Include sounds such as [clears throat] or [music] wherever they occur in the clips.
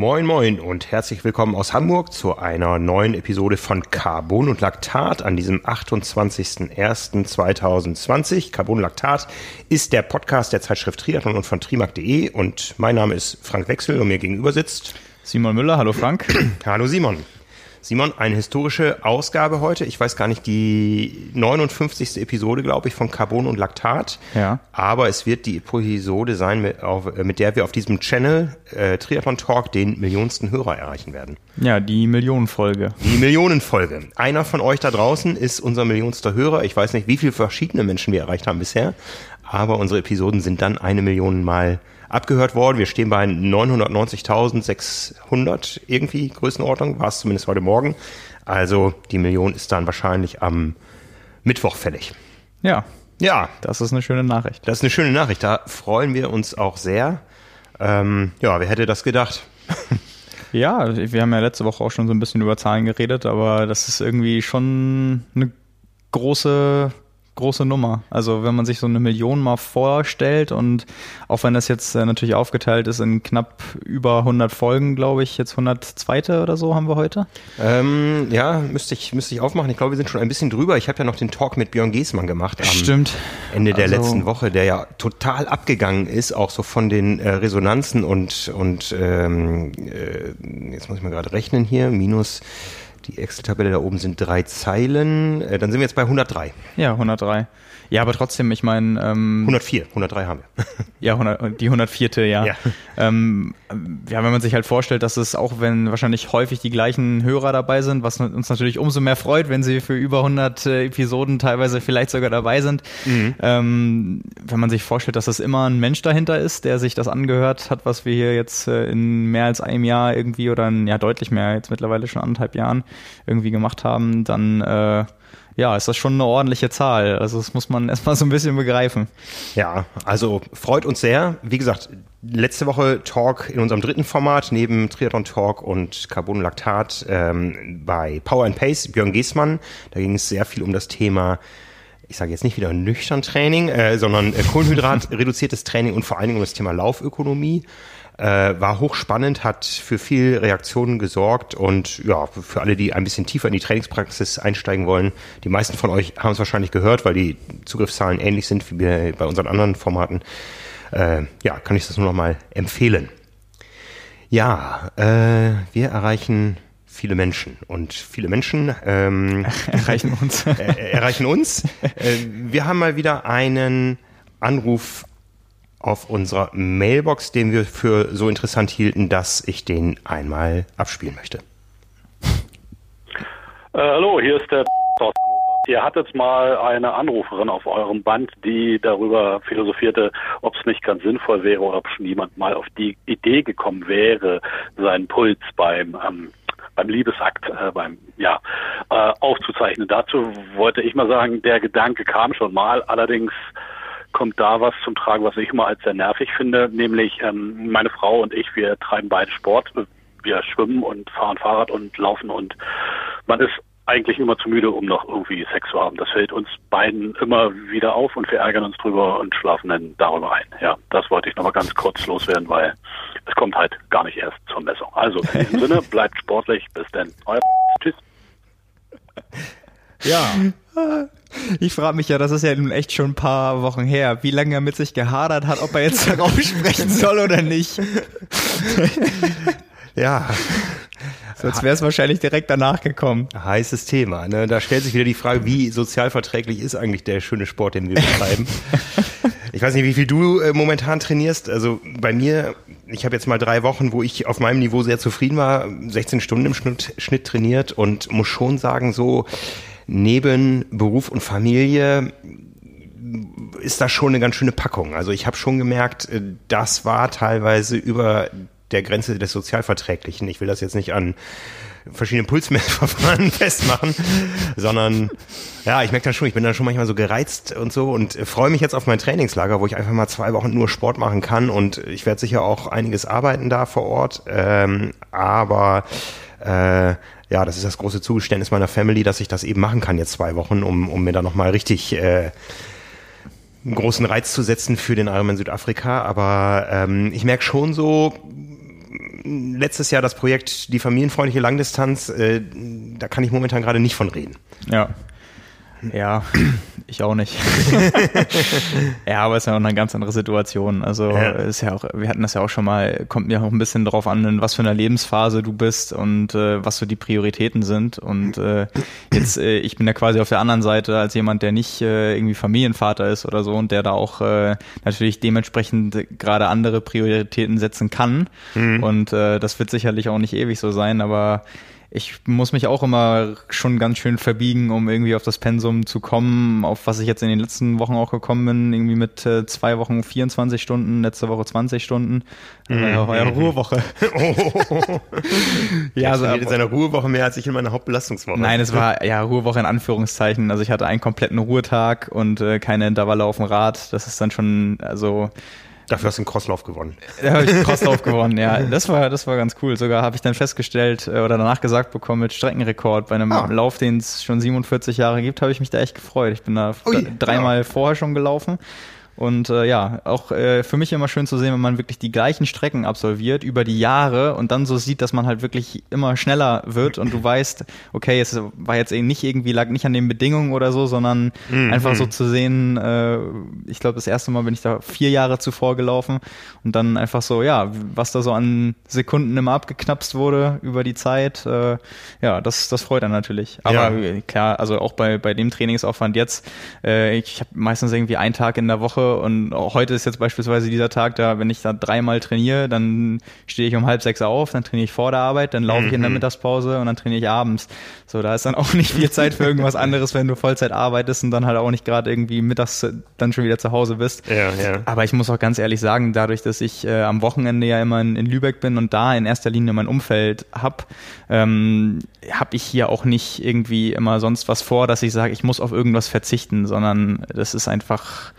Moin Moin und herzlich willkommen aus Hamburg zu einer neuen Episode von Carbon und Laktat an diesem 28.01.2020. Carbon und Laktat ist der Podcast der Zeitschrift Triathlon und von trimark.de und mein Name ist Frank Wechsel und mir gegenüber sitzt Simon Müller. Hallo Frank. [clears throat] Hallo Simon. Simon, eine historische Ausgabe heute. Ich weiß gar nicht, die 59. Episode, glaube ich, von Carbon und Laktat. Ja. Aber es wird die Episode sein, mit, auf, mit der wir auf diesem Channel äh, Triathlon Talk den millionsten Hörer erreichen werden. Ja, die Millionenfolge. Die Millionenfolge. Einer von euch da draußen ist unser millionster Hörer. Ich weiß nicht, wie viele verschiedene Menschen wir erreicht haben bisher, aber unsere Episoden sind dann eine Million Mal abgehört worden. Wir stehen bei 990.600 irgendwie Größenordnung, war es zumindest heute Morgen. Also die Million ist dann wahrscheinlich am Mittwoch fällig. Ja. Ja. Das ist eine schöne Nachricht. Das ist eine schöne Nachricht. Da freuen wir uns auch sehr. Ähm, ja, wer hätte das gedacht? [laughs] Ja, wir haben ja letzte Woche auch schon so ein bisschen über Zahlen geredet, aber das ist irgendwie schon eine große große Nummer. Also wenn man sich so eine Million mal vorstellt und auch wenn das jetzt äh, natürlich aufgeteilt ist in knapp über 100 Folgen, glaube ich, jetzt 102. oder so haben wir heute. Ähm, ja, müsste ich, müsste ich aufmachen. Ich glaube, wir sind schon ein bisschen drüber. Ich habe ja noch den Talk mit Björn Giesmann gemacht. Am Stimmt. Ende der also, letzten Woche, der ja total abgegangen ist, auch so von den äh, Resonanzen und, und ähm, äh, jetzt muss ich mal gerade rechnen hier, minus die Excel-Tabelle da oben sind drei Zeilen. Äh, dann sind wir jetzt bei 103. Ja, 103. Ja, aber trotzdem, ich meine. Ähm, 104, 103 haben wir. [laughs] ja, 100, die 104. Ja. Ja. Ähm, ja, wenn man sich halt vorstellt, dass es auch, wenn wahrscheinlich häufig die gleichen Hörer dabei sind, was uns natürlich umso mehr freut, wenn sie für über 100 äh, Episoden teilweise vielleicht sogar dabei sind. Mhm. Ähm, wenn man sich vorstellt, dass es immer ein Mensch dahinter ist, der sich das angehört hat, was wir hier jetzt äh, in mehr als einem Jahr irgendwie oder in, ja deutlich mehr, jetzt mittlerweile schon anderthalb Jahren irgendwie gemacht haben, dann äh, ja, ist das schon eine ordentliche Zahl. Also das muss man [laughs] erstmal so ein bisschen begreifen. Ja, also freut uns sehr. Wie gesagt, letzte Woche Talk in unserem dritten Format neben Triathlon Talk und Carbon Lactat ähm, bei Power and Pace, Björn Giesmann. Da ging es sehr viel um das Thema ich sage jetzt nicht wieder nüchtern Training, äh, sondern äh, Kohlenhydrat-reduziertes [laughs] Training und vor allen Dingen um das Thema Laufökonomie. Äh, war hochspannend, hat für viel Reaktionen gesorgt und ja, für alle, die ein bisschen tiefer in die Trainingspraxis einsteigen wollen. Die meisten von euch haben es wahrscheinlich gehört, weil die Zugriffszahlen ähnlich sind wie bei unseren anderen Formaten. Äh, ja, kann ich das nur noch mal empfehlen. Ja, äh, wir erreichen viele Menschen und viele Menschen ähm, [laughs] erreichen uns. erreichen uns. [laughs] Äh, wir haben mal wieder einen Anruf auf unserer Mailbox, den wir für so interessant hielten, dass ich den einmal abspielen möchte. Äh, hallo, hier ist der Ihr hattet mal eine Anruferin auf eurem Band, die darüber philosophierte, ob es nicht ganz sinnvoll wäre oder ob schon jemand mal auf die Idee gekommen wäre, seinen Puls beim ähm, beim Liebesakt äh, beim ja äh, aufzuzeichnen. Dazu wollte ich mal sagen, der Gedanke kam schon mal, allerdings kommt da was zum Tragen, was ich immer als sehr nervig finde, nämlich ähm, meine Frau und ich, wir treiben beide Sport, wir schwimmen und fahren Fahrrad und laufen und man ist eigentlich immer zu müde, um noch irgendwie Sex zu haben. Das fällt uns beiden immer wieder auf und wir ärgern uns drüber und schlafen dann darüber ein. Ja, das wollte ich nochmal ganz kurz loswerden, weil es kommt halt gar nicht erst zur Messung. Also in diesem Sinne, bleibt sportlich. Bis dann. Euer Tschüss. Ja. [laughs] Ich frage mich ja, das ist ja nun echt schon ein paar Wochen her, wie lange er mit sich gehadert hat, ob er jetzt [laughs] darauf sprechen soll oder nicht. [laughs] ja. Sonst wäre es wahrscheinlich direkt danach gekommen. Heißes Thema. Ne? Da stellt sich wieder die Frage, wie sozialverträglich ist eigentlich der schöne Sport, den wir betreiben? ich weiß nicht, wie viel du äh, momentan trainierst. Also bei mir, ich habe jetzt mal drei Wochen, wo ich auf meinem Niveau sehr zufrieden war, 16 Stunden im Schnitt, Schnitt trainiert und muss schon sagen, so neben Beruf und Familie ist das schon eine ganz schöne Packung. Also ich habe schon gemerkt, äh, das war teilweise über der Grenze des Sozialverträglichen. Ich will das jetzt nicht an verschiedenen Pulsmessverfahren [laughs] festmachen, sondern ja, ich merke dann schon, ich bin dann schon manchmal so gereizt und so und freue mich jetzt auf mein Trainingslager, wo ich einfach mal zwei Wochen nur Sport machen kann und ich werde sicher auch einiges arbeiten da vor Ort, ähm, aber äh, ja, das ist das große Zugeständnis meiner Family, dass ich das eben machen kann jetzt zwei Wochen, um, um mir da nochmal richtig äh, einen großen Reiz zu setzen für den Ironman Südafrika. Aber ähm, ich merke schon so, letztes Jahr das Projekt die familienfreundliche Langdistanz, äh, da kann ich momentan gerade nicht von reden. Ja. Ja, ich auch nicht. [laughs] ja, aber es ist ja auch eine ganz andere Situation. Also ja. ist ja auch, wir hatten das ja auch schon mal, kommt mir auch ein bisschen drauf an, in was für einer Lebensphase du bist und äh, was so die Prioritäten sind. Und äh, jetzt, äh, ich bin ja quasi auf der anderen Seite als jemand, der nicht äh, irgendwie Familienvater ist oder so und der da auch äh, natürlich dementsprechend gerade andere Prioritäten setzen kann. Mhm. Und äh, das wird sicherlich auch nicht ewig so sein, aber ich muss mich auch immer schon ganz schön verbiegen, um irgendwie auf das Pensum zu kommen, auf was ich jetzt in den letzten Wochen auch gekommen bin, irgendwie mit äh, zwei Wochen 24 Stunden, letzte Woche 20 Stunden. Mhm. Äh, war ja Ruhewoche. [laughs] Oh. ja, also in seiner Ruhewoche mehr als ich in meiner Hauptbelastungswoche. Nein, es war ja Ruhewoche in Anführungszeichen. Also ich hatte einen kompletten Ruhetag und äh, keine Intervalle auf dem Rad. Das ist dann schon, also Dafür hast du einen Crosslauf gewonnen. Da habe ich einen Crosslauf gewonnen, ja. Das war, das war ganz cool. Sogar habe ich dann festgestellt äh, oder danach gesagt bekommen mit Streckenrekord bei einem ah. Lauf, den es schon 47 Jahre gibt, habe ich mich da echt gefreut. Ich bin da Ui, dreimal ja. vorher schon gelaufen und äh, ja, auch äh, für mich immer schön zu sehen, wenn man wirklich die gleichen Strecken absolviert über die Jahre und dann so sieht, dass man halt wirklich immer schneller wird und du [laughs] weißt, okay, es war jetzt eben nicht irgendwie, lag nicht an den Bedingungen oder so, sondern mhm. einfach so zu sehen, äh, ich glaube, das erste Mal bin ich da vier Jahre zuvor gelaufen und dann einfach so, ja, was da so an Sekunden immer abgeknapst wurde über die Zeit, äh, ja, das, das freut dann natürlich. Aber ja. klar, also auch bei, bei dem Trainingsaufwand jetzt, äh, ich habe meistens irgendwie einen Tag in der Woche und heute ist jetzt beispielsweise dieser Tag da, wenn ich da dreimal trainiere, dann stehe ich um halb sechs auf, dann trainiere ich vor der Arbeit, dann laufe ich in der mhm. Mittagspause und dann trainiere ich abends. So, da ist dann auch nicht viel Zeit für irgendwas anderes, wenn du Vollzeit arbeitest und dann halt auch nicht gerade irgendwie mittags dann schon wieder zu Hause bist. Ja, ja. Aber ich muss auch ganz ehrlich sagen, dadurch, dass ich äh, am Wochenende ja immer in, in, Lübeck bin und da in erster Linie mein Umfeld hab, ähm, habe ich hier auch nicht irgendwie immer sonst was vor, dass ich sage, ich muss auf irgendwas verzichten, sondern das ist einfach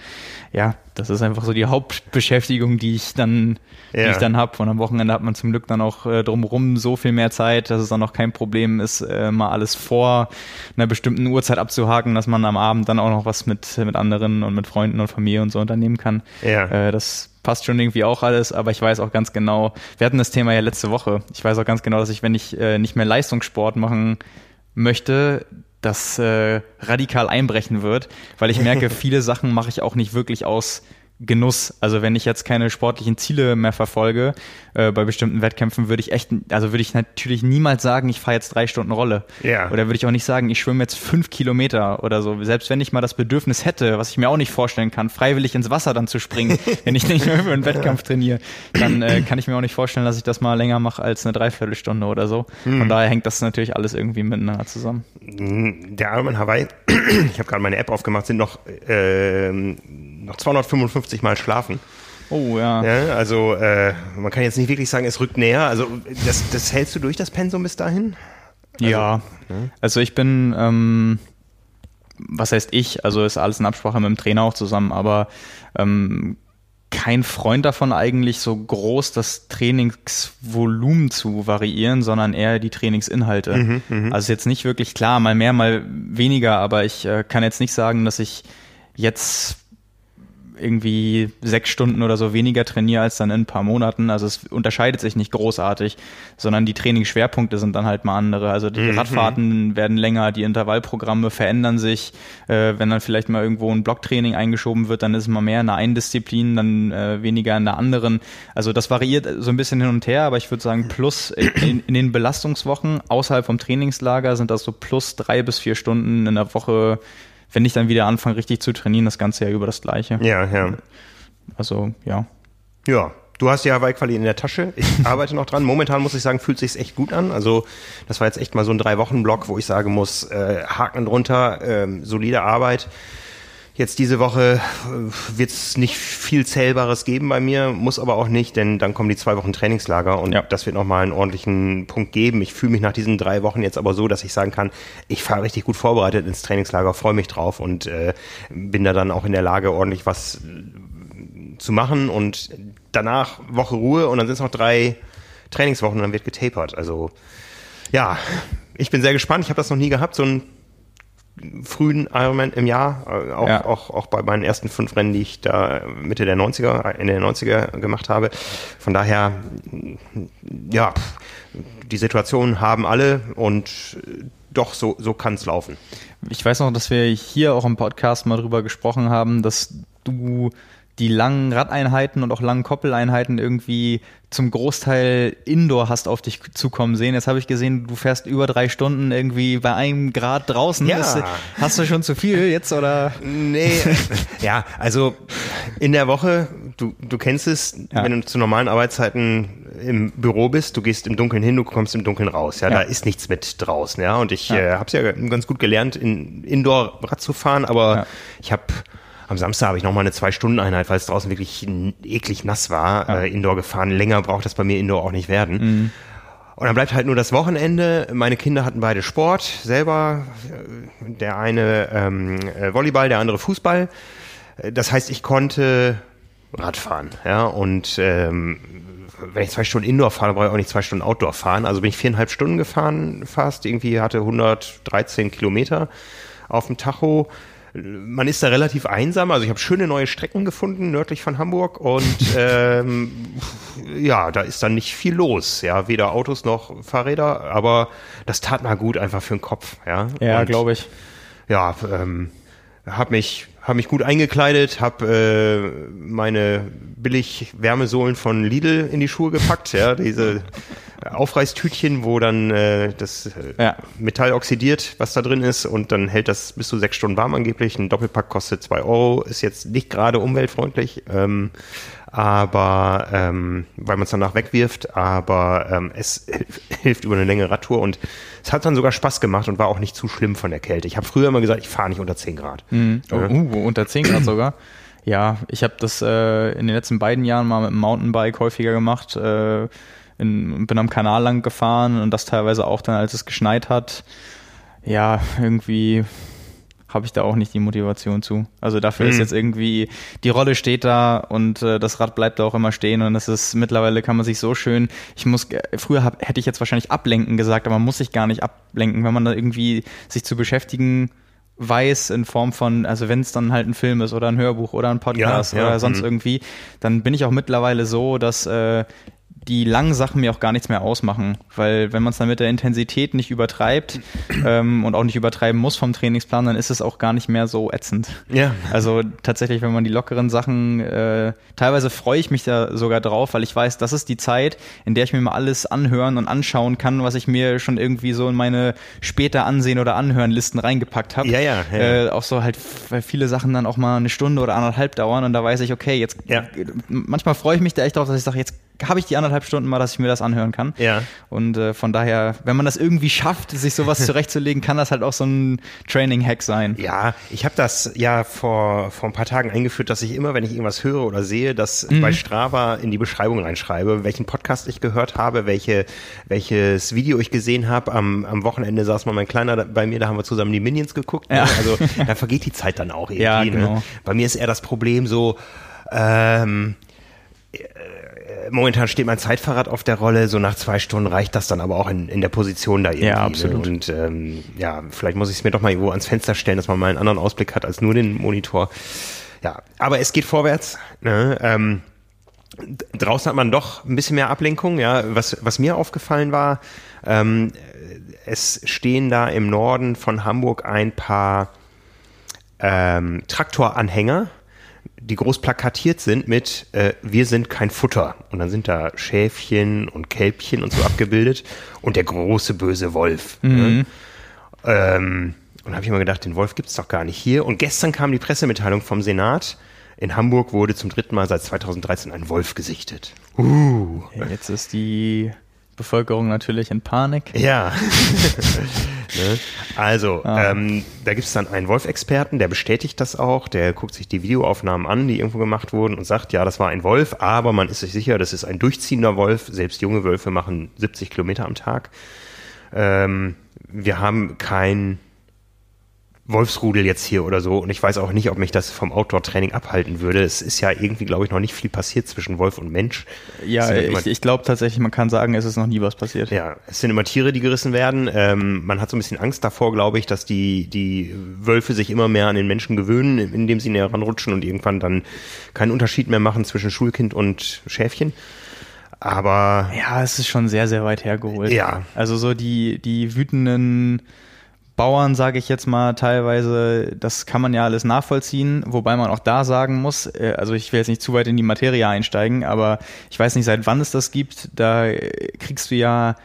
ja, das ist einfach so die Hauptbeschäftigung, die ich dann, ja. die ich dann habe. Und am Wochenende hat man zum Glück dann auch äh, drumherum so viel mehr Zeit, dass es dann auch kein Problem ist, äh, mal alles vor einer bestimmten Uhrzeit abzuhaken, dass man am Abend dann auch noch was mit, mit anderen und mit Freunden und Familie und so unternehmen kann. Ja. Äh, das passt schon irgendwie auch alles, aber ich weiß auch ganz genau, wir hatten das Thema ja letzte Woche. Ich weiß auch ganz genau, dass ich, wenn ich äh, nicht mehr Leistungssport machen möchte, das äh, radikal einbrechen wird, weil ich merke, [laughs] viele Sachen mache ich auch nicht wirklich aus Genuss. Also wenn ich jetzt keine sportlichen Ziele mehr verfolge äh, bei bestimmten Wettkämpfen, würde ich echt, also würde ich natürlich niemals sagen, ich fahre jetzt drei Stunden Rolle. Ja. Oder würde ich auch nicht sagen, ich schwimme jetzt fünf Kilometer oder so. Selbst wenn ich mal das Bedürfnis hätte, was ich mir auch nicht vorstellen kann, freiwillig ins Wasser dann zu springen, [laughs] wenn ich nicht mehr für einen Wettkampf trainiere, dann äh, kann ich mir auch nicht vorstellen, dass ich das mal länger mache als eine Dreiviertelstunde oder so. Hm. Von daher hängt das natürlich alles irgendwie miteinander zusammen. Der Ironman Hawaii, [clears throat] ich habe gerade meine App aufgemacht, sind noch äh, noch 255 Mal schlafen. Oh ja. ja also äh, man kann jetzt nicht wirklich sagen, es rückt näher. Also das, das hältst du durch, das Pensum bis dahin? Also, ja. ja. Also ich bin, ähm, was heißt ich? Also ist alles in Absprache mit dem Trainer auch zusammen, aber ähm, kein Freund davon eigentlich so groß das Trainingsvolumen zu variieren, sondern eher die Trainingsinhalte. Mhm, mh. Also jetzt nicht wirklich klar, mal mehr, mal weniger, aber ich äh, kann jetzt nicht sagen, dass ich jetzt irgendwie sechs Stunden oder so weniger trainiere als dann in ein paar Monaten. Also es unterscheidet sich nicht großartig, sondern die Trainingsschwerpunkte sind dann halt mal andere. Also die mhm. Radfahrten werden länger, die Intervallprogramme verändern sich. Äh, wenn dann vielleicht mal irgendwo ein Blocktraining eingeschoben wird, dann ist es mal mehr in der einen Disziplin, dann äh, weniger in der anderen. Also das variiert so ein bisschen hin und her, aber ich würde sagen, plus in, in den Belastungswochen außerhalb vom Trainingslager sind das so plus drei bis vier Stunden in der Woche wenn ich dann wieder anfange, richtig zu trainieren, das Ganze ja über das Gleiche. Ja, ja. Also, ja. Ja, Du hast ja Hawaii-Quali in der Tasche. Ich [laughs] arbeite noch dran. Momentan muss ich sagen, fühlt sich echt gut an. Also das war jetzt echt mal so ein drei Wochen Block, wo ich sagen muss, äh, Haken drunter, äh, solide Arbeit. Jetzt diese Woche äh, wird es nicht viel Zählbares geben bei mir, muss aber auch nicht, denn dann kommen die zwei Wochen Trainingslager und ja. das wird nochmal einen ordentlichen Punkt geben. Ich fühle mich nach diesen drei Wochen jetzt aber so, dass ich sagen kann, ich fahre richtig gut vorbereitet ins Trainingslager, freue mich drauf und äh, bin da dann auch in der Lage, ordentlich was äh, zu machen und danach Woche Ruhe und dann sind es noch drei Trainingswochen und dann wird getapert. Also ja, ich bin sehr gespannt. Ich habe das noch nie gehabt, so ein frühen Ironman im Jahr, äh, auch, ja. auch, auch bei meinen ersten fünf Rennen, die ich da Mitte der 90er, Ende der 90er gemacht habe. Von daher, ja, die Situation haben alle und doch, so, so kann es laufen. Ich weiß noch, dass wir hier auch im Podcast mal drüber gesprochen haben, dass du die langen Radeinheiten und auch langen Koppeleinheiten irgendwie zum Großteil Indoor hast auf dich zukommen sehen. Jetzt habe ich gesehen, du fährst über drei Stunden irgendwie bei einem Grad draußen. Ja. Ist, hast du schon zu viel jetzt oder? Nee, [laughs] ja, also in der Woche, du, du kennst es, ja. wenn du zu normalen Arbeitszeiten im Büro bist, du gehst im Dunkeln hin, du kommst im Dunkeln raus. Ja, ja. da ist nichts mit draußen. Ja, und ich ja. äh, habe es ja ganz gut gelernt, in Indoor Rad zu fahren, aber ich habe am Samstag habe ich nochmal eine Zwei-Stunden-Einheit, weil es draußen wirklich eklig nass war, ja. äh, Indoor gefahren. Länger braucht das bei mir Indoor auch nicht werden. Mhm. Und dann bleibt halt nur das Wochenende. Meine Kinder hatten beide Sport selber. Der eine ähm, äh, Volleyball, der andere Fußball. Das heißt, ich konnte Radfahren. Ja, und ähm, wenn ich zwei Stunden Indoor fahre, brauche ich auch nicht zwei Stunden Outdoor fahren. Also bin ich viereinhalb Stunden gefahren fast. Irgendwie hatte 113 Kilometer auf dem Tacho man ist da relativ einsam. Also ich habe schöne neue Strecken gefunden nördlich von Hamburg und [laughs] ähm, ja, da ist dann nicht viel los. Ja, weder Autos noch Fahrräder, aber das tat mal gut einfach für den Kopf. Ja, ja glaube ich. Ja, ähm, habe mich habe mich gut eingekleidet, habe äh, meine billig Wärmesohlen von Lidl in die Schuhe gepackt, ja, diese Aufreißtütchen, wo dann äh, das äh, ja. Metall oxidiert, was da drin ist, und dann hält das bis zu sechs Stunden warm angeblich. Ein Doppelpack kostet zwei Euro, ist jetzt nicht gerade umweltfreundlich, ähm, aber ähm, weil man es danach wegwirft, aber ähm, es hilft über eine längere Radtour und es hat dann sogar Spaß gemacht und war auch nicht zu schlimm von der Kälte. Ich habe früher immer gesagt, ich fahre nicht unter 10 Grad. Mhm. Oh, uh, unter 10 Grad sogar. Ja, ich habe das äh, in den letzten beiden Jahren mal mit dem Mountainbike häufiger gemacht. Äh, in, bin am Kanal lang gefahren und das teilweise auch dann, als es geschneit hat. Ja, irgendwie habe ich da auch nicht die Motivation zu. Also dafür mhm. ist jetzt irgendwie, die Rolle steht da und äh, das Rad bleibt da auch immer stehen und es ist mittlerweile kann man sich so schön, ich muss, früher hab, hätte ich jetzt wahrscheinlich ablenken gesagt, aber man muss sich gar nicht ablenken, wenn man da irgendwie sich zu beschäftigen weiß in Form von, also wenn es dann halt ein Film ist oder ein Hörbuch oder ein Podcast ja, ja, oder sonst mhm. irgendwie, dann bin ich auch mittlerweile so, dass äh, die langen Sachen mir auch gar nichts mehr ausmachen, weil wenn man es dann mit der Intensität nicht übertreibt [clears throat] ähm, und auch nicht übertreiben muss vom Trainingsplan, dann ist es auch gar nicht mehr so ätzend. Ja. Also tatsächlich, wenn man die lockeren Sachen, äh, teilweise freue ich mich da sogar drauf, weil ich weiß, das ist die Zeit, in der ich mir mal alles anhören und anschauen kann, was ich mir schon irgendwie so in meine später ansehen oder anhören Listen reingepackt habe. Ja, ja. ja. Äh, auch so halt, weil viele Sachen dann auch mal eine Stunde oder anderthalb dauern und da weiß ich, okay, jetzt ja. manchmal freue ich mich da echt drauf, dass ich sage, jetzt habe ich die anderthalb Stunden mal, dass ich mir das anhören kann. Ja. Und äh, von daher, wenn man das irgendwie schafft, sich sowas [laughs] zurechtzulegen, kann das halt auch so ein Training-Hack sein. Ja, ich habe das ja vor, vor ein paar Tagen eingeführt, dass ich immer, wenn ich irgendwas höre oder sehe, das mhm. bei Strava in die Beschreibung reinschreibe, welchen Podcast ich gehört habe, welche, welches Video ich gesehen habe. Am, am Wochenende saß mal mein Kleiner bei mir, da haben wir zusammen die Minions geguckt. Ne? Ja. Also [laughs] da vergeht die Zeit dann auch irgendwie. Ja, ne? genau. ne? Bei mir ist eher das Problem so, ähm, momentan steht mein Zeitfahrrad auf der Rolle, so nach zwei Stunden reicht das dann aber auch in, in der Position da irgendwie. Ja, ne? absolut. Ne? Und ähm, ja, vielleicht muss ich es mir doch mal irgendwo ans Fenster stellen, dass man mal einen anderen Ausblick hat als nur den Monitor. Ja, aber es geht vorwärts. Ne? Ähm, draußen hat man doch ein bisschen mehr Ablenkung. Ja, was, was mir aufgefallen war, ähm, es stehen da im Norden von Hamburg ein paar ähm, Traktoranhänger die groß plakatiert sind mit äh, Wir sind kein Futter. Und dann sind da Schäfchen und Kälbchen und so abgebildet und der große böse Wolf. Ne? Mhm. Ne? Ähm, und habe ich mir gedacht, den Wolf gibt's doch gar nicht hier. Und gestern kam die Pressemitteilung vom Senat. In Hamburg wurde zum dritten Mal seit 2013 ein Wolf gesichtet. Uh. Ja, jetzt ist die Bevölkerung natürlich in Panik. Ja. [laughs] ne? Also, ah. ähm, da gibt es dann einen Wolf-Experten, der bestätigt das auch, der guckt sich die Videoaufnahmen an, die irgendwo gemacht wurden und sagt, ja, das war ein Wolf, aber man ist sich sicher, das ist ein durchziehender Wolf. Selbst junge Wölfe machen 70 Kilometer am Tag. Ähm, wir haben kein Wolfsrudel jetzt hier oder so. Und ich weiß auch nicht, ob mich das vom Outdoor-Training abhalten würde. Es ist ja irgendwie, glaube ich, noch nicht viel passiert zwischen Wolf und Mensch. Ja, ich, ich glaube tatsächlich, man kann sagen, es ist noch nie was passiert. Ja, es sind immer Tiere, die gerissen werden. Ähm, man hat so ein bisschen Angst davor, glaube ich, dass die, die Wölfe sich immer mehr an den Menschen gewöhnen, indem sie näher ranrutschen und irgendwann dann keinen Unterschied mehr machen zwischen Schulkind und Schäfchen. Aber. Ja, es ist schon sehr, sehr weit hergeholt. Ja. Also so die, die wütenden Bauern, sage ich jetzt mal, teilweise, das kann man ja alles nachvollziehen, wobei man auch da sagen muss, äh, also ich will jetzt nicht zu weit in die Materie einsteigen, aber ich weiß nicht, seit wann es das gibt, da kriegst du ja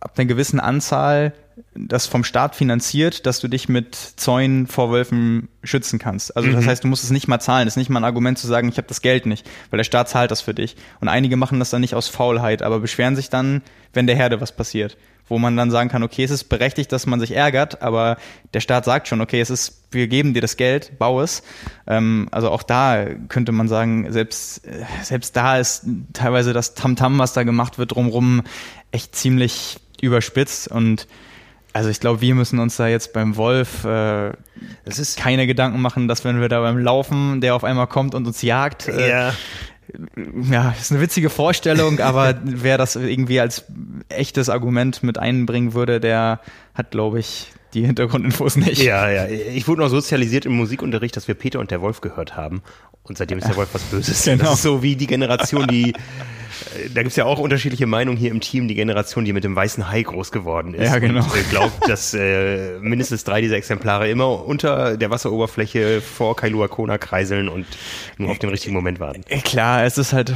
ab einer gewissen Anzahl das vom Staat finanziert, dass du dich mit Zäunen vor Wölfen schützen kannst. Also das mhm. heißt, du musst es nicht mal zahlen. Das ist nicht mal ein Argument zu sagen, ich habe das Geld nicht, weil der Staat zahlt das für dich. Und einige machen das dann nicht aus Faulheit, aber beschweren sich dann, wenn der Herde was passiert wo man dann sagen kann, okay, es ist berechtigt, dass man sich ärgert, aber der Staat sagt schon, okay, es ist, wir geben dir das Geld, bau es. Ähm, also auch da könnte man sagen, selbst, äh, selbst da ist teilweise das Tamtam, -Tam, was da gemacht wird, drumrum echt ziemlich überspitzt und also ich glaube, wir müssen uns da jetzt beim Wolf äh, keine Gedanken machen, dass wenn wir da beim Laufen, der auf einmal kommt und uns jagt, äh, ja ja, ist eine witzige Vorstellung, aber wer das irgendwie als echtes Argument mit einbringen würde, der hat, glaube ich, die Hintergrundinfos nicht. Ja, ja. Ich wurde noch sozialisiert im Musikunterricht, dass wir Peter und der Wolf gehört haben. Und seitdem ist der [laughs] Wolf was Böses. Genau. Das ist so wie die Generation, die da gibt's ja auch unterschiedliche Meinungen hier im Team, die Generation, die mit dem weißen Hai groß geworden ist. Ja, genau. Und äh, glaubt, [laughs] dass äh, mindestens drei dieser Exemplare immer unter der Wasseroberfläche vor Kailua Kona kreiseln und nur auf den richtigen Moment warten. Äh, klar, es ist halt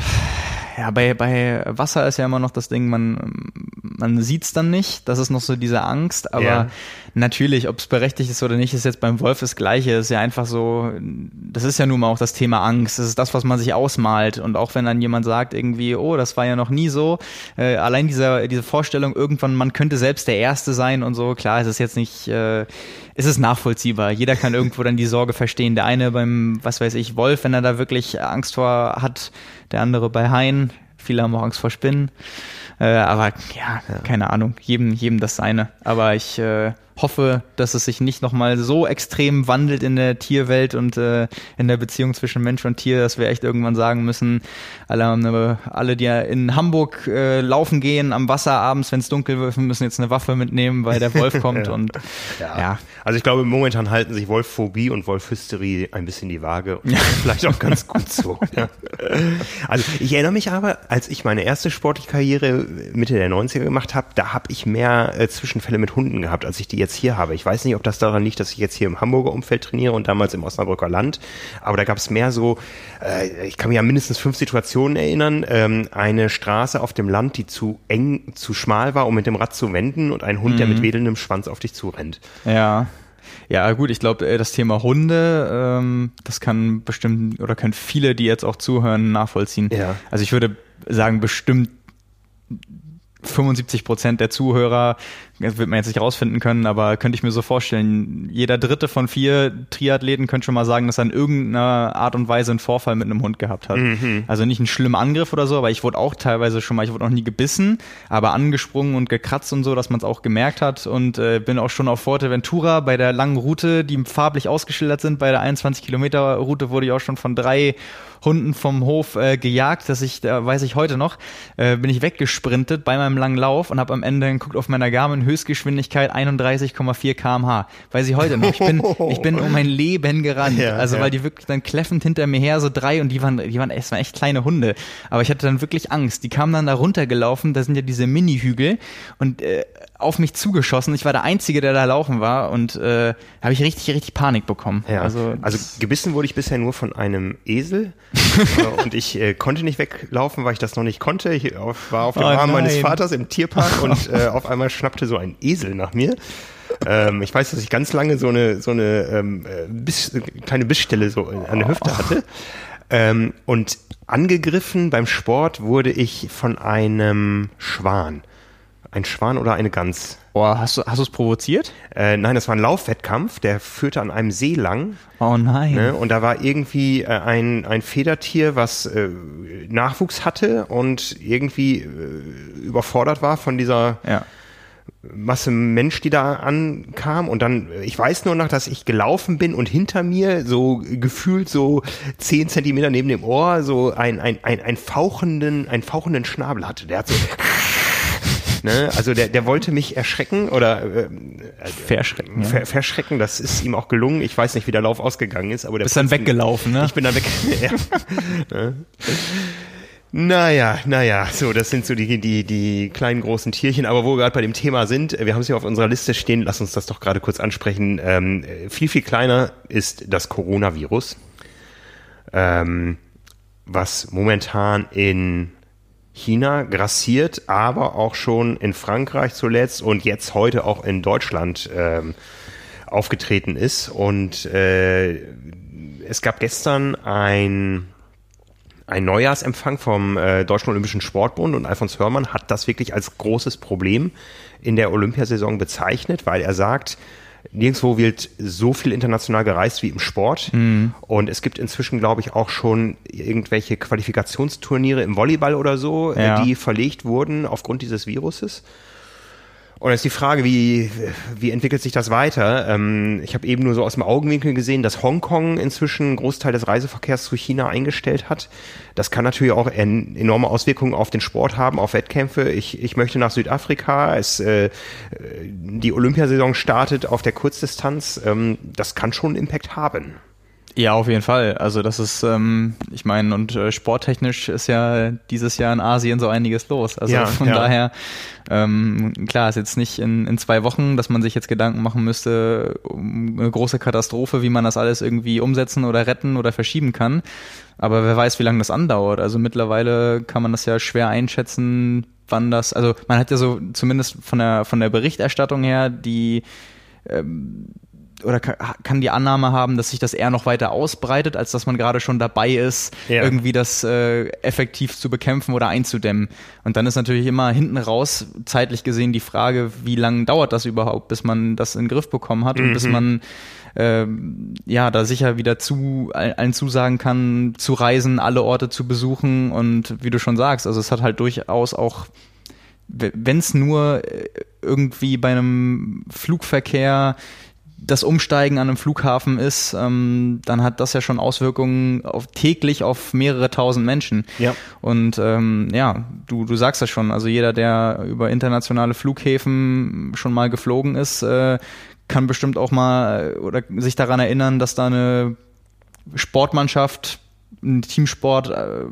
ja, bei, bei Wasser ist ja immer noch das Ding, man, man sieht's dann nicht. Das ist noch so diese Angst. Aber ja. Natürlich, ob es berechtigt ist oder nicht, ist jetzt beim Wolf das Gleiche. Das ist ja einfach so, das ist ja nun mal auch das Thema Angst. Das ist das, was man sich ausmalt. Und auch wenn dann jemand sagt irgendwie, oh, das war ja noch nie so. Äh, allein dieser, diese Vorstellung, irgendwann, man könnte selbst der Erste sein und so. Klar, es ist jetzt nicht, äh, es ist nachvollziehbar. Jeder kann irgendwo dann die Sorge verstehen. Der eine beim, was weiß ich, Wolf, wenn er da wirklich Angst vor hat, der andere bei Hain. Viele haben auch Angst vor Spinnen. Äh, aber ja, ja, keine Ahnung, jedem, jedem das seine. Aber ich äh, hoffe, dass es sich nicht nochmal so extrem wandelt in der Tierwelt und äh, in der Beziehung zwischen Mensch und Tier, dass wir echt irgendwann sagen müssen, alle, alle die in Hamburg äh, laufen gehen am Wasser abends, wenn es dunkel wird, müssen jetzt eine Waffe mitnehmen, weil der Wolf [laughs] kommt ja. und ja. ja. Also ich glaube, momentan halten sich Wolfphobie und Wolfhysterie ein bisschen die Waage und vielleicht auch ganz gut so. [laughs] Ja. Also ich erinnere mich aber, als ich meine erste sportliche Karriere Mitte der 90er gemacht habe, da habe ich mehr äh, Zwischenfälle mit Hunden gehabt, als ich die jetzt hier habe. Ich weiß nicht, ob das daran liegt, dass ich jetzt hier im Hamburger Umfeld trainiere und damals im Osnabrücker Land, aber da gab es mehr so, äh, ich kann mich an mindestens fünf Situationen erinnern, ähm, eine Straße auf dem Land, die zu eng, zu schmal war, um mit dem Rad zu wenden und ein Hund, mhm. der mit wedelndem Schwanz auf dich zurennt. Ja. Ja, gut, ich glaube, äh, das Thema Hunde, ähm, das kann bestimmt oder können viele, die jetzt auch zuhören, nachvollziehen. Ja. Also ich würde sagen, bestimmt 75 Prozent der Zuhörer, das wird man jetzt nicht rausfinden können, aber könnte ich mir so vorstellen, jeder dritte von vier Triathleten könnte schon mal sagen, dass er in irgendeiner Art und Weise einen Vorfall mit einem Hund gehabt hat. Mhm. Also nicht einen schlimmen Angriff oder so, aber ich wurde auch teilweise schon mal, ich wurde noch nie gebissen, aber angesprungen und gekratzt und so, dass man es auch gemerkt hat und äh, bin auch schon auf Forteventura bei der langen Route, die farblich ausgeschildert sind, bei der 21 Kilometer Route wurde ich auch schon von drei Hunden vom Hof äh, gejagt, dass ich, da weiß ich heute noch, äh, bin ich weggesprintet bei meinem langen Lauf und habe am Ende geguckt auf meiner Garmin Höchstgeschwindigkeit 31,4 km/h. Weiß ich heute noch. Ich bin, ich bin um mein Leben gerannt. Ja, also ja. weil die wirklich dann kläffend hinter mir her, so drei und die waren, die waren, es waren echt kleine Hunde. Aber ich hatte dann wirklich Angst. Die kamen dann da runtergelaufen, da sind ja diese Mini-Hügel und äh, auf mich zugeschossen. Ich war der Einzige, der da laufen war und äh, habe ich richtig, richtig Panik bekommen. Ja. Also, also gebissen wurde ich bisher nur von einem Esel [laughs] äh, und ich äh, konnte nicht weglaufen, weil ich das noch nicht konnte. Ich auf, war auf dem oh, Arm nein. meines Vaters im Tierpark [laughs] und äh, auf einmal schnappte so ein Esel nach mir. Ähm, ich weiß, dass ich ganz lange so eine so eine ähm, äh, Biss, kleine Bissstelle so an der Hüfte hatte. Ähm, und angegriffen beim Sport wurde ich von einem Schwan. Ein Schwan oder eine Gans? Oh, hast du hast es provoziert? Äh, nein, das war ein Laufwettkampf, der führte an einem See lang. Oh nein. Ne? Und da war irgendwie äh, ein, ein Federtier, was äh, Nachwuchs hatte und irgendwie äh, überfordert war von dieser ja Masse Mensch, die da ankam und dann, ich weiß nur noch, dass ich gelaufen bin und hinter mir so gefühlt so zehn Zentimeter neben dem Ohr so ein, ein, ein, ein fauchenden, einen fauchenden Schnabel hatte. Der hat so Ne? Also der, der wollte mich erschrecken oder äh, verschrecken. Ver, verschrecken, das ist ihm auch gelungen. Ich weiß nicht, wie der Lauf ausgegangen ist, aber der bist dann weggelaufen, ne? Ich bin dann weg. [laughs] ja. Ne? Naja, naja, so, das sind so die, die, die kleinen großen Tierchen. Aber wo wir gerade bei dem Thema sind, wir haben es ja auf unserer Liste stehen, lass uns das doch gerade kurz ansprechen. Ähm, viel, viel kleiner ist das Coronavirus, ähm, was momentan in China grassiert, aber auch schon in Frankreich zuletzt und jetzt heute auch in Deutschland ähm, aufgetreten ist. Und äh, es gab gestern ein ein Neujahrsempfang vom äh, Deutschen Olympischen Sportbund und Alfons Hörmann hat das wirklich als großes Problem in der Olympiasaison bezeichnet, weil er sagt, nirgendwo wird so viel international gereist wie im Sport. Mhm. Und es gibt inzwischen, glaube ich, auch schon irgendwelche Qualifikationsturniere im Volleyball oder so, ja. die verlegt wurden aufgrund dieses Viruses. Und jetzt die Frage, wie, wie entwickelt sich das weiter? Ähm, ich habe eben nur so aus dem Augenwinkel gesehen, dass Hongkong inzwischen einen Großteil des Reiseverkehrs zu China eingestellt hat. Das kann natürlich auch enorme Auswirkungen auf den Sport haben, auf Wettkämpfe. Ich, ich möchte nach Südafrika. Es, äh, die Olympiasaison startet auf der Kurzdistanz. Ähm, das kann schon einen Impact haben. Ja, auf jeden Fall. Also das ist, ähm, ich meine, und äh, sporttechnisch ist ja dieses Jahr in Asien so einiges los. Also ja, von ja. daher, ähm, klar, ist jetzt nicht in, in zwei Wochen, dass man sich jetzt Gedanken machen müsste um eine große Katastrophe, wie man das alles irgendwie umsetzen oder retten oder verschieben kann. Aber wer weiß, wie lange das andauert. Also mittlerweile kann man das ja schwer einschätzen, wann das, also man hat ja so zumindest von der von der Berichterstattung her die ähm, oder kann die Annahme haben, dass sich das eher noch weiter ausbreitet, als dass man gerade schon dabei ist, ja. irgendwie das äh, effektiv zu bekämpfen oder einzudämmen. Und dann ist natürlich immer hinten raus zeitlich gesehen die Frage, wie lange dauert das überhaupt, bis man das in den Griff bekommen hat und bis mhm. man äh, ja da sicher wieder zu allen zusagen kann, zu reisen, alle Orte zu besuchen und wie du schon sagst, also es hat halt durchaus auch wenn es nur äh, irgendwie bei einem Flugverkehr das Umsteigen an einem Flughafen ist, ähm, dann hat das ja schon Auswirkungen auf, täglich auf mehrere tausend Menschen. Ja. Und ähm, ja, du, du sagst das schon, also jeder, der über internationale Flughäfen schon mal geflogen ist, äh, kann bestimmt auch mal äh, oder sich daran erinnern, dass da eine Sportmannschaft Teamsport, äh,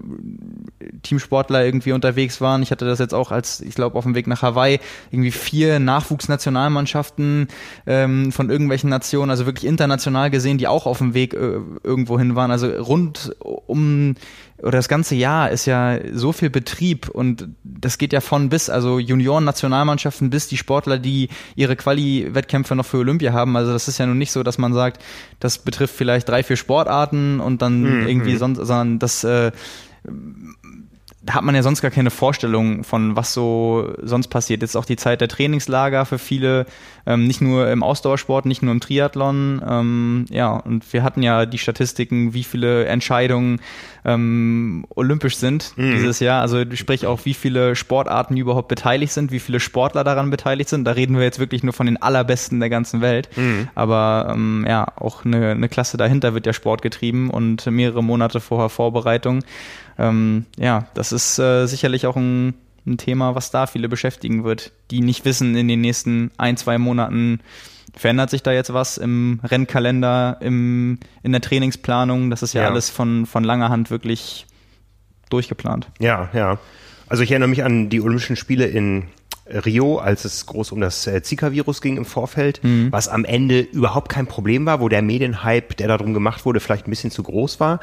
Teamsportler irgendwie unterwegs waren. Ich hatte das jetzt auch als, ich glaube, auf dem Weg nach Hawaii, irgendwie vier Nachwuchsnationalmannschaften ähm, von irgendwelchen Nationen, also wirklich international gesehen, die auch auf dem Weg äh, irgendwo hin waren. Also rund um oder das ganze Jahr ist ja so viel Betrieb und das geht ja von bis, also Junioren-Nationalmannschaften bis die Sportler, die ihre Quali-Wettkämpfe noch für Olympia haben. Also das ist ja nun nicht so, dass man sagt, das betrifft vielleicht drei, vier Sportarten und dann mhm. irgendwie mhm. sonst, sondern das äh, da hat man ja sonst gar keine Vorstellung von, was so sonst passiert. Jetzt auch die Zeit der Trainingslager für viele, ähm, nicht nur im Ausdauersport, nicht nur im Triathlon. Ähm, ja, und wir hatten ja die Statistiken, wie viele Entscheidungen ähm, olympisch sind mhm. dieses Jahr. Also sprich auch, wie viele Sportarten überhaupt beteiligt sind, wie viele Sportler daran beteiligt sind. Da reden wir jetzt wirklich nur von den allerbesten der ganzen Welt. Mhm. Aber ähm, ja, auch eine, eine Klasse dahinter wird ja Sport getrieben und mehrere Monate vorher Vorbereitung ähm, ja, das ist äh, sicherlich auch ein, ein Thema, was da viele beschäftigen wird, die nicht wissen, in den nächsten ein, zwei Monaten verändert sich da jetzt was im Rennkalender, im, in der Trainingsplanung. Das ist ja, ja. alles von, von langer Hand wirklich durchgeplant. Ja, ja. Also ich erinnere mich an die Olympischen Spiele in Rio, als es groß um das äh, Zika-Virus ging im Vorfeld, mhm. was am Ende überhaupt kein Problem war, wo der Medienhype, der darum gemacht wurde, vielleicht ein bisschen zu groß war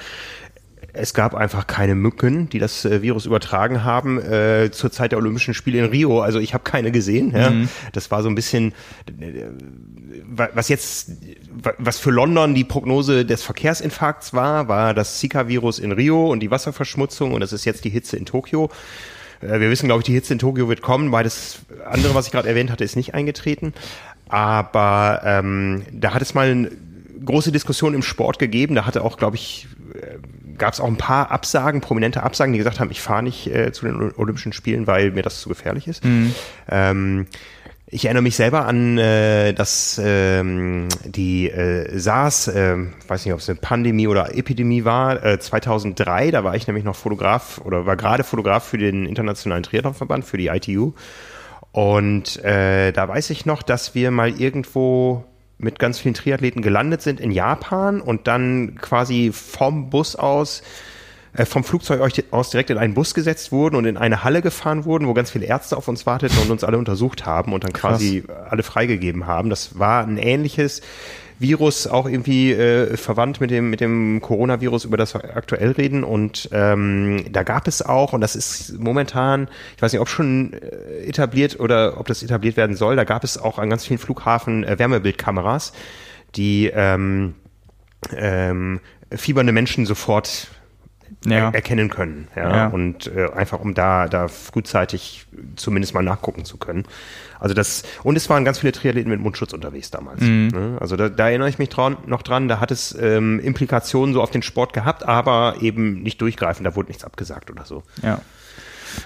es gab einfach keine Mücken, die das äh, Virus übertragen haben äh, zur Zeit der Olympischen Spiele in Rio. Also ich habe keine gesehen. Ja. Mhm. Das war so ein bisschen, äh, was jetzt, was für London die Prognose des Verkehrsinfarkts war, war das Zika-Virus in Rio und die Wasserverschmutzung und das ist jetzt die Hitze in Tokio. Äh, wir wissen, glaube ich, die Hitze in Tokio wird kommen, weil das andere, was ich gerade erwähnt hatte, ist nicht eingetreten. Aber ähm, da hat es mal eine große Diskussion im Sport gegeben. Da hatte auch, glaube ich, äh, gab es auch ein paar Absagen, prominente Absagen, die gesagt haben, ich fahre nicht äh, zu den Olympischen Spielen, weil mir das zu gefährlich ist. Mhm. Ähm, ich erinnere mich selber an, äh, dass ähm, die äh, SARS, äh, weiß nicht, ob es eine Pandemie oder Epidemie war, äh, 2003, da war ich nämlich noch Fotograf oder war gerade Fotograf für den Internationalen Triathlonverband, für die ITU. Und äh, da weiß ich noch, dass wir mal irgendwo mit ganz vielen Triathleten gelandet sind in Japan und dann quasi vom Bus aus äh, vom Flugzeug aus direkt in einen Bus gesetzt wurden und in eine Halle gefahren wurden, wo ganz viele Ärzte auf uns warteten und uns alle untersucht haben und dann Krass. quasi alle freigegeben haben. Das war ein ähnliches Virus, auch irgendwie äh, verwandt mit dem, mit dem Coronavirus, über das wir aktuell reden. Und ähm, da gab es auch, und das ist momentan, ich weiß nicht, ob schon äh, etabliert oder ob das etabliert werden soll, da gab es auch an ganz vielen Flughafen äh, Wärmebildkameras, die ähm, ähm, fiebernde Menschen sofort ja. er erkennen können. Ja? ja. Und äh, einfach um da, da frühzeitig zumindest mal nachgucken zu können. Also das, und es waren ganz viele Triathleten mit Mundschutz unterwegs damals. Mhm. Ne? Also da, da erinnere ich mich dran, noch dran, da hat es ähm, Implikationen so auf den Sport gehabt, aber eben nicht durchgreifend, da wurde nichts abgesagt oder so. Ja.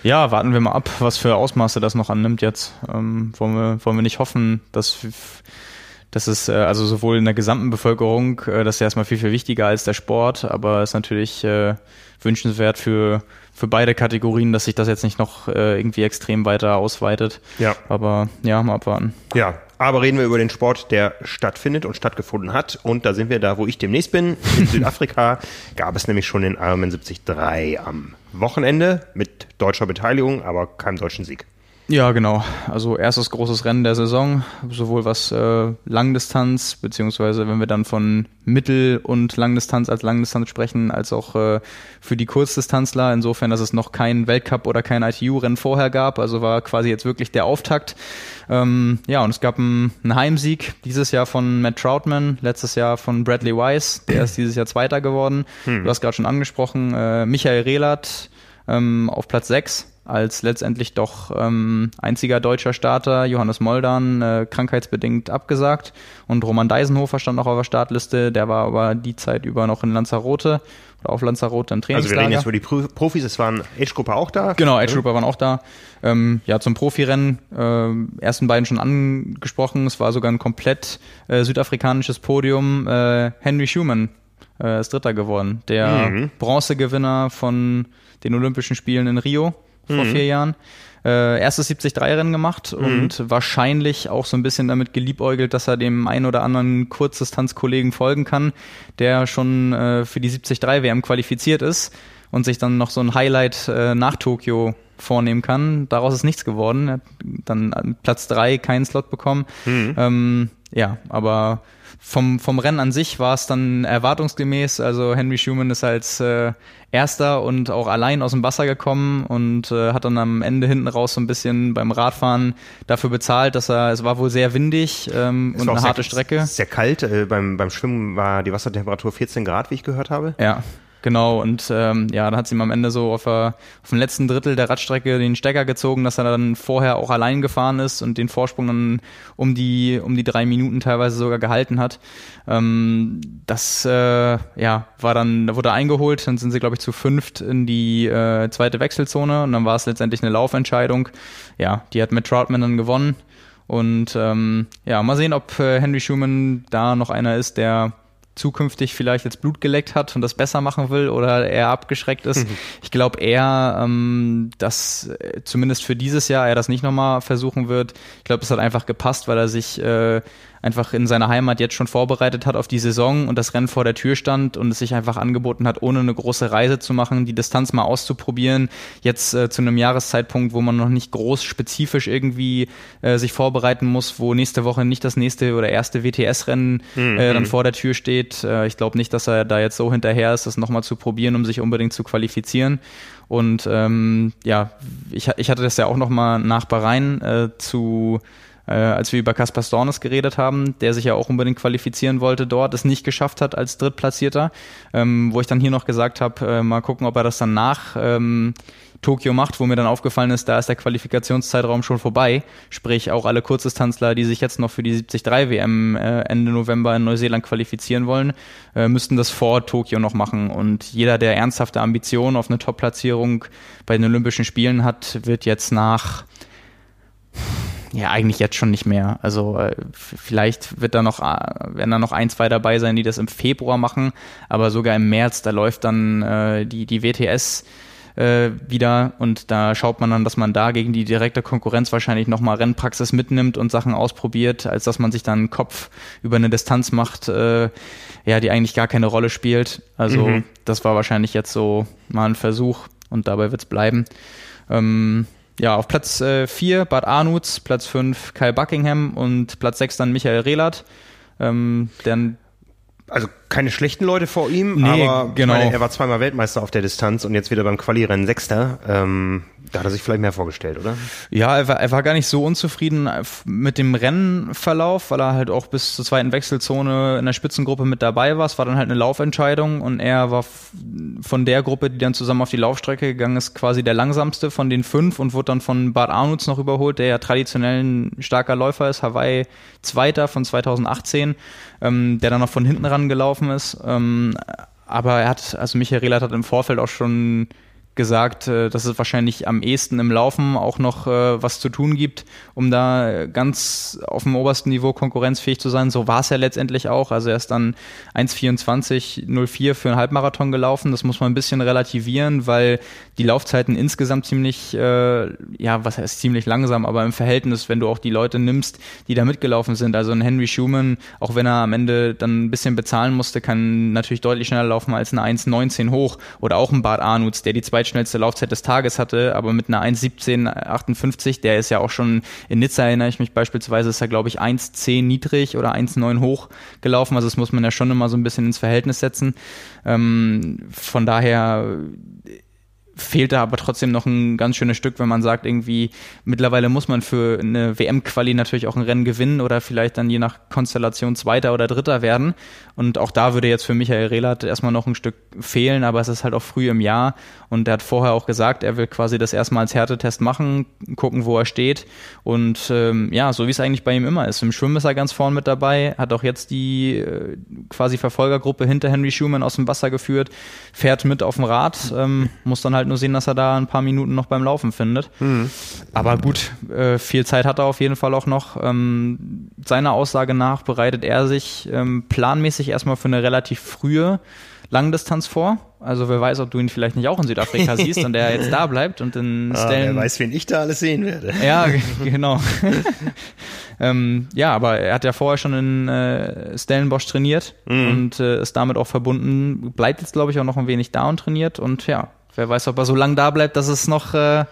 Ja, warten wir mal ab, was für Ausmaße das noch annimmt jetzt. Ähm, wollen, wir, wollen wir nicht hoffen, dass das ist äh, also sowohl in der gesamten Bevölkerung, äh, das ist erstmal viel, viel wichtiger als der Sport, aber ist natürlich äh, wünschenswert für, für beide Kategorien, dass sich das jetzt nicht noch äh, irgendwie extrem weiter ausweitet. Ja. Aber ja, mal abwarten. Ja, aber reden wir über den Sport, der stattfindet und stattgefunden hat. Und da sind wir da, wo ich demnächst bin. In [laughs] Südafrika gab es nämlich schon den Ironman 73 am Wochenende mit deutscher Beteiligung, aber keinem deutschen Sieg. Ja, genau. Also erstes großes Rennen der Saison, sowohl was äh, Langdistanz, beziehungsweise wenn wir dann von Mittel- und Langdistanz als Langdistanz sprechen, als auch äh, für die Kurzdistanzler, insofern, dass es noch kein Weltcup oder kein ITU-Rennen vorher gab. Also war quasi jetzt wirklich der Auftakt. Ähm, ja, und es gab einen, einen Heimsieg dieses Jahr von Matt Troutman, letztes Jahr von Bradley Weiss, der ist dieses Jahr Zweiter geworden. Hm. Du hast gerade schon angesprochen, äh, Michael Rehlert ähm, auf Platz 6 als letztendlich doch ähm, einziger deutscher Starter, Johannes Moldan, äh, krankheitsbedingt abgesagt. Und Roman Deisenhofer stand noch auf der Startliste, der war aber die Zeit über noch in Lanzarote oder auf Lanzarote im Trainingslager. Also wir reden jetzt über die Profis, es waren Age-Grupper auch da? Genau, Age-Grupper waren auch da. Ähm, ja, zum Profirennen, äh, ersten beiden schon angesprochen, es war sogar ein komplett äh, südafrikanisches Podium. Äh, Henry Schumann äh, ist Dritter geworden, der mhm. Bronzegewinner von den Olympischen Spielen in Rio vor mhm. vier Jahren. Äh, erstes 73-Rennen gemacht mhm. und wahrscheinlich auch so ein bisschen damit geliebäugelt, dass er dem einen oder anderen Kurzdistanzkollegen folgen kann, der schon äh, für die 73-WM qualifiziert ist und sich dann noch so ein Highlight äh, nach Tokio vornehmen kann. Daraus ist nichts geworden. Er hat dann Platz drei keinen Slot bekommen. Mhm. Ähm, ja, aber vom, vom Rennen an sich war es dann erwartungsgemäß. Also Henry Schumann ist als äh, Erster und auch allein aus dem Wasser gekommen und äh, hat dann am Ende hinten raus so ein bisschen beim Radfahren dafür bezahlt, dass er, es war wohl sehr windig ähm, und eine harte sehr, Strecke. Sehr kalt. Äh, beim, beim Schwimmen war die Wassertemperatur 14 Grad, wie ich gehört habe. Ja. Genau, und ähm, ja, dann hat sie ihm am Ende so auf, der, auf dem letzten Drittel der Radstrecke den Stecker gezogen, dass er dann vorher auch allein gefahren ist und den Vorsprung dann um die, um die drei Minuten teilweise sogar gehalten hat. Ähm, das äh, ja, war dann, da wurde eingeholt, dann sind sie, glaube ich, zu fünft in die äh, zweite Wechselzone und dann war es letztendlich eine Laufentscheidung. Ja, die hat mit Troutman dann gewonnen. Und ähm, ja, mal sehen, ob äh, Henry Schumann da noch einer ist, der zukünftig vielleicht jetzt Blut geleckt hat und das besser machen will oder er abgeschreckt ist. Mhm. Ich glaube eher, ähm, dass äh, zumindest für dieses Jahr er das nicht nochmal versuchen wird. Ich glaube, es hat einfach gepasst, weil er sich äh, einfach in seiner Heimat jetzt schon vorbereitet hat auf die Saison und das Rennen vor der Tür stand und es sich einfach angeboten hat, ohne eine große Reise zu machen, die Distanz mal auszuprobieren. Jetzt äh, zu einem Jahreszeitpunkt, wo man noch nicht groß spezifisch irgendwie äh, sich vorbereiten muss, wo nächste Woche nicht das nächste oder erste WTS-Rennen mhm. äh, dann vor der Tür steht. Äh, ich glaube nicht, dass er da jetzt so hinterher ist, das nochmal zu probieren, um sich unbedingt zu qualifizieren. Und ähm, ja, ich, ich hatte das ja auch nochmal nach Bahrain äh, zu äh, als wir über Kaspar Stornes geredet haben, der sich ja auch unbedingt qualifizieren wollte dort, es nicht geschafft hat als Drittplatzierter, ähm, wo ich dann hier noch gesagt habe, äh, mal gucken, ob er das dann nach ähm, Tokio macht, wo mir dann aufgefallen ist, da ist der Qualifikationszeitraum schon vorbei. Sprich, auch alle Kurzdistanzler, die sich jetzt noch für die 73 WM äh, Ende November in Neuseeland qualifizieren wollen, äh, müssten das vor Tokio noch machen. Und jeder, der ernsthafte Ambitionen auf eine Top-Platzierung bei den Olympischen Spielen hat, wird jetzt nach Ja, eigentlich jetzt schon nicht mehr. Also äh, vielleicht wird da noch, äh, werden da noch ein, zwei dabei sein, die das im Februar machen, aber sogar im März, da läuft dann äh, die, die WTS äh, wieder und da schaut man dann, dass man da gegen die direkte Konkurrenz wahrscheinlich nochmal Rennpraxis mitnimmt und Sachen ausprobiert, als dass man sich dann einen Kopf über eine Distanz macht, äh, ja, die eigentlich gar keine Rolle spielt. Also mhm. das war wahrscheinlich jetzt so mal ein Versuch und dabei wird's bleiben. Ähm, ja, auf Platz 4 äh, Bad Arnutz, Platz 5 Kyle Buckingham und Platz 6 dann Michael Rehlert. Ähm, der also keine schlechten Leute vor ihm, nee, aber genau. Meine, er war zweimal Weltmeister auf der Distanz und jetzt wieder beim Quali-Rennen Sechster. Ähm, da hat er sich vielleicht mehr vorgestellt, oder? Ja, er war, er war gar nicht so unzufrieden mit dem Rennverlauf, weil er halt auch bis zur zweiten Wechselzone in der Spitzengruppe mit dabei war. Es war dann halt eine Laufentscheidung und er war von der Gruppe, die dann zusammen auf die Laufstrecke gegangen ist, quasi der langsamste von den fünf und wurde dann von Bart Arnutz noch überholt, der ja traditionell ein starker Läufer ist, Hawaii Zweiter von 2018, ähm, der dann noch von hinten ran gelaufen ist. Ähm, aber er hat, also Michael Rehlert hat im Vorfeld auch schon gesagt, äh, dass es wahrscheinlich am ehesten im Laufen auch noch äh, was zu tun gibt, um da ganz auf dem obersten Niveau konkurrenzfähig zu sein. So war es ja letztendlich auch. Also er ist dann 1,24,04 für einen Halbmarathon gelaufen. Das muss man ein bisschen relativieren, weil die Laufzeiten insgesamt ziemlich, äh, ja, was heißt ziemlich langsam, aber im Verhältnis, wenn du auch die Leute nimmst, die da mitgelaufen sind. Also ein Henry Schumann, auch wenn er am Ende dann ein bisschen bezahlen musste, kann natürlich deutlich schneller laufen als eine 1,19 hoch oder auch ein Bart Arnutz, der die zweitschnellste Laufzeit des Tages hatte, aber mit einer 1,17,58, der ist ja auch schon in Nizza, erinnere ich mich beispielsweise, ist er glaube ich 1,10 niedrig oder 1,9 hoch gelaufen. Also das muss man ja schon immer so ein bisschen ins Verhältnis setzen. Ähm, von daher fehlt da aber trotzdem noch ein ganz schönes Stück, wenn man sagt, irgendwie mittlerweile muss man für eine WM-Quali natürlich auch ein Rennen gewinnen oder vielleicht dann je nach Konstellation Zweiter oder Dritter werden. Und auch da würde jetzt für Michael Rehlert erstmal noch ein Stück fehlen, aber es ist halt auch früh im Jahr und er hat vorher auch gesagt, er will quasi das erstmal als Härtetest machen, gucken, wo er steht. Und ähm, ja, so wie es eigentlich bei ihm immer ist. Im Schwimmen ist er ganz vorn mit dabei, hat auch jetzt die äh, quasi Verfolgergruppe hinter Henry Schumann aus dem Wasser geführt, fährt mit auf dem Rad, ähm, muss dann halt halt nur sehen, dass er da ein paar Minuten noch beim Laufen findet. Mhm. Aber gut, äh, viel Zeit hat er auf jeden Fall auch noch. Ähm, seiner Aussage nach bereitet er sich ähm, planmäßig erstmal für eine relativ frühe Langdistanz vor. Also wer weiß, ob du ihn vielleicht nicht auch in Südafrika [laughs] siehst und er jetzt da bleibt und in ah, Stellen. Wer weiß, wen ich da alles sehen werde. Ja, [laughs] genau. [laughs] ähm, ja, aber er hat ja vorher schon in äh, Stellenbosch trainiert mhm. und äh, ist damit auch verbunden. Bleibt jetzt, glaube ich, auch noch ein wenig da und trainiert und ja, wer weiß, ob er so lange da bleibt, dass es noch äh,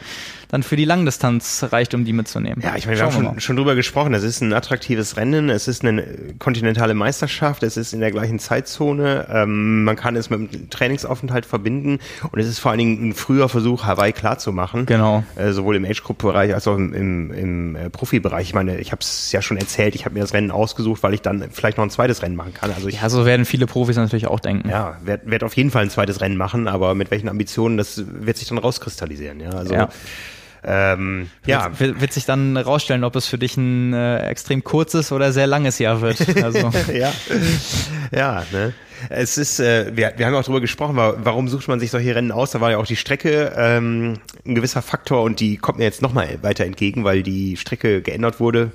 dann für die Langdistanz reicht, um die mitzunehmen. Ja, ich meine, wir Schauen haben schon, schon drüber gesprochen. Es ist ein attraktives Rennen, es ist eine kontinentale Meisterschaft, es ist in der gleichen Zeitzone, ähm, man kann es mit einem Trainingsaufenthalt verbinden und es ist vor allen Dingen ein früher Versuch, Hawaii klar zu machen. Genau. Äh, sowohl im Age-Group-Bereich als auch im, im, im äh, Profibereich. Ich meine, ich habe es ja schon erzählt, ich habe mir das Rennen ausgesucht, weil ich dann vielleicht noch ein zweites Rennen machen kann. Also ich, ja, so werden viele Profis natürlich auch denken. Ja, werde werd auf jeden Fall ein zweites Rennen machen, aber mit welchen Ambitionen, das wird sich dann rauskristallisieren. Ja, also ja. Ähm, ja. Wird, wird, sich dann rausstellen, ob es für dich ein äh, extrem kurzes oder sehr langes Jahr wird. [laughs] Also. ja, ja ne? Es ist, äh, wir, wir haben auch darüber gesprochen, warum sucht man sich solche Rennen aus? Da war ja auch die Strecke ähm, ein gewisser Faktor und die kommt mir jetzt nochmal weiter entgegen, weil die Strecke geändert wurde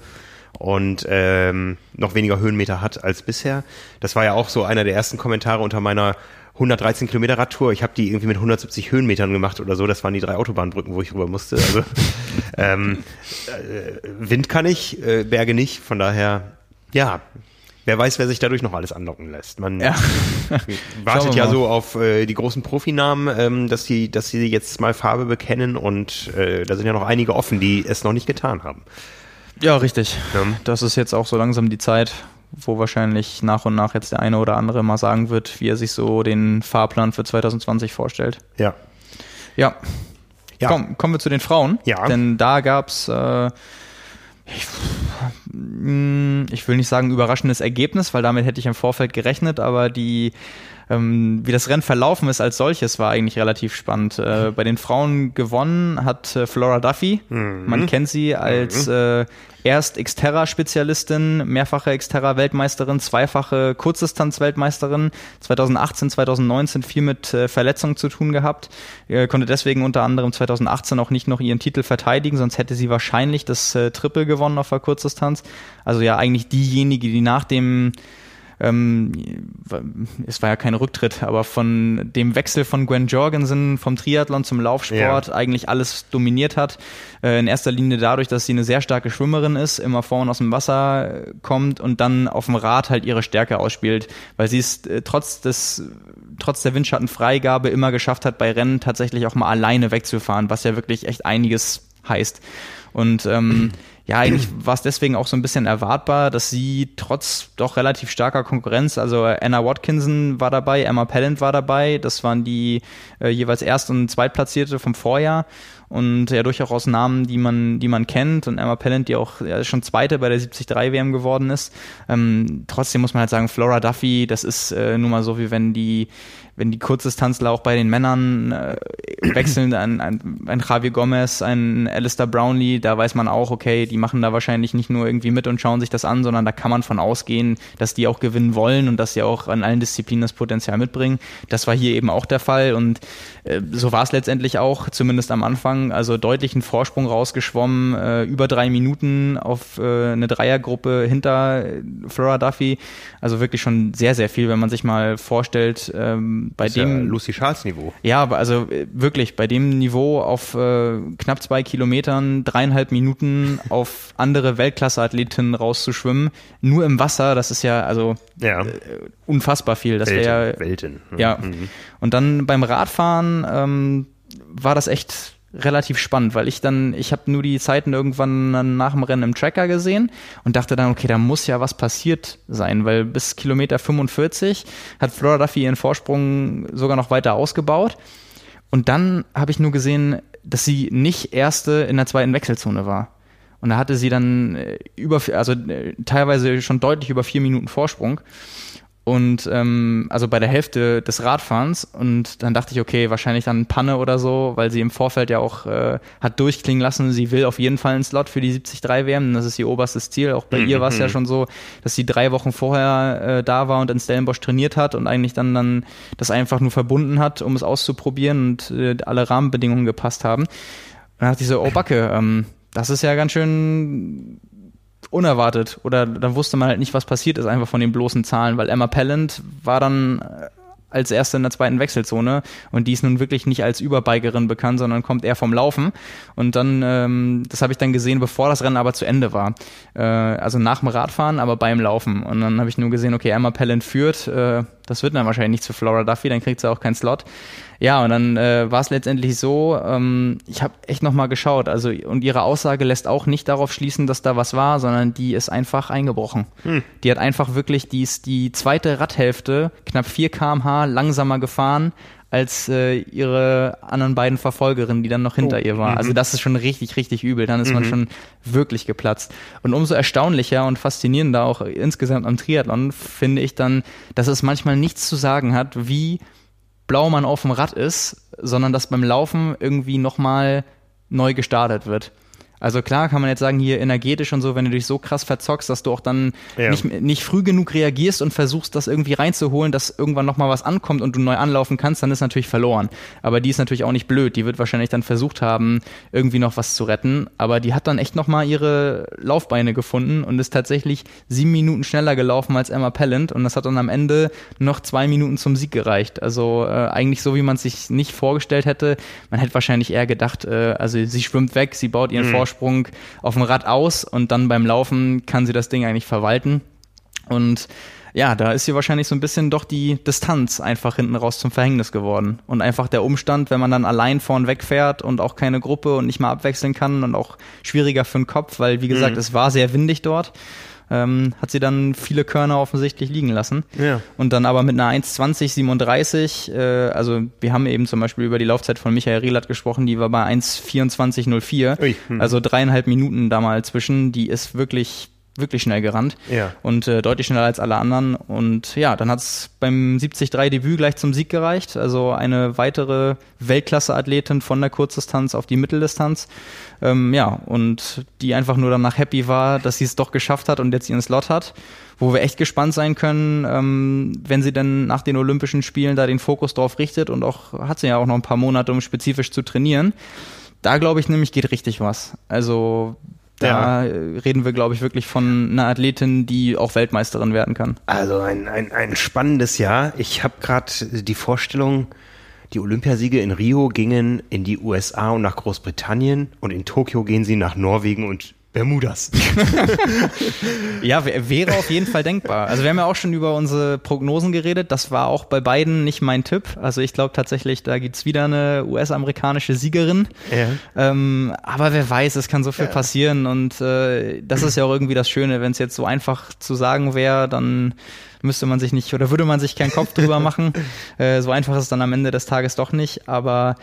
und ähm, noch weniger Höhenmeter hat als bisher. Das war ja auch so einer der ersten Kommentare unter meiner 113 Kilometer Radtour. Ich habe die irgendwie mit 170 Höhenmetern gemacht oder so. Das waren die drei Autobahnbrücken, wo ich rüber musste. Also [laughs] ähm, äh, Wind kann ich, äh, Berge nicht. Von daher, ja, wer weiß, wer sich dadurch noch alles anlocken lässt. Man ja. [laughs] wartet ja so auf äh, die großen Profinamen, ähm, dass sie, dass sie jetzt mal Farbe bekennen und äh, da sind ja noch einige offen, die es noch nicht getan haben. Ja, richtig. Ja. Das ist jetzt auch so langsam die Zeit, wo wahrscheinlich nach und nach jetzt der eine oder andere mal sagen wird, wie er sich so den Fahrplan für 2020 vorstellt. Ja. Ja. ja. Komm, kommen wir zu den Frauen. Ja. Denn da gab's äh, ich, hm, ich will nicht sagen überraschendes Ergebnis, weil damit hätte ich im Vorfeld gerechnet, aber die Ähm, wie das Rennen verlaufen ist als solches, war eigentlich relativ spannend. Äh, bei den Frauen gewonnen hat äh, Flora Duffy. Mhm. Man kennt sie als mhm. äh, erst Xterra-Spezialistin, mehrfache Xterra-Weltmeisterin, zweifache Kurzdistanz-Weltmeisterin, 2018, 2019 viel mit äh, Verletzungen zu tun gehabt, äh, konnte deswegen unter anderem 2018 auch nicht noch ihren Titel verteidigen, sonst hätte sie wahrscheinlich das äh, Triple gewonnen auf der Kurzdistanz. Also ja, eigentlich diejenige, die nach dem ähm, es war ja kein Rücktritt, aber von dem Wechsel von Gwen Jorgensen vom Triathlon zum Laufsport ja. eigentlich alles dominiert hat. Äh, in erster Linie dadurch, dass sie eine sehr starke Schwimmerin ist, immer vorne aus dem Wasser kommt und dann auf dem Rad halt ihre Stärke ausspielt, weil sie es äh, trotz des trotz der Windschattenfreigabe immer geschafft hat, bei Rennen tatsächlich auch mal alleine wegzufahren, was ja wirklich echt einiges heißt. Und ähm, [clears throat] ja, eigentlich war es deswegen auch so ein bisschen erwartbar, dass sie trotz doch relativ starker Konkurrenz, also Anna Watkinson war dabei, Emma Pellant war dabei, das waren die äh, jeweils Erst- und Zweitplatzierte vom Vorjahr und ja durchaus Namen, die man, die man kennt und Emma Pellant, die auch ja, schon Zweite bei der 73 WM geworden ist. Ähm, trotzdem muss man halt sagen, Flora Duffy, das ist äh, nun mal so, wie wenn die wenn die Kurzdistanzler auch bei den Männern äh, wechseln, ein, ein, ein Javier Gomez, ein Alistair Brownlee, da weiß man auch, okay, die machen da wahrscheinlich nicht nur irgendwie mit und schauen sich das an, sondern da kann man von ausgehen, dass die auch gewinnen wollen und dass sie auch an allen Disziplinen das Potenzial mitbringen. Das war hier eben auch der Fall und äh, so war es letztendlich auch, zumindest am Anfang, also deutlichen Vorsprung rausgeschwommen, äh, über drei Minuten auf äh, eine Dreiergruppe hinter Flora Duffy. Also wirklich schon sehr, sehr viel, wenn man sich mal vorstellt, ähm, bei das dem ja Lucy Charles Niveau. Ja, also äh, wirklich bei dem Niveau auf äh, knapp zwei Kilometern dreieinhalb Minuten [laughs] auf andere Weltklasse-Athletinnen rauszuschwimmen, nur im Wasser, das ist ja also ja. Äh, unfassbar viel. Das wäre Welten. Ja. Mhm. Und dann beim Radfahren ähm, war das echt relativ spannend, weil ich dann, ich habe nur die Zeiten irgendwann nach dem Rennen im Tracker gesehen und dachte dann, okay, da muss ja was passiert sein, weil bis Kilometer 45 hat Flora Duffy ihren Vorsprung sogar noch weiter ausgebaut. Und dann habe ich nur gesehen, dass sie nicht erste in der zweiten Wechselzone war. Und da hatte sie dann äh, über, also äh, teilweise schon deutlich über vier Minuten Vorsprung und ähm, also bei der Hälfte des Radfahrens und dann dachte ich, okay, wahrscheinlich dann Panne oder so, weil sie im Vorfeld ja auch äh, hat durchklingen lassen, sie will auf jeden Fall einen Slot für die 73 WM, das ist ihr oberstes Ziel. Auch bei mhm. ihr war es ja schon so, dass sie drei Wochen vorher äh, da war und in Stellenbosch trainiert hat und eigentlich dann dann das einfach nur verbunden hat, um es auszuprobieren und äh, alle Rahmenbedingungen gepasst haben. Und dann dachte ich so, oh Backe, ähm, das ist ja ganz schön unerwartet oder dann wusste man halt nicht, was passiert ist, einfach von den bloßen Zahlen, weil Emma Pellant war dann äh, als erste in der zweiten Wechselzone und die ist nun wirklich nicht als Überbikerin bekannt, sondern kommt eher vom Laufen. Und dann, ähm, das habe ich dann gesehen, bevor das Rennen aber zu Ende war, äh, also nach dem Radfahren, aber beim Laufen. Und dann habe ich nur gesehen, okay, Emma Pellant führt, äh, das wird dann wahrscheinlich nicht zu Flora Duffy, dann kriegt sie auch keinen Slot. Ja, und dann äh, war es letztendlich so, ähm, ich habe echt nochmal geschaut, also und ihre Aussage lässt auch nicht darauf schließen, dass da was war, sondern die ist einfach eingebrochen. Hm. Die hat einfach wirklich, die ist die zweite Radhälfte, knapp 4 kmh langsamer gefahren, als äh, ihre anderen beiden Verfolgerinnen, die dann noch hinter oh. ihr war. Also mhm. das ist schon richtig, richtig übel. Dann ist mhm. man schon wirklich geplatzt. Und umso erstaunlicher und faszinierender auch insgesamt am Triathlon finde ich dann, dass es manchmal nichts zu sagen hat, wie blau man auf dem Rad ist, sondern dass beim Laufen irgendwie nochmal neu gestartet wird. Also klar kann man jetzt sagen, hier energetisch und so, wenn du dich so krass verzockst, dass du auch dann ja. nicht, nicht früh genug reagierst und versuchst, das irgendwie reinzuholen, dass irgendwann nochmal was ankommt und du neu anlaufen kannst, dann ist natürlich verloren. Aber die ist natürlich auch nicht blöd. Die wird wahrscheinlich dann versucht haben, irgendwie noch was zu retten. Aber die hat dann echt nochmal ihre Laufbeine gefunden und ist tatsächlich sieben Minuten schneller gelaufen als Emma Pellant und das hat dann am Ende noch zwei Minuten zum Sieg gereicht. Also äh, eigentlich so, wie man es sich nicht vorgestellt hätte. Man hätte wahrscheinlich eher gedacht, äh, also sie schwimmt weg, sie baut ihren mhm. Vorsprung Vorsprung auf dem Rad aus und dann beim Laufen kann sie das Ding eigentlich verwalten. Und ja, da ist sie wahrscheinlich so ein bisschen doch die Distanz einfach hinten raus zum Verhängnis geworden. Und einfach der Umstand, wenn man dann allein vorn wegfährt und auch keine Gruppe und nicht mal abwechseln kann und auch schwieriger für den Kopf, weil wie gesagt, mhm. es war sehr windig dort ähm, hat sie dann viele Körner offensichtlich liegen lassen. Ja. Und dann aber mit einer 1,20,37, äh, also wir haben eben zum Beispiel über die Laufzeit von Michael Rielat gesprochen, die war bei 1,24,04, hm. also dreieinhalb Minuten da mal zwischen, die ist wirklich wirklich schnell gerannt ja. und äh, deutlich schneller als alle anderen. Und ja, dann hat es beim 73-Debüt gleich zum Sieg gereicht. Also eine weitere Weltklasse-Athletin von der Kurzdistanz auf die Mitteldistanz. Ähm, ja, und die einfach nur danach happy war, dass sie es doch geschafft hat und jetzt ihren Slot hat. Wo wir echt gespannt sein können, ähm, wenn sie dann nach den Olympischen Spielen da den Fokus drauf richtet und auch hat sie ja auch noch ein paar Monate, um spezifisch zu trainieren. Da glaube ich nämlich geht richtig was. Also da ja. reden wir, glaube ich, wirklich von einer Athletin, die auch Weltmeisterin werden kann. Also ein, ein, ein spannendes Jahr. Ich habe gerade die Vorstellung, die Olympiasiege in Rio gingen in die USA und nach Großbritannien und in Tokio gehen sie nach Norwegen und Bermudas. [laughs] ja, wäre auf jeden Fall denkbar. Also wir haben ja auch schon über unsere Prognosen geredet. Das war auch bei beiden nicht mein Tipp. Also ich glaube tatsächlich, da gibt's wieder eine US-amerikanische Siegerin. Ja. Ähm, aber wer weiß, es kann so viel ja. passieren. Und äh, das ist ja auch irgendwie das Schöne. Wenn es jetzt so einfach zu sagen wäre, dann müsste man sich nicht oder würde man sich keinen Kopf drüber machen. [laughs] Äh, so einfach ist es dann am Ende des Tages doch nicht. Aber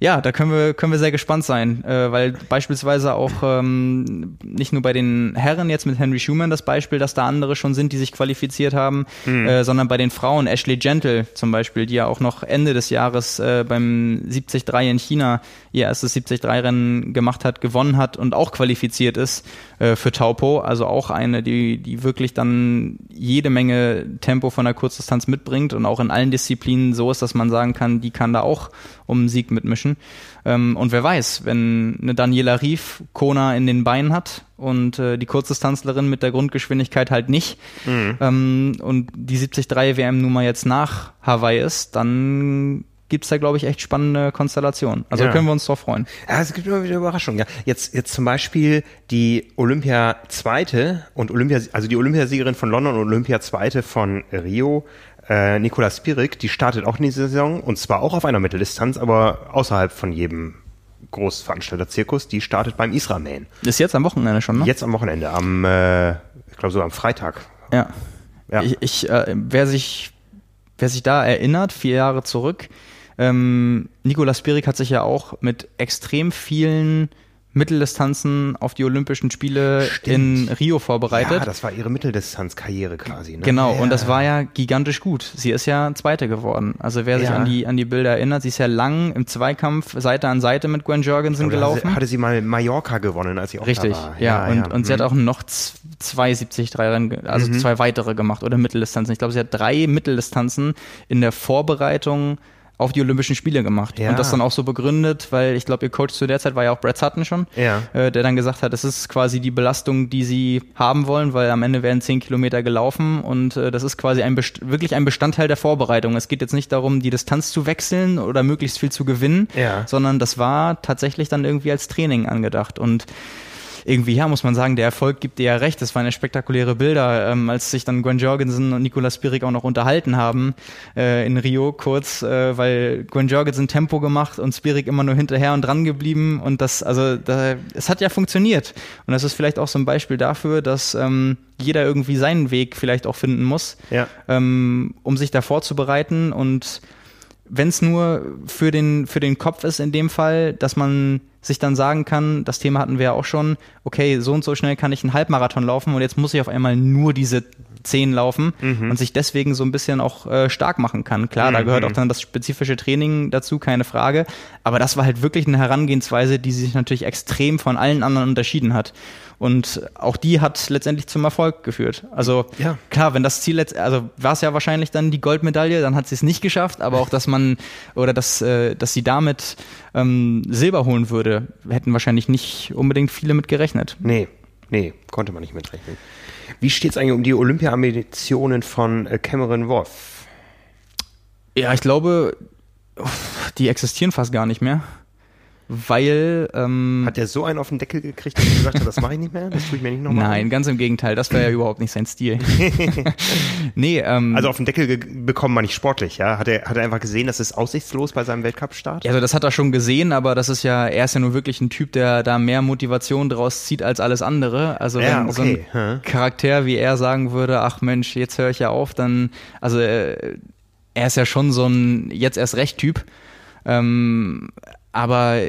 ja, da können wir, können wir sehr gespannt sein, äh, weil beispielsweise auch ähm, nicht nur bei den Herren jetzt mit Henry Schumann das Beispiel, dass da andere schon sind, die sich qualifiziert haben, mhm. äh, sondern bei den Frauen, Ashley Gentle zum Beispiel, die ja auch noch Ende des Jahres äh, beim 73 in China ihr erstes 73-Rennen gemacht hat, gewonnen hat und auch qualifiziert ist äh, für Taupo. Also auch eine, die, die wirklich dann jede Menge Tempo von der Kurzdistanz mitbringt und auch in allen Disziplinen so ist, dass man sagen kann, die kann da auch um einen Sieg mitmischen. Ähm, und wer weiß, wenn eine Daniela Rief Kona in den Beinen hat und äh, die Kurzdistanzlerin mit der Grundgeschwindigkeit halt nicht mhm. ähm, und die 73 WM nun mal jetzt nach Hawaii ist, dann gibt's da, glaube ich, echt spannende Konstellationen. Also ja. können wir uns drauf freuen. Ja, es gibt immer wieder Überraschungen. Ja. Jetzt, jetzt zum Beispiel die Olympia Zweite und Olympia, also die Olympiasiegerin von London und Olympia Zweite von Rio, äh, Nikola Spirik, die startet auch in die Saison und zwar auch auf einer Mitteldistanz, aber außerhalb von jedem Großveranstalter-Zirkus. Die startet beim Israel-Man. Ist jetzt am Wochenende schon, ne? Jetzt am Wochenende, am, äh, ich glaube so am Freitag. Ja. ja. Ich, ich äh, wer sich wer sich da erinnert, vier Jahre zurück, ähm, Nikolas Spirik hat sich ja auch mit extrem vielen Mitteldistanzen auf die Olympischen Spiele Stimmt. in Rio vorbereitet. Ja, das war ihre Mitteldistanzkarriere quasi. Ne? Genau, ja. und das war ja gigantisch gut. Sie ist ja Zweite geworden. Also wer sich ja. an die an die Bilder erinnert, sie ist ja lang im Zweikampf Seite an Seite mit Gwen Jorgensen Oder gelaufen. Hatte sie mal Mallorca gewonnen, als sie auch Richtig, war. ja, ja und, und mhm. sie hat mhm. auch noch zwei 73 Rennen, also mhm. zwei weitere gemacht oder Mitteldistanzen. Ich glaube, sie hat drei Mitteldistanzen in der Vorbereitung auf die Olympischen Spiele gemacht. Ja. Und das dann auch so begründet, weil ich glaube, ihr Coach zu der Zeit war ja auch Brad Sutton schon, ja. äh, der dann gesagt hat, es ist quasi die Belastung, die sie haben wollen, weil am Ende werden zehn Kilometer gelaufen und äh, das ist quasi ein wirklich ein Bestandteil der Vorbereitung. Es geht jetzt nicht darum, die Distanz zu wechseln oder möglichst viel zu gewinnen, ja. sondern das war tatsächlich dann irgendwie als Training angedacht. Und irgendwie, ja, muss man sagen, der Erfolg gibt dir ja recht. Das waren ja spektakuläre Bilder, ähm, als sich dann Gwen Jorgensen und Nicolas Spirik auch noch unterhalten haben äh, in Rio kurz, äh, weil Gwen Jorgensen Tempo gemacht und Spirik immer nur hinterher und dran geblieben und das, also da, es hat ja funktioniert. Und das ist vielleicht auch so ein Beispiel dafür, dass ähm, jeder irgendwie seinen Weg vielleicht auch finden muss, ja. ähm, um sich da vorzubereiten und wenn es nur für den, für den Kopf ist in dem Fall, dass man sich dann sagen kann, das Thema hatten wir ja auch schon, okay, so und so schnell kann ich einen Halbmarathon laufen und jetzt muss ich auf einmal nur diese zehn laufen mhm. und sich deswegen so ein bisschen auch äh, stark machen kann. Klar, mhm. da gehört auch dann das spezifische Training dazu, keine Frage. Aber das war halt wirklich eine Herangehensweise, die sich natürlich extrem von allen anderen unterschieden hat. Und auch die hat letztendlich zum Erfolg geführt. Also ja. klar, wenn das Ziel jetzt, also war es ja wahrscheinlich dann die Goldmedaille, dann hat sie es nicht geschafft, aber auch, dass man [laughs] oder dass, äh, dass sie damit ähm, Silber holen würde, hätten wahrscheinlich nicht unbedingt viele mit gerechnet. Nee, nee, konnte man nicht mitrechnen. Wie steht es eigentlich um die Olympia-Ambitionen von äh, Cameron Wolf? Ja, ich glaube, die existieren fast gar nicht mehr weil ähm, hat der so einen auf den Deckel gekriegt, dass er gesagt hat, das mache ich nicht mehr, das tue ich mir nicht nochmal. Nein, an. ganz im Gegenteil, das wäre ja überhaupt nicht sein Stil. [laughs] nee, ähm, also auf den Deckel bekommen man nicht sportlich, ja? Hat er hat er einfach gesehen, das ist aussichtslos bei seinem Weltcup-Start? Ja, also das hat er schon gesehen, aber das ist ja er ist ja nur wirklich ein Typ, der da mehr Motivation draus zieht als alles andere. Also wenn ja, okay. so ein hm. Charakter wie er sagen würde, ach Mensch, jetzt höre ich ja auf, dann also äh, er ist ja schon so ein jetzt erst recht Typ. Ähm, aber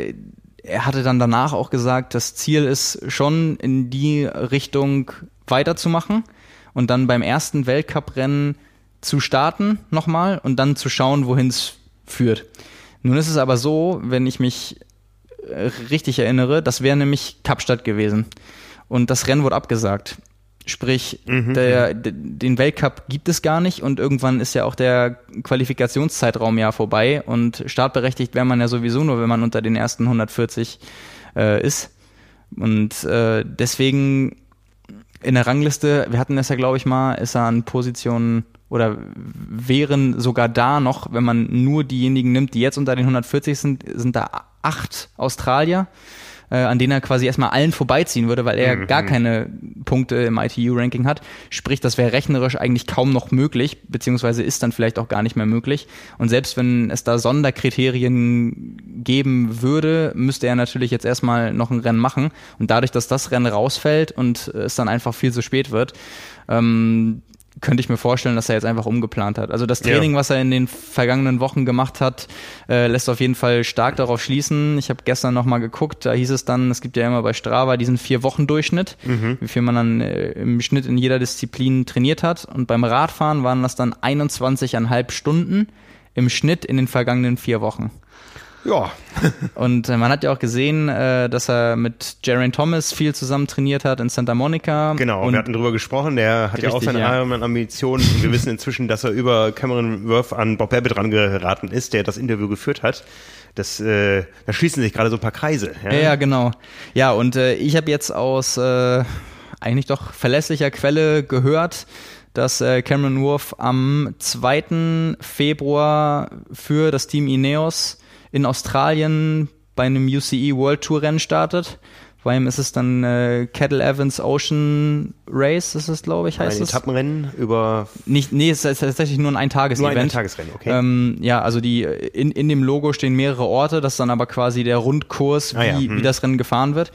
er hatte dann danach auch gesagt, das Ziel ist schon in die Richtung weiterzumachen und dann beim ersten Weltcuprennen zu starten nochmal und dann zu schauen, wohin es führt. Nun ist es aber so, wenn ich mich äh, richtig erinnere, das wäre nämlich Kapstadt gewesen. Und das Rennen wurde abgesagt. Sprich, mhm. der, den Weltcup gibt es gar nicht und irgendwann ist ja auch der Qualifikationszeitraum ja vorbei und startberechtigt wäre man ja sowieso nur, wenn man unter den ersten 140 äh, ist. Und äh, deswegen in der Rangliste, wir hatten das ja glaube ich mal, ist er an Position oder wären sogar da noch, wenn man nur diejenigen nimmt, die jetzt unter den 140 sind, sind da acht Australier äh, an denen er quasi erstmal allen vorbeiziehen würde, weil er mhm. gar keine Punkte im ITU-Ranking hat. Sprich, das wäre rechnerisch eigentlich kaum noch möglich, beziehungsweise ist dann vielleicht auch gar nicht mehr möglich. Und selbst wenn es da Sonderkriterien geben würde, müsste er natürlich jetzt erstmal noch ein Rennen machen. Und dadurch, dass das Rennen rausfällt und es dann einfach viel zu spät wird, ähm, könnte ich mir vorstellen, dass er jetzt einfach umgeplant hat. Also das Training, ja. was er in den vergangenen Wochen gemacht hat, äh, lässt auf jeden Fall stark darauf schließen. Ich habe gestern nochmal geguckt, da hieß es dann, es gibt ja immer bei Strava diesen Vier-Wochen-Durchschnitt, mhm. wie viel man dann äh, im Schnitt in jeder Disziplin trainiert hat. Und beim Radfahren waren das dann 21,5 Stunden im Schnitt in den vergangenen vier Wochen. Ja. [laughs] und äh, man hat ja auch gesehen, äh, dass er mit Jaren Thomas viel zusammen trainiert hat in Santa Monica. Genau, und wir hatten drüber gesprochen. Der hat richtig, ja auch seine ja. Ambitionen. wir wissen inzwischen, dass er über Cameron Worth an Bob Babbitt dran geraten ist, der das Interview geführt hat. Das, äh, da schließen sich gerade so ein paar Kreise. Ja, ja genau. Ja, und äh, ich habe jetzt aus äh, eigentlich doch verlässlicher Quelle gehört, dass äh, Cameron Worth am 2. Februar für das Team Ineos in Australien bei einem UCE World Tour Rennen startet. Bei ihm ist es dann äh, Kettle Evans Ocean Race, ist es, glaube ich, heißt ein es. Ein Etappenrennen über. Nicht, nee, es ist tatsächlich nur ein Eintagesevent. Nur ein Tagesrennen, okay. Ähm, ja, also die in, in dem Logo stehen mehrere Orte, das ist dann aber quasi der Rundkurs, wie, ah, ja. hm. wie das Rennen gefahren wird.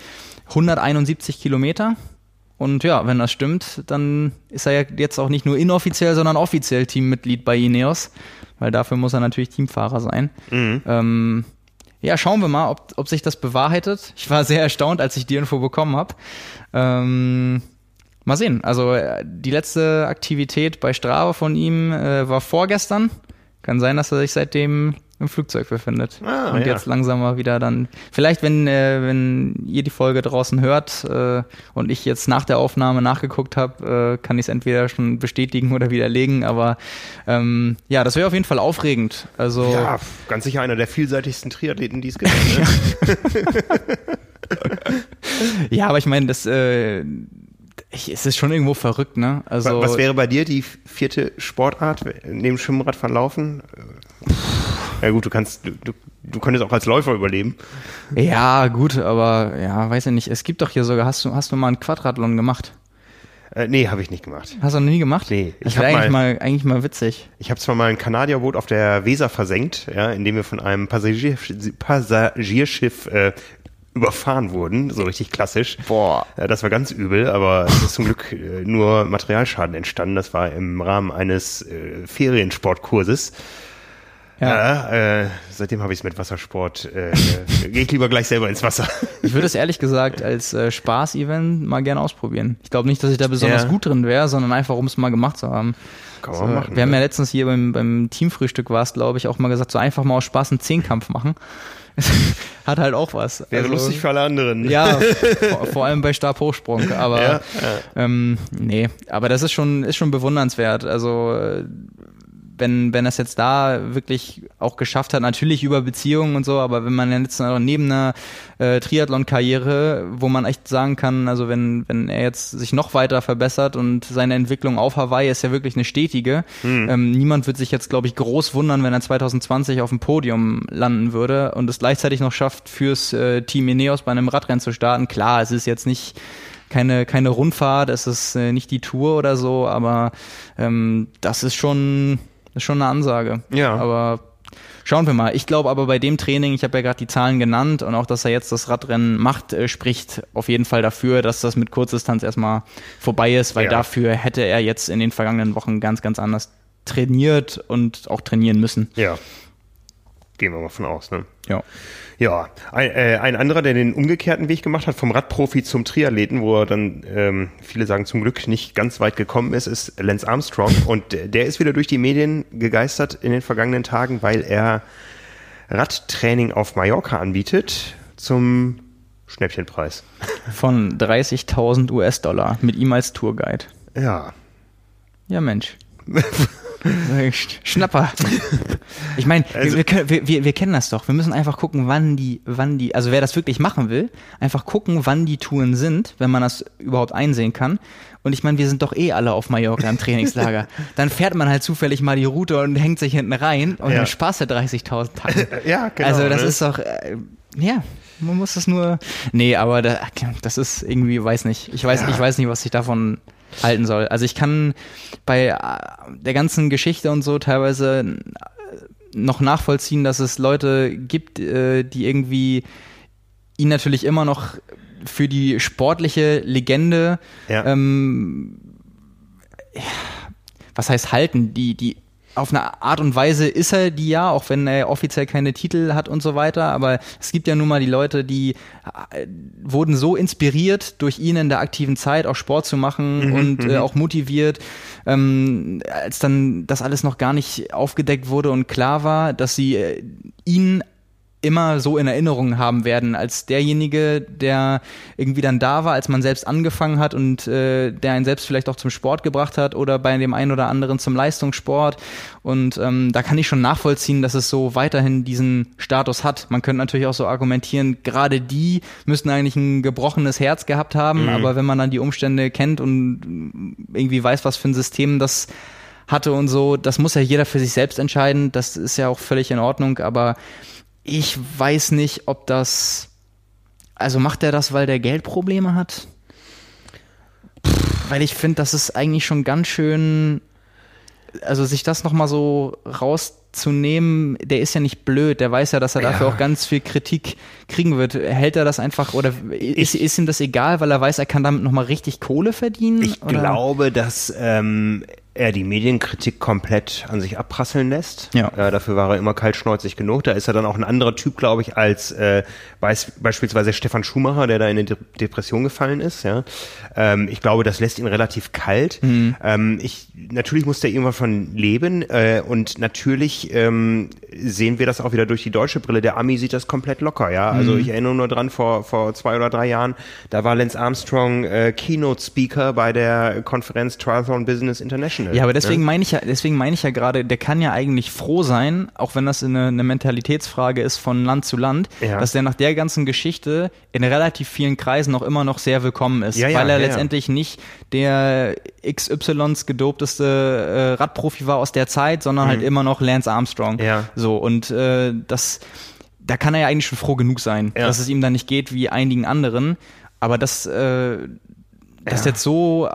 171 Kilometer. Und ja, wenn das stimmt, dann ist er ja jetzt auch nicht nur inoffiziell, sondern offiziell Teammitglied bei Ineos weil dafür muss er natürlich Teamfahrer sein. Mhm. Ähm, ja, schauen wir mal, ob, ob sich das bewahrheitet. Ich war sehr erstaunt, als ich die Info bekommen habe. Ähm, mal sehen. Also äh, die letzte Aktivität bei Strava von ihm äh, war vorgestern. Kann sein, dass er sich seitdem im Flugzeug befindet. Ah, und ja. jetzt langsam mal wieder dann. Vielleicht, wenn, äh, wenn ihr die Folge draußen hört äh, und ich jetzt nach der Aufnahme nachgeguckt habe, äh, kann ich es entweder schon bestätigen oder widerlegen. Aber ähm, ja, das wäre auf jeden Fall aufregend. Also ja, ganz sicher einer der vielseitigsten Triathleten, die es gibt. Ne? [laughs] ja, aber ich meine, das äh, ich, es ist schon irgendwo verrückt, ne? Also was wäre bei dir die vierte Sportart neben Schwimmradfahren laufen? Ja gut, du kannst, du, du, du könntest auch als Läufer überleben. Ja, gut, aber ja, weiß ich nicht. Es gibt doch hier sogar, hast du, hast du mal einen Quadrathlon gemacht? Äh, nee, habe ich nicht gemacht. Hast du noch nie gemacht? Nee. Das wäre eigentlich mal, eigentlich mal witzig. Ich habe zwar mal ein Kanadierboot auf der Weser versenkt, ja, indem wir von einem Passagier, Passagierschiff äh, überfahren wurden, so richtig klassisch. Boah. Ja, das war ganz übel, aber es ist zum Glück äh, nur Materialschaden entstanden. Das war im Rahmen eines äh, Feriensportkurses. Ja, ja äh, seitdem habe ich es mit Wassersport. Äh, Gehe ich lieber gleich selber ins Wasser. Ich würde es ehrlich gesagt als äh, Spaß-Event mal gerne ausprobieren. Ich glaube nicht, dass ich da besonders ja. gut drin wäre, sondern einfach, um es mal gemacht zu haben. Kann man machen. Wir haben ja letztens hier beim, beim Teamfrühstück war es, glaube ich, auch mal gesagt, so einfach mal aus Spaß einen Zehnkampf machen. [laughs] Hat halt auch was. Wäre also, lustig für alle anderen. Ja, [laughs] vor, vor allem bei Stabhochsprung. Aber ja, ja. Ähm, nee, aber das ist schon, ist schon bewundernswert. Also äh, wenn, wenn das jetzt da wirklich auch geschafft hat, natürlich über Beziehungen und so, aber wenn man jetzt neben einer äh, Triathlon-Karriere, wo man echt sagen kann, also wenn, wenn er jetzt sich noch weiter verbessert und seine Entwicklung auf Hawaii ist ja wirklich eine stetige, hm. ähm, niemand wird sich jetzt, glaube ich, groß wundern, wenn er 2020 auf dem Podium landen würde und es gleichzeitig noch schafft, fürs äh, Team Ineos bei einem Radrennen zu starten. Klar, es ist jetzt nicht keine, keine Rundfahrt, es ist äh, nicht die Tour oder so, aber ähm, das ist schon ist schon eine Ansage. Ja. Aber schauen wir mal. Ich glaube aber bei dem Training, ich habe ja gerade die Zahlen genannt und auch, dass er jetzt das Radrennen macht, äh, spricht auf jeden Fall dafür, dass das mit Kurzdistanz erstmal vorbei ist, weil ja. dafür hätte er jetzt in den vergangenen Wochen ganz, ganz anders trainiert und auch trainieren müssen. Ja. Gehen wir mal von aus, ne? Ja. Ja, ein, äh, ein anderer, der den umgekehrten Weg gemacht hat, vom Radprofi zum Triathleten, wo er dann, ähm, viele sagen zum Glück, nicht ganz weit gekommen ist, ist Lance Armstrong. Und der ist wieder durch die Medien gegeistert in den vergangenen Tagen, weil er Radtraining auf Mallorca anbietet zum Schnäppchenpreis. Von 30.000 US-Dollar mit ihm als Tourguide. Ja. Ja, Mensch. [laughs] Schnapper. Ich meine, also, wir, wir, wir, wir, kennen das doch. Wir müssen einfach gucken, wann die, wann die, also wer das wirklich machen will, einfach gucken, wann die Touren sind, wenn man das überhaupt einsehen kann. Und ich meine, wir sind doch eh alle auf Mallorca im Trainingslager. [laughs] dann fährt man halt zufällig mal die Route und hängt sich hinten rein und ja. dann sparst du 30.000 Tage. [laughs] ja, genau. Also das ne? ist doch, äh, ja, man muss das nur. Nee, aber da, das ist irgendwie, weiß nicht. Ich weiß, ja. ich weiß nicht, was ich davon halten soll. Also ich kann bei äh, der ganzen Geschichte und so teilweise äh, noch nachvollziehen, dass es Leute gibt, äh, die irgendwie ihn natürlich immer noch für die sportliche Legende ja. ähm, was heißt halten, die, die auf eine Art und Weise ist er die ja, auch wenn er offiziell keine Titel hat und so weiter. Aber es gibt ja nun mal die Leute, die äh, wurden so inspiriert durch ihn in der aktiven Zeit auch Sport zu machen mhm, und äh, mhm. auch motiviert, ähm, als dann das alles noch gar nicht aufgedeckt wurde und klar war, dass sie äh, ihn immer so in Erinnerung haben werden als derjenige, der irgendwie dann da war, als man selbst angefangen hat und äh, der einen selbst vielleicht auch zum Sport gebracht hat oder bei dem einen oder anderen zum Leistungssport. Und ähm, da kann ich schon nachvollziehen, dass es so weiterhin diesen Status hat. Man könnte natürlich auch so argumentieren, gerade die müssten eigentlich ein gebrochenes Herz gehabt haben, mhm. aber wenn man dann die Umstände kennt und irgendwie weiß, was für ein System das hatte und so, das muss ja jeder für sich selbst entscheiden. Das ist ja auch völlig in Ordnung, aber ich weiß nicht, ob das. Also macht er das, weil der Geldprobleme hat? Pff, weil ich finde, das ist eigentlich schon ganz schön. Also sich das nochmal so rauszunehmen, der ist ja nicht blöd, der weiß ja, dass er dafür ja. auch ganz viel Kritik kriegen wird. Hält er das einfach oder ist, ist ihm das egal, weil er weiß, er kann damit nochmal richtig Kohle verdienen? Ich oder? glaube, dass ähm, er die Medienkritik komplett an sich abprasseln lässt. Ja. Äh, dafür war er immer kaltschnäuzig genug. Da ist er dann auch ein anderer Typ, glaube ich, als äh, beis beispielsweise Stefan Schumacher, der da in eine De Depression gefallen ist. Ja. Ähm, ich glaube, das lässt ihn relativ kalt. Mhm. Ähm, ich, natürlich muss der irgendwann von leben äh, und natürlich ähm, sehen wir das auch wieder durch die deutsche Brille. Der Ami sieht das komplett locker. Ja. Also mhm. ich erinnere nur dran, vor, vor zwei oder drei Jahren, da war Lance Armstrong äh, Keynote-Speaker bei der Konferenz Triathlon Business International. Ja, aber deswegen ne? meine ich ja, deswegen meine ich ja gerade, der kann ja eigentlich froh sein, auch wenn das eine, eine Mentalitätsfrage ist von Land zu Land, ja. dass der nach der ganzen Geschichte in relativ vielen Kreisen auch immer noch sehr willkommen ist, ja, ja, weil er letztendlich nicht der XYs gedopteste äh, Radprofi war aus der Zeit, sondern halt mhm. halt immer noch Lance Armstrong. Ja. So und äh, das da kann er ja eigentlich schon froh genug sein, dass es ihm dann nicht geht wie einigen anderen. Aber das, äh, das ja. jetzt so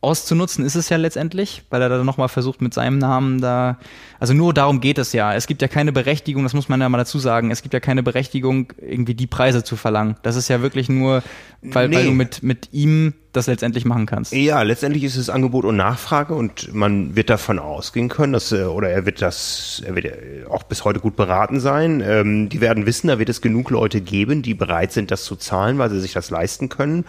auszunutzen ist es ja letztendlich, weil er da nochmal versucht mit seinem Namen da, also nur darum geht es ja. Es gibt ja keine Berechtigung, das muss man ja mal dazu sagen, es gibt ja keine Berechtigung, irgendwie die Preise zu verlangen. Das ist ja wirklich nur, weil, nee. weil du mit, mit ihm das letztendlich machen kannst. Ja, letztendlich ist es Angebot und Nachfrage und man wird davon ausgehen können, dass, äh, oder er wird das, er wird auch bis heute gut beraten sein. Ähm, die werden wissen, da wird es genug Leute geben, die bereit sind, das zu zahlen, weil sie sich das leisten können.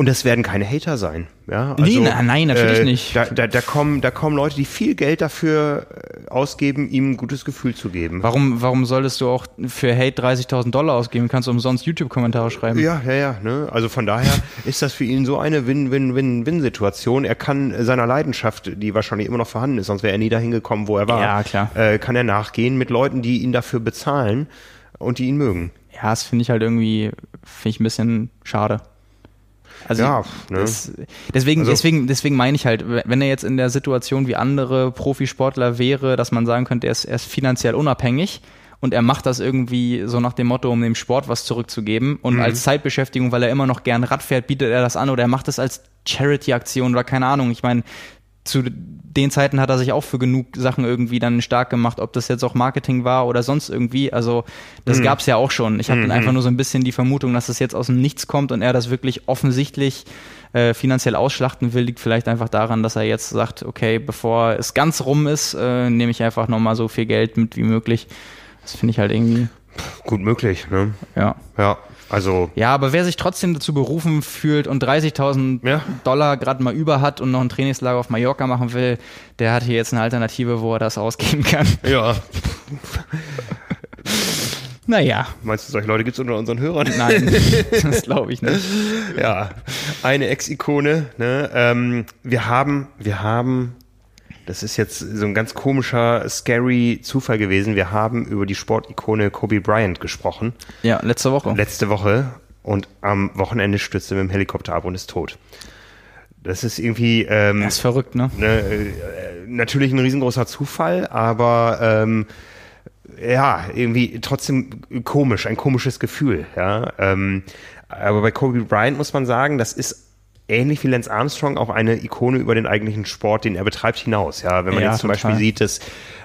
Und das werden keine Hater sein. Ja, also, nee, na, nein, natürlich äh, nicht. Da, da, da, kommen, da kommen Leute, die viel Geld dafür äh, ausgeben, ihm ein gutes Gefühl zu geben. Warum, warum solltest du auch für Hate 30.000 Dollar ausgeben? Kannst du umsonst YouTube-Kommentare schreiben? Ja, ja, ja. Ne? Also von daher [laughs] ist das für ihn so eine Win-Win-Win-Win-Situation. Er kann seiner Leidenschaft, die wahrscheinlich immer noch vorhanden ist, sonst wäre er nie dahin gekommen, wo er war. Ja, klar. Äh, kann er nachgehen mit Leuten, die ihn dafür bezahlen und die ihn mögen. Ja, das finde ich halt irgendwie, finde ich ein bisschen schade. Also ja, ne? das, deswegen, also, deswegen, deswegen meine ich halt, wenn er jetzt in der Situation wie andere Profisportler wäre, dass man sagen könnte, er ist, er ist finanziell unabhängig und er macht das irgendwie so nach dem Motto, um dem Sport was zurückzugeben und mhm. als Zeitbeschäftigung, weil er immer noch gern Rad fährt, bietet er das an oder er macht das als Charity-Aktion oder keine Ahnung. Ich meine, zu den Zeiten hat er sich auch für genug Sachen irgendwie dann stark gemacht, ob das jetzt auch Marketing war oder sonst irgendwie. Also das mhm. gab es ja auch schon. Ich habe mhm. einfach nur so ein bisschen die Vermutung, dass das jetzt aus dem Nichts kommt und er das wirklich offensichtlich äh, finanziell ausschlachten will, liegt vielleicht einfach daran, dass er jetzt sagt, okay, bevor es ganz rum ist, äh, nehme ich einfach nochmal so viel Geld mit wie möglich. Das finde ich halt irgendwie. Gut möglich, ne? Ja. Ja. Also. Ja, aber wer sich trotzdem dazu berufen fühlt und 30.000 ja. Dollar gerade mal über hat und noch ein Trainingslager auf Mallorca machen will, der hat hier jetzt eine Alternative, wo er das ausgeben kann. Ja. [laughs] Naja. Meinst du, solche Leute gibt es unter unseren Hörern? Nein, [laughs] [laughs] das glaube ich nicht. Ja, eine Ex-Ikone. Ne? Ähm, wir haben, wir haben, das ist jetzt so ein ganz komischer, scary Zufall gewesen. Wir haben über die Sportikone Kobe Bryant gesprochen. Ja, letzte Woche. Letzte Woche. Und am Wochenende stürzte er mit dem Helikopter ab und ist tot. Das ist irgendwie. Ähm, das ist verrückt, ne? ne äh, natürlich ein riesengroßer Zufall, aber ähm, ja, irgendwie trotzdem komisch, ein komisches Gefühl, ja. Ähm, aber bei Kobe Bryant muss man sagen, das ist ähnlich wie Lance Armstrong auch eine Ikone über den eigentlichen Sport, den er betreibt, hinaus. Ja, wenn man ja, jetzt zum total. Beispiel sieht, dass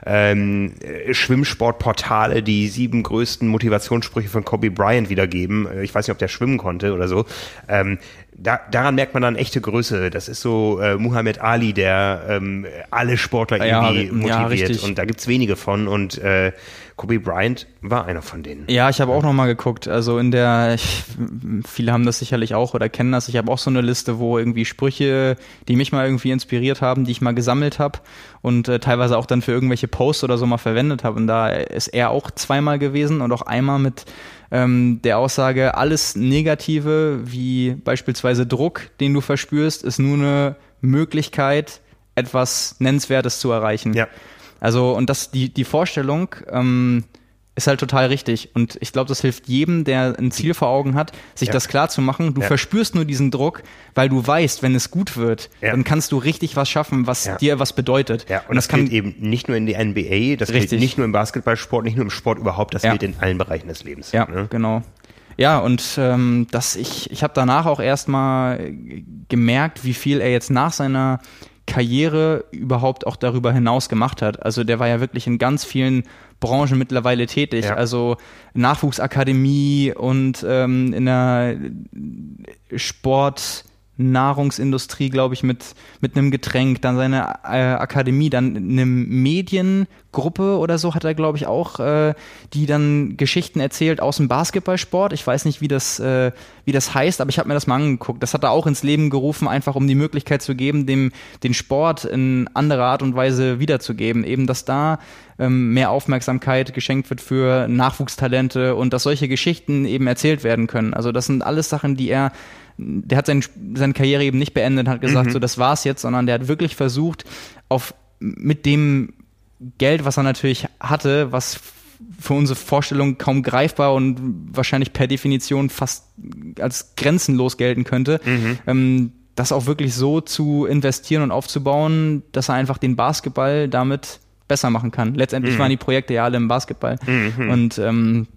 ähm, Schwimmsportportale die sieben größten Motivationssprüche von Kobe Bryant wiedergeben. Äh, ich weiß nicht, ob der schwimmen konnte oder so. Ähm, da, daran merkt man dann echte Größe. Das ist so äh, Muhammad Ali, der ähm, alle Sportler irgendwie ja, motiviert. Und da gibt's wenige von. Und äh, Kobe Bryant war einer von denen. Ja, ich habe auch noch mal geguckt. Also in der, ich, viele haben das sicherlich auch oder kennen das. Ich habe auch so eine Liste, wo irgendwie Sprüche, die mich mal irgendwie inspiriert haben, die ich mal gesammelt habe und äh, teilweise auch dann für irgendwelche Posts oder so mal verwendet habe. Und da ist er auch zweimal gewesen und auch einmal mit ähm, der Aussage, alles Negative, wie beispielsweise Druck, den du verspürst, ist nur eine Möglichkeit, etwas Nennenswertes zu erreichen. Ja. Also, und das, die, die Vorstellung, ähm, ist halt total richtig. Und ich glaube, das hilft jedem, der ein Ziel vor Augen hat, sich ja. das klar zu machen. Du ja. verspürst nur diesen Druck, weil du weißt, wenn es gut wird, ja. dann kannst du richtig was schaffen, was dir was bedeutet. Ja, und, und das, das gilt eben nicht nur in die NBA, das richtig. gilt nicht nur im Basketballsport, nicht nur im Sport überhaupt, das gilt in allen Bereichen des Lebens. Ja, ne? genau. Ja, und ähm, das, ich, ich habe danach auch erstmal gemerkt, wie viel er jetzt nach seiner Karriere überhaupt auch darüber hinaus gemacht hat. Also der war ja wirklich in ganz vielen Branchen mittlerweile tätig. Ja. Also Nachwuchsakademie und ähm, in der Sport Nahrungsindustrie, glaube ich, mit, mit einem Getränk, dann seine äh, Akademie, dann eine Mediengruppe oder so hat er, glaube ich, auch, äh, die dann Geschichten erzählt aus dem Basketballsport. Ich weiß nicht, wie das, äh, wie das heißt, aber ich habe mir das mal angeguckt. Das hat er auch ins Leben gerufen, einfach um die Möglichkeit zu geben, dem den Sport in anderer Art und Weise wiederzugeben. Eben, dass da ähm, mehr Aufmerksamkeit geschenkt wird für Nachwuchstalente und dass solche Geschichten eben erzählt werden können. Also das sind alles Sachen, die er der hat sein, seine Karriere eben nicht beendet, hat gesagt, mhm. so das war's jetzt, sondern der hat wirklich versucht, auf mit dem Geld, was er natürlich hatte, was für unsere Vorstellung kaum greifbar und wahrscheinlich per Definition fast als grenzenlos gelten könnte, mhm. ähm, das auch wirklich so zu investieren und aufzubauen, dass er einfach den Basketball damit besser machen kann. Letztendlich mhm. waren die Projekte ja alle im Basketball. Mhm. Und ähm,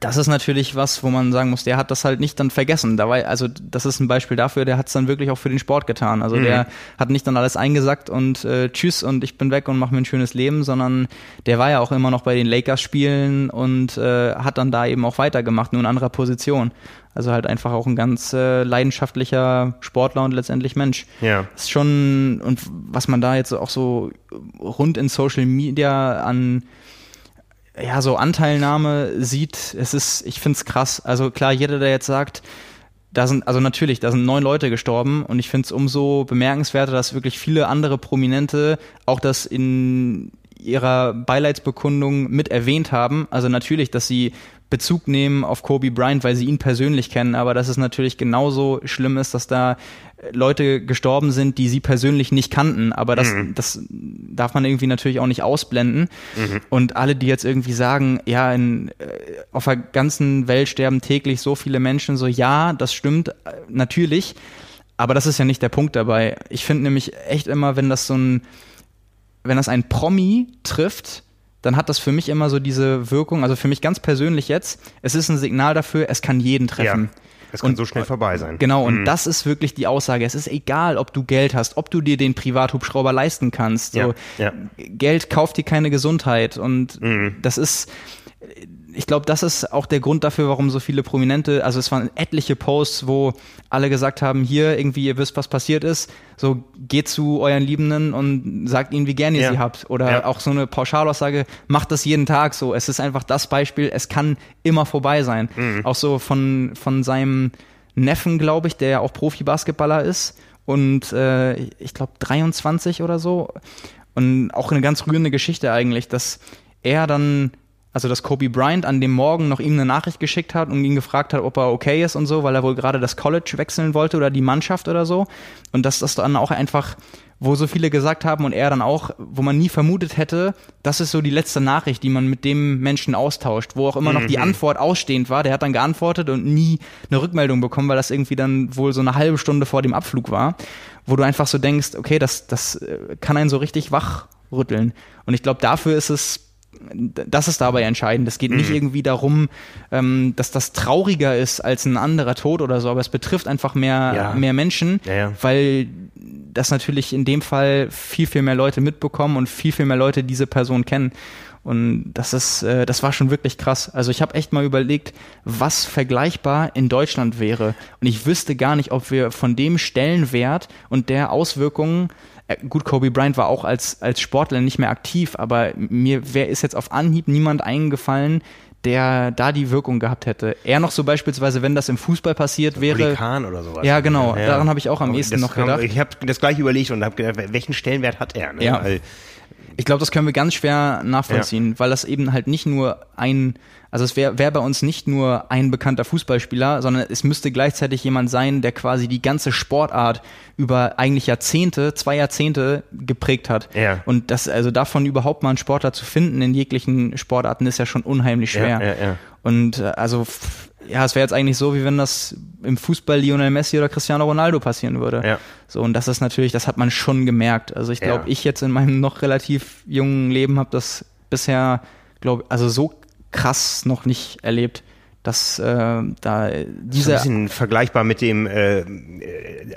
das ist natürlich was, wo man sagen muss, der hat das halt nicht dann vergessen. Da war, also das ist ein Beispiel dafür, der hat es dann wirklich auch für den Sport getan. Also mhm. der hat nicht dann alles eingesackt und äh, tschüss und ich bin weg und mache mir ein schönes Leben, sondern der war ja auch immer noch bei den Lakers-Spielen und äh, hat dann da eben auch weitergemacht, nur in anderer Position. Also halt einfach auch ein ganz äh, leidenschaftlicher Sportler und letztendlich Mensch. Ja. Das ist schon, und was man da jetzt auch so rund in Social Media an ja, so Anteilnahme sieht, es ist, ich finde es krass. Also klar, jeder, der jetzt sagt, da sind, also natürlich, da sind neun Leute gestorben und ich finde es umso bemerkenswerter, dass wirklich viele andere Prominente auch das in ihrer Beileidsbekundung mit erwähnt haben. Also natürlich, dass sie Bezug nehmen auf Kobe Bryant, weil sie ihn persönlich kennen, aber dass es natürlich genauso schlimm ist, dass da Leute gestorben sind, die sie persönlich nicht kannten. Aber das, mhm. das darf man irgendwie natürlich auch nicht ausblenden. Mhm. Und alle, die jetzt irgendwie sagen, ja, in, äh, auf der ganzen Welt sterben täglich so viele Menschen, so ja, das stimmt, äh, natürlich. Aber das ist ja nicht der Punkt dabei. Ich finde nämlich echt immer, wenn das so ein, wenn das ein Promi trifft, dann hat das für mich immer so diese Wirkung, also für mich ganz persönlich jetzt, es ist ein Signal dafür, es kann jeden treffen. Ja. Es kann und, so schnell vorbei sein. Genau, und mhm. das ist wirklich die Aussage. Es ist egal, ob du Geld hast, ob du dir den Privathubschrauber leisten kannst. So, ja, ja. Geld kauft dir keine Gesundheit. Und mhm. das ist, ich glaube, das ist auch der Grund dafür, warum so viele Prominente, also es waren etliche Posts, wo alle gesagt haben, hier irgendwie, ihr wisst, was passiert ist, so geht zu euren Liebenden und sagt ihnen, wie gern ihr ja. sie habt. Oder ja. auch so eine Pauschalaussage, macht das jeden Tag so. Es ist einfach das Beispiel, es kann immer vorbei sein. Mhm. Auch so von, von seinem Neffen, glaube ich, der ja auch Profi-Basketballer ist und äh, ich glaube 23 oder so. Und auch eine ganz rührende Geschichte eigentlich, dass er dann, also dass Kobe Bryant an dem Morgen noch ihm eine Nachricht geschickt hat und ihn gefragt hat, ob er okay ist und so, weil er wohl gerade das College wechseln wollte oder die Mannschaft oder so. Und dass das dann auch einfach wo so viele gesagt haben und er dann auch, wo man nie vermutet hätte, das ist so die letzte Nachricht, die man mit dem Menschen austauscht, wo auch immer noch die mhm. Antwort ausstehend war. Der hat dann geantwortet und nie eine Rückmeldung bekommen, weil das irgendwie dann wohl so eine halbe Stunde vor dem Abflug war, wo du einfach so denkst, okay, das, das äh, kann einen so richtig wachrütteln. Und ich glaube, dafür ist es das ist dabei entscheidend. Es geht nicht mhm. irgendwie darum, ähm, dass das trauriger ist als ein anderer Tod oder so, aber es betrifft einfach mehr, ja. mehr Menschen, ja, ja. weil das natürlich in dem Fall viel, viel mehr Leute mitbekommen und viel, viel mehr Leute diese Person kennen. Und das ist, äh, das war schon wirklich krass. Also ich habe echt mal überlegt, was vergleichbar in Deutschland wäre. Und ich wüsste gar nicht, ob wir von dem Stellenwert und der Auswirkungen gut, Kobe Bryant war auch als, als Sportler nicht mehr aktiv, aber mir wer ist jetzt auf Anhieb niemand eingefallen, der da die Wirkung gehabt hätte. Er noch so beispielsweise, wenn das im Fußball passiert wäre. Vulkan oder sowas. Ja, genau. Ja. Daran habe ich auch am ehesten noch gedacht. Ich habe das gleich überlegt und habe gedacht, welchen Stellenwert hat er? Ne? Ja. Weil ich glaube, das können wir ganz schwer nachvollziehen, ja. weil das eben halt nicht nur ein, also es wäre wär bei uns nicht nur ein bekannter Fußballspieler, sondern es müsste gleichzeitig jemand sein, der quasi die ganze Sportart über eigentlich Jahrzehnte, zwei Jahrzehnte geprägt hat. Ja. Und das, also davon überhaupt mal einen Sportler zu finden in jeglichen Sportarten ist ja schon unheimlich schwer. Ja, ja, ja. Und äh, also ja, es wäre jetzt eigentlich so, wie wenn das im Fußball Lionel Messi oder Cristiano Ronaldo passieren würde. Ja. So, und das ist natürlich, das hat man schon gemerkt. Also ich glaube, ja. ich jetzt in meinem noch relativ jungen Leben habe das bisher, glaube also so krass noch nicht erlebt dass äh, da diese das ist ein bisschen vergleichbar mit dem äh,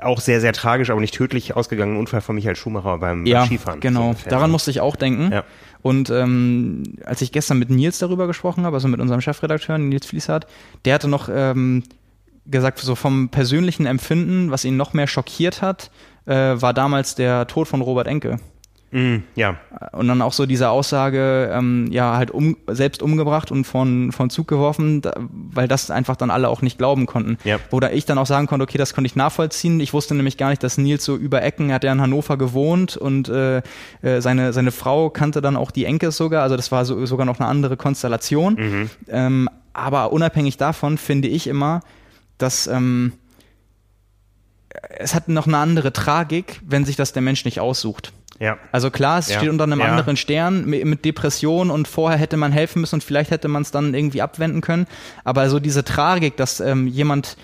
auch sehr sehr tragisch, aber nicht tödlich ausgegangenen Unfall von Michael Schumacher beim, ja, beim Skifahren. Genau, daran musste ich auch denken. Ja. Und ähm, als ich gestern mit Nils darüber gesprochen habe, also mit unserem Chefredakteur Nils Fließhardt, der hatte noch ähm, gesagt, so vom persönlichen Empfinden, was ihn noch mehr schockiert hat, äh, war damals der Tod von Robert Enke. Mm, ja. Und dann auch so diese Aussage, ähm, ja, halt um, selbst umgebracht und von, von Zug geworfen, da, weil das einfach dann alle auch nicht glauben konnten. Ja. Wo da ich dann auch sagen konnte, okay, das konnte ich nachvollziehen. Ich wusste nämlich gar nicht, dass Nils so über Ecken, er hat ja in Hannover gewohnt und äh, äh, seine, seine Frau kannte dann auch die Enke sogar, also das war so, sogar noch eine andere Konstellation. Mhm. Ähm, aber unabhängig davon finde ich immer, dass ähm, es hat noch eine andere Tragik, wenn sich das der Mensch nicht aussucht. Ja. Also klar, es ja. steht unter einem ja. anderen Stern mit, Depression und vorher hätte man helfen müssen und vielleicht hätte man es dann irgendwie abwenden können. Aber so diese Tragik, dass ähm, jemand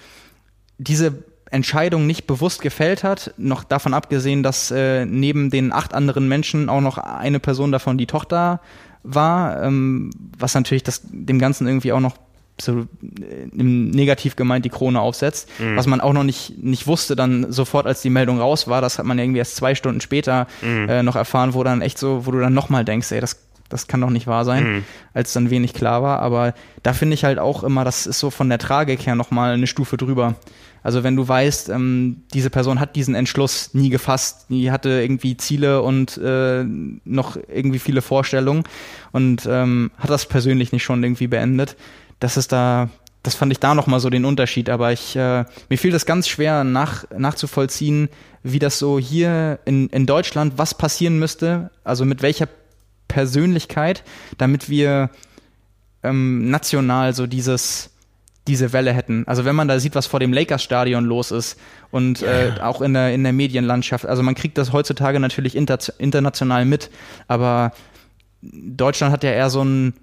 diese Entscheidung nicht bewusst gefällt hat, noch davon abgesehen, dass äh, neben den acht anderen Menschen auch noch eine Person davon die Tochter war, ähm, was natürlich das dem Ganzen irgendwie auch noch so äh, negativ gemeint die Krone aufsetzt, mhm. was man auch noch nicht, nicht wusste dann sofort, als die Meldung raus war, das hat man irgendwie erst zwei Stunden später mhm. äh, noch erfahren, wo dann echt so, wo du dann nochmal denkst, ey, das, das kann doch nicht wahr sein, mhm. als dann wenig klar war, aber da finde ich halt auch immer, das ist so von der Tragik her nochmal eine Stufe drüber. Also wenn du weißt, ähm, diese Person hat diesen Entschluss nie gefasst, die hatte irgendwie Ziele und äh, noch irgendwie viele Vorstellungen und ähm, hat das persönlich nicht schon irgendwie beendet, das ist da, das fand ich da nochmal so den Unterschied. Aber ich, äh, mir fiel das ganz schwer nach, nachzuvollziehen, wie das so hier in, in Deutschland, was passieren müsste, also mit welcher Persönlichkeit, damit wir ähm, national so dieses diese Welle hätten. Also wenn man da sieht, was vor dem Lakers-Stadion los ist und yeah. äh, auch in der, in der Medienlandschaft, also man kriegt das heutzutage natürlich inter, international mit, aber Deutschland hat ja eher so ein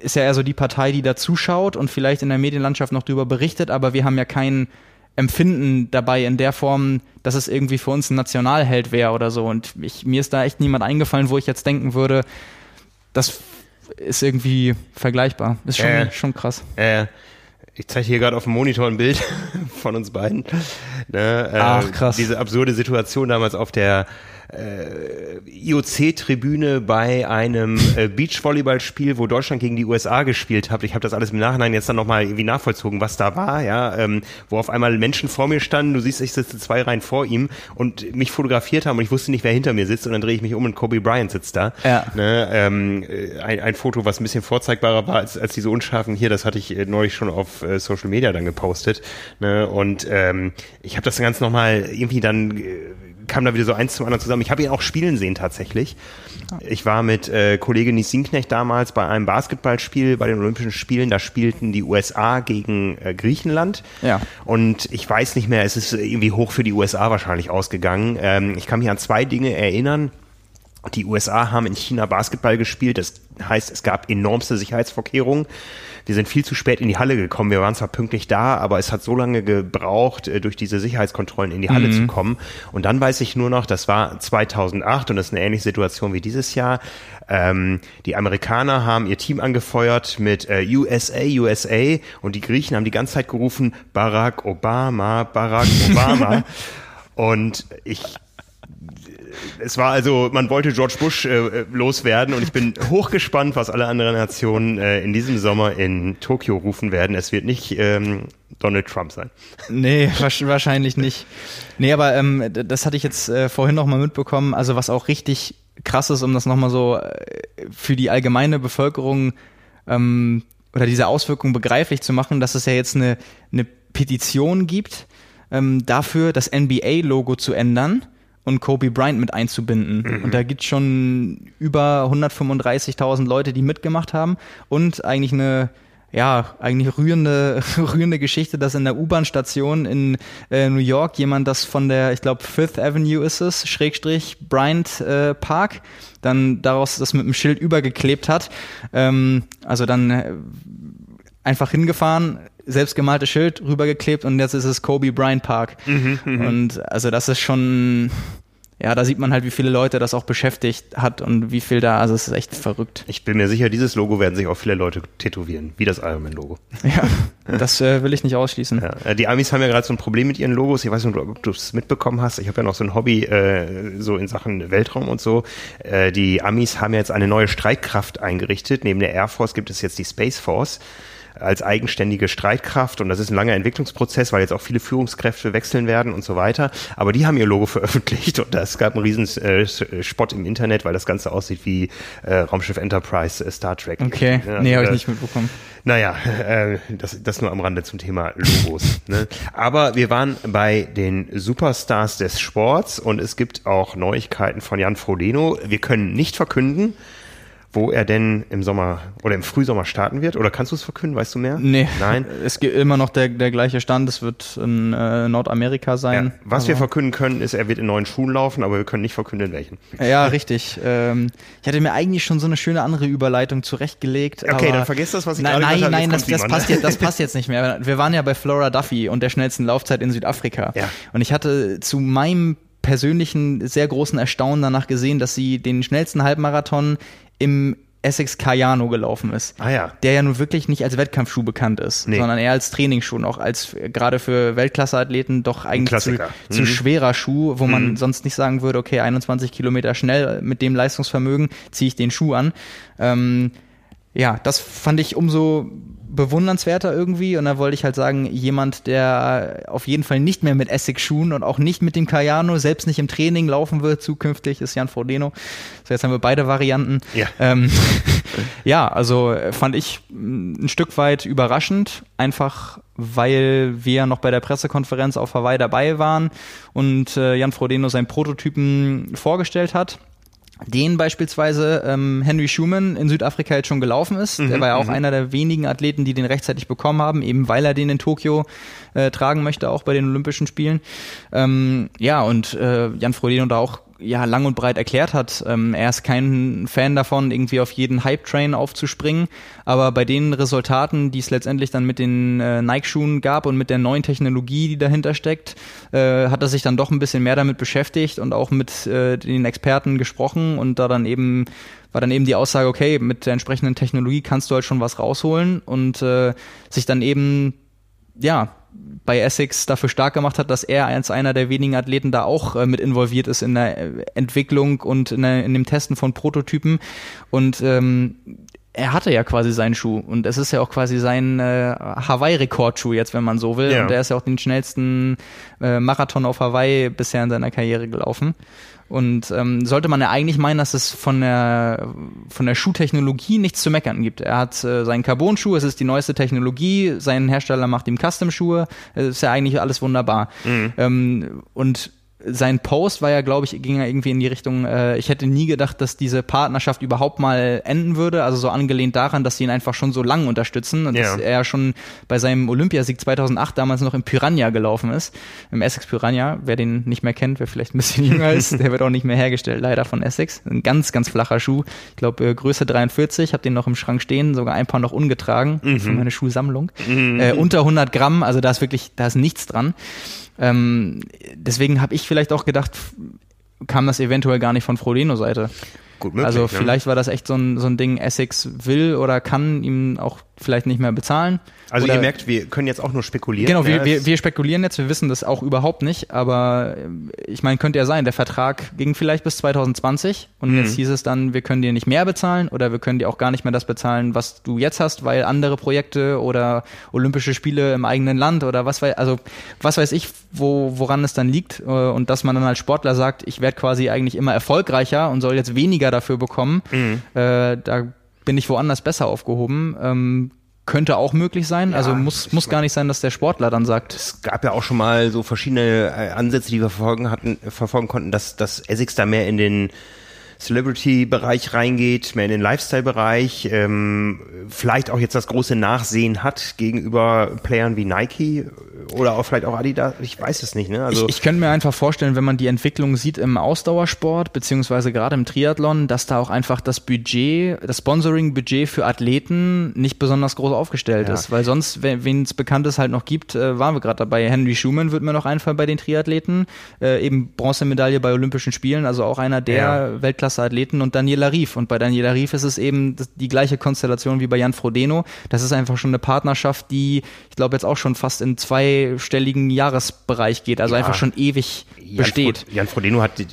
ist ja eher so die Partei, die da zuschaut und vielleicht in der Medienlandschaft noch darüber berichtet, aber wir haben ja kein Empfinden dabei in der Form, dass es irgendwie für uns ein Nationalheld wäre oder so. Und ich, mir ist da echt niemand eingefallen, wo ich jetzt denken würde, das ist irgendwie vergleichbar. Ist schon, äh, schon krass. Äh, ich zeige hier gerade auf dem Monitor ein Bild [laughs] von uns beiden. Ne, äh, Ach, krass. Diese absurde Situation damals auf der äh, IOC-Tribüne bei einem äh, Beachvolleyballspiel, wo Deutschland gegen die USA gespielt hat. Ich habe das alles im Nachhinein jetzt dann nochmal irgendwie nachvollzogen, was da war, ja, ähm, wo auf einmal Menschen vor mir standen, du siehst, ich sitze zwei Reihen vor ihm und mich fotografiert haben und ich wusste nicht, wer hinter mir sitzt und dann drehe ich mich um und Kobe Bryant sitzt da. Ja. Ne, ähm, äh, ein, ein Foto, was ein bisschen vorzeigbarer war als, als diese unscharfen hier, das hatte ich äh, neulich schon auf äh, Social Media dann gepostet. Ne, und ähm, ich habe das ganz nochmal irgendwie dann äh, kam da wieder so eins zum anderen zusammen. Ich habe ihn auch spielen sehen tatsächlich. Ich war mit äh, Kollege Nies Sinknecht damals bei einem Basketballspiel bei den Olympischen Spielen. Da spielten die USA gegen äh, Griechenland. Ja. Und ich weiß nicht mehr, es ist irgendwie hoch für die USA wahrscheinlich ausgegangen. Ähm, ich kann mich an zwei Dinge erinnern. Die USA haben in China Basketball gespielt. Das heißt, es gab enormste Sicherheitsvorkehrungen. Wir sind viel zu spät in die Halle gekommen. Wir waren zwar pünktlich da, aber es hat so lange gebraucht, äh, durch diese Sicherheitskontrollen in die Halle mhm. zu kommen. Und dann weiß ich nur noch, das war 2008 und das ist eine ähnliche Situation wie dieses Jahr. Ähm, die Amerikaner haben ihr Team angefeuert mit äh, USA, USA und die Griechen haben die ganze Zeit gerufen, Barack Obama, Barack [laughs] Obama. und ich es war also, man wollte George Bush äh, loswerden und ich bin [laughs] hochgespannt, was alle anderen Nationen äh, in diesem Sommer in Tokio rufen werden. Es wird nicht ähm, Donald Trump sein. Nee, [laughs] wahrscheinlich nicht. Nee, aber ähm, das hatte ich jetzt äh, vorhin noch mal mitbekommen. Also was auch richtig krass ist, um das noch mal so äh, für die allgemeine Bevölkerung ähm, oder diese Auswirkungen begreiflich zu machen, dass es ja jetzt eine, eine Petition gibt ähm, dafür, das NBA-Logo zu ändern und Kobe Bryant mit einzubinden. Mhm. Und da gibt es schon über 135.000 Leute, die mitgemacht haben und eigentlich eine ja, eigentlich rührende, [laughs] rührende Geschichte, dass in der U-Bahn-Station in äh, New York jemand das von der, ich glaube, Fifth Avenue ist es, Schrägstrich Bryant äh, Park, dann daraus das mit dem Schild übergeklebt hat. Ähm, also dann äh, einfach hingefahren, selbstgemalte Schild rübergeklebt und jetzt ist es Kobe Bryant Park. Mhm, mhm, und also das ist schon, ja, da sieht man halt, wie viele Leute das auch beschäftigt hat und wie viel da, also es ist echt verrückt. Ich bin mir sicher, dieses Logo werden sich auch viele Leute tätowieren, wie das Ironman-Logo. [laughs] Ja, das äh, will ich nicht ausschließen. Ja, äh, die Amis haben ja gerade so ein Problem mit ihren Logos. Ich weiß nicht, ob du es mitbekommen hast. Ich habe ja noch so ein Hobby äh, so in Sachen Weltraum und so. Äh, die Amis haben jetzt eine neue Streitkraft eingerichtet. Neben der Air Force gibt es jetzt die Space Force als eigenständige Streitkraft und das ist ein langer Entwicklungsprozess, weil jetzt auch viele Führungskräfte wechseln werden und so weiter. Aber die haben ihr Logo [laughs] veröffentlicht und es gab einen riesen äh, Spott im Internet, weil das Ganze aussieht wie äh, Raumschiff Enterprise äh, Star Trek. Okay, ja, nee, habe ich äh, nicht mitbekommen. Naja, [laughs] äh, das, das nur am Rande zum Thema Logos. [laughs] ne? Aber wir waren bei den Superstars des Sports und es gibt auch Neuigkeiten von Jan Frodeno. Wir können nicht verkünden, wo er denn im Sommer oder im Frühsommer starten wird? Oder kannst du es verkünden? Weißt du mehr? Nee. Nein. Es gibt immer noch der, der gleiche Stand. Es wird in äh, Nordamerika sein. Ja. Was aber wir verkünden können, ist, er wird in neuen Schuhen laufen, aber wir können nicht verkünden, in welchen. Ja, richtig. Ähm, ich hatte mir eigentlich schon so eine schöne andere Überleitung zurechtgelegt. Okay, dann vergiss das, was ich nein, gerade Nein, nein, das, das, passt jetzt, das passt jetzt nicht mehr. [laughs] Wir waren ja bei Flora Duffy und der schnellsten Laufzeit in Südafrika. Ja. Und ich hatte zu meinem persönlichen sehr großen Erstaunen danach gesehen, dass sie den schnellsten Halbmarathon im Essex Cayano gelaufen ist. Ah, ja. Der ja nun wirklich nicht als Wettkampfschuh bekannt ist, nee. sondern eher als Trainingsschuh und auch als gerade für Weltklasseathleten doch eigentlich zu, zu mhm. schwerer Schuh, wo mhm. man sonst nicht sagen würde, okay, 21 Kilometer schnell mit dem Leistungsvermögen ziehe ich den Schuh an. Ähm, ja, das fand ich umso bewundernswerter irgendwie. Und da wollte ich halt sagen, jemand, der auf jeden Fall nicht mehr mit Essex-Schuhen und auch nicht mit dem Cayano, selbst nicht im Training laufen wird, zukünftig ist Jan Frodeno. So, jetzt haben wir beide Varianten. Ja, ähm, [laughs] ja also fand ich ein Stück weit überraschend, einfach weil wir noch bei der Pressekonferenz auf Hawaii dabei waren und äh, Jan Frodeno seinen Prototypen vorgestellt hat den beispielsweise ähm, Henry Schumann in Südafrika jetzt schon gelaufen ist. Mhm, der war ja auch mhm. einer der wenigen Athleten, die den rechtzeitig bekommen haben, eben weil er den in Tokio äh, tragen möchte, auch bei den Olympischen Spielen. Ähm, ja, und äh, Jan Frodeno da auch ja lang und breit erklärt hat. Ähm, er ist kein Fan davon, irgendwie auf jeden Hype-Train aufzuspringen, aber bei den Resultaten, die es letztendlich dann mit den äh, Nike-Schuhen gab und mit der neuen Technologie, die dahinter steckt, äh, hat er sich dann doch ein bisschen mehr damit beschäftigt und auch mit äh, den Experten gesprochen und da dann eben war dann eben die Aussage, okay, mit der entsprechenden Technologie kannst du halt schon was rausholen und äh, sich dann eben ja bei Essex dafür stark gemacht hat, dass er als einer der wenigen Athleten da auch äh, mit involviert ist in der äh, Entwicklung und in, der, in dem Testen von Prototypen. Und ähm, er hatte ja quasi seinen Schuh und es ist ja auch quasi sein äh, Hawaii-Rekordschuh jetzt, wenn man so will. Ja. Und er ist ja auch den schnellsten äh, Marathon auf Hawaii bisher in seiner Karriere gelaufen. Und ähm, sollte man ja eigentlich meinen, dass es von der von der Schuhtechnologie nichts zu meckern gibt. Er hat äh, seinen Carbon-Schuh, es ist die neueste Technologie, sein Hersteller macht ihm Custom-Schuhe, es ist ja eigentlich alles wunderbar. Mhm. Ähm, und sein Post war ja, glaube ich, ging ja irgendwie in die Richtung, äh, ich hätte nie gedacht, dass diese Partnerschaft überhaupt mal enden würde. Also so angelehnt daran, dass sie ihn einfach schon so lang unterstützen und ja. dass er schon bei seinem Olympiasieg 2008 damals noch im Piranha gelaufen ist, im Essex Piranha. Wer den nicht mehr kennt, wer vielleicht ein bisschen [laughs] jünger ist, der wird auch nicht mehr hergestellt, leider von Essex. Ein ganz, ganz flacher Schuh. Ich glaube, äh, Größe 43, habe den noch im Schrank stehen, sogar ein paar noch ungetragen mhm. für meine Schuhsammlung. Mhm. Äh, unter 100 Gramm, also da ist wirklich, da ist nichts dran. Ähm, deswegen habe ich vielleicht auch gedacht, kam das eventuell gar nicht von Frodeno-Seite. Gut möglich, also vielleicht ja. war das echt so ein, so ein Ding, Essex will oder kann ihm auch vielleicht nicht mehr bezahlen. Also oder, ihr merkt, wir können jetzt auch nur spekulieren. Genau, wir, wir, wir spekulieren jetzt, wir wissen das auch überhaupt nicht, aber äh, ich meine, könnte ja sein, der Vertrag ging vielleicht bis 2020 und mhm. jetzt hieß es dann, wir können dir nicht mehr bezahlen oder wir können dir auch gar nicht mehr das bezahlen, was du jetzt hast, weil andere Projekte oder Olympische Spiele im eigenen Land oder was weiß, also was weiß ich, wo, woran es dann liegt äh, und dass man dann als Sportler sagt, ich werde quasi eigentlich immer erfolgreicher und soll jetzt weniger dafür bekommen, mhm. äh, da bin ich woanders besser aufgehoben. Ähm, könnte auch möglich sein. Ja, also muss, muss gar nicht sein, dass der Sportler dann sagt. Es gab ja auch schon mal so verschiedene äh, Ansätze, die wir verfolgen hatten, verfolgen konnten, dass, dass Essex da mehr in den Celebrity-Bereich reingeht, mehr in den Lifestyle-Bereich, ähm, vielleicht auch jetzt das große Nachsehen hat gegenüber Playern wie Nike oder auch vielleicht auch Adidas, ich weiß es nicht. Ne? Also ich, ich könnte mir einfach vorstellen, wenn man die Entwicklung sieht im Ausdauersport, beziehungsweise gerade im Triathlon, dass da auch einfach das Budget, das Sponsoring-Budget für Athleten nicht besonders groß aufgestellt ja. ist, weil sonst, wen es Bekanntes halt noch gibt, äh, waren wir gerade dabei. Henry Schumann wird mir noch einfallen bei den Triathleten, äh, eben Bronzemedaille bei Olympischen Spielen, also auch einer der ja. Weltklasse-Athleten und Daniela Rief. Und bei Daniela Rief ist es eben die gleiche Konstellation wie bei Jan Frodeno. Das ist einfach schon eine Partnerschaft, die, ich glaube, jetzt auch schon fast in zwei dreistelligen Jahresbereich geht, also ja. einfach schon ewig Jan besteht. Fro Jan Frodeno hat äh,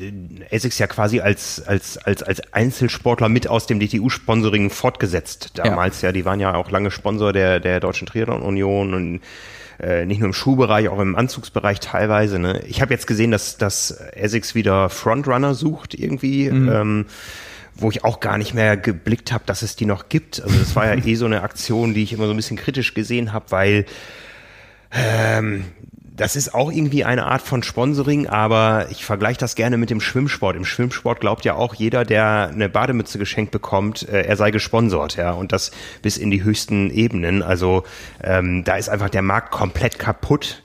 Essex ja quasi als, als, als, als Einzelsportler mit aus dem DTU-Sponsoring fortgesetzt. Damals ja. ja, die waren ja auch lange Sponsor der, der Deutschen Triathlon-Union und äh, nicht nur im Schuhbereich, auch im Anzugsbereich teilweise. Ne? Ich habe jetzt gesehen, dass, dass Essex wieder Frontrunner sucht irgendwie. Mhm. Ähm, wo ich auch gar nicht mehr geblickt habe, dass es die noch gibt. Also das war ja [laughs] eh so eine Aktion, die ich immer so ein bisschen kritisch gesehen habe, weil ähm, das ist auch irgendwie eine Art von Sponsoring, aber ich vergleiche das gerne mit dem Schwimmsport. Im Schwimmsport glaubt ja auch jeder, der eine Bademütze geschenkt bekommt, äh, er sei gesponsort, ja, und das bis in die höchsten Ebenen. Also ähm, da ist einfach der Markt komplett kaputt.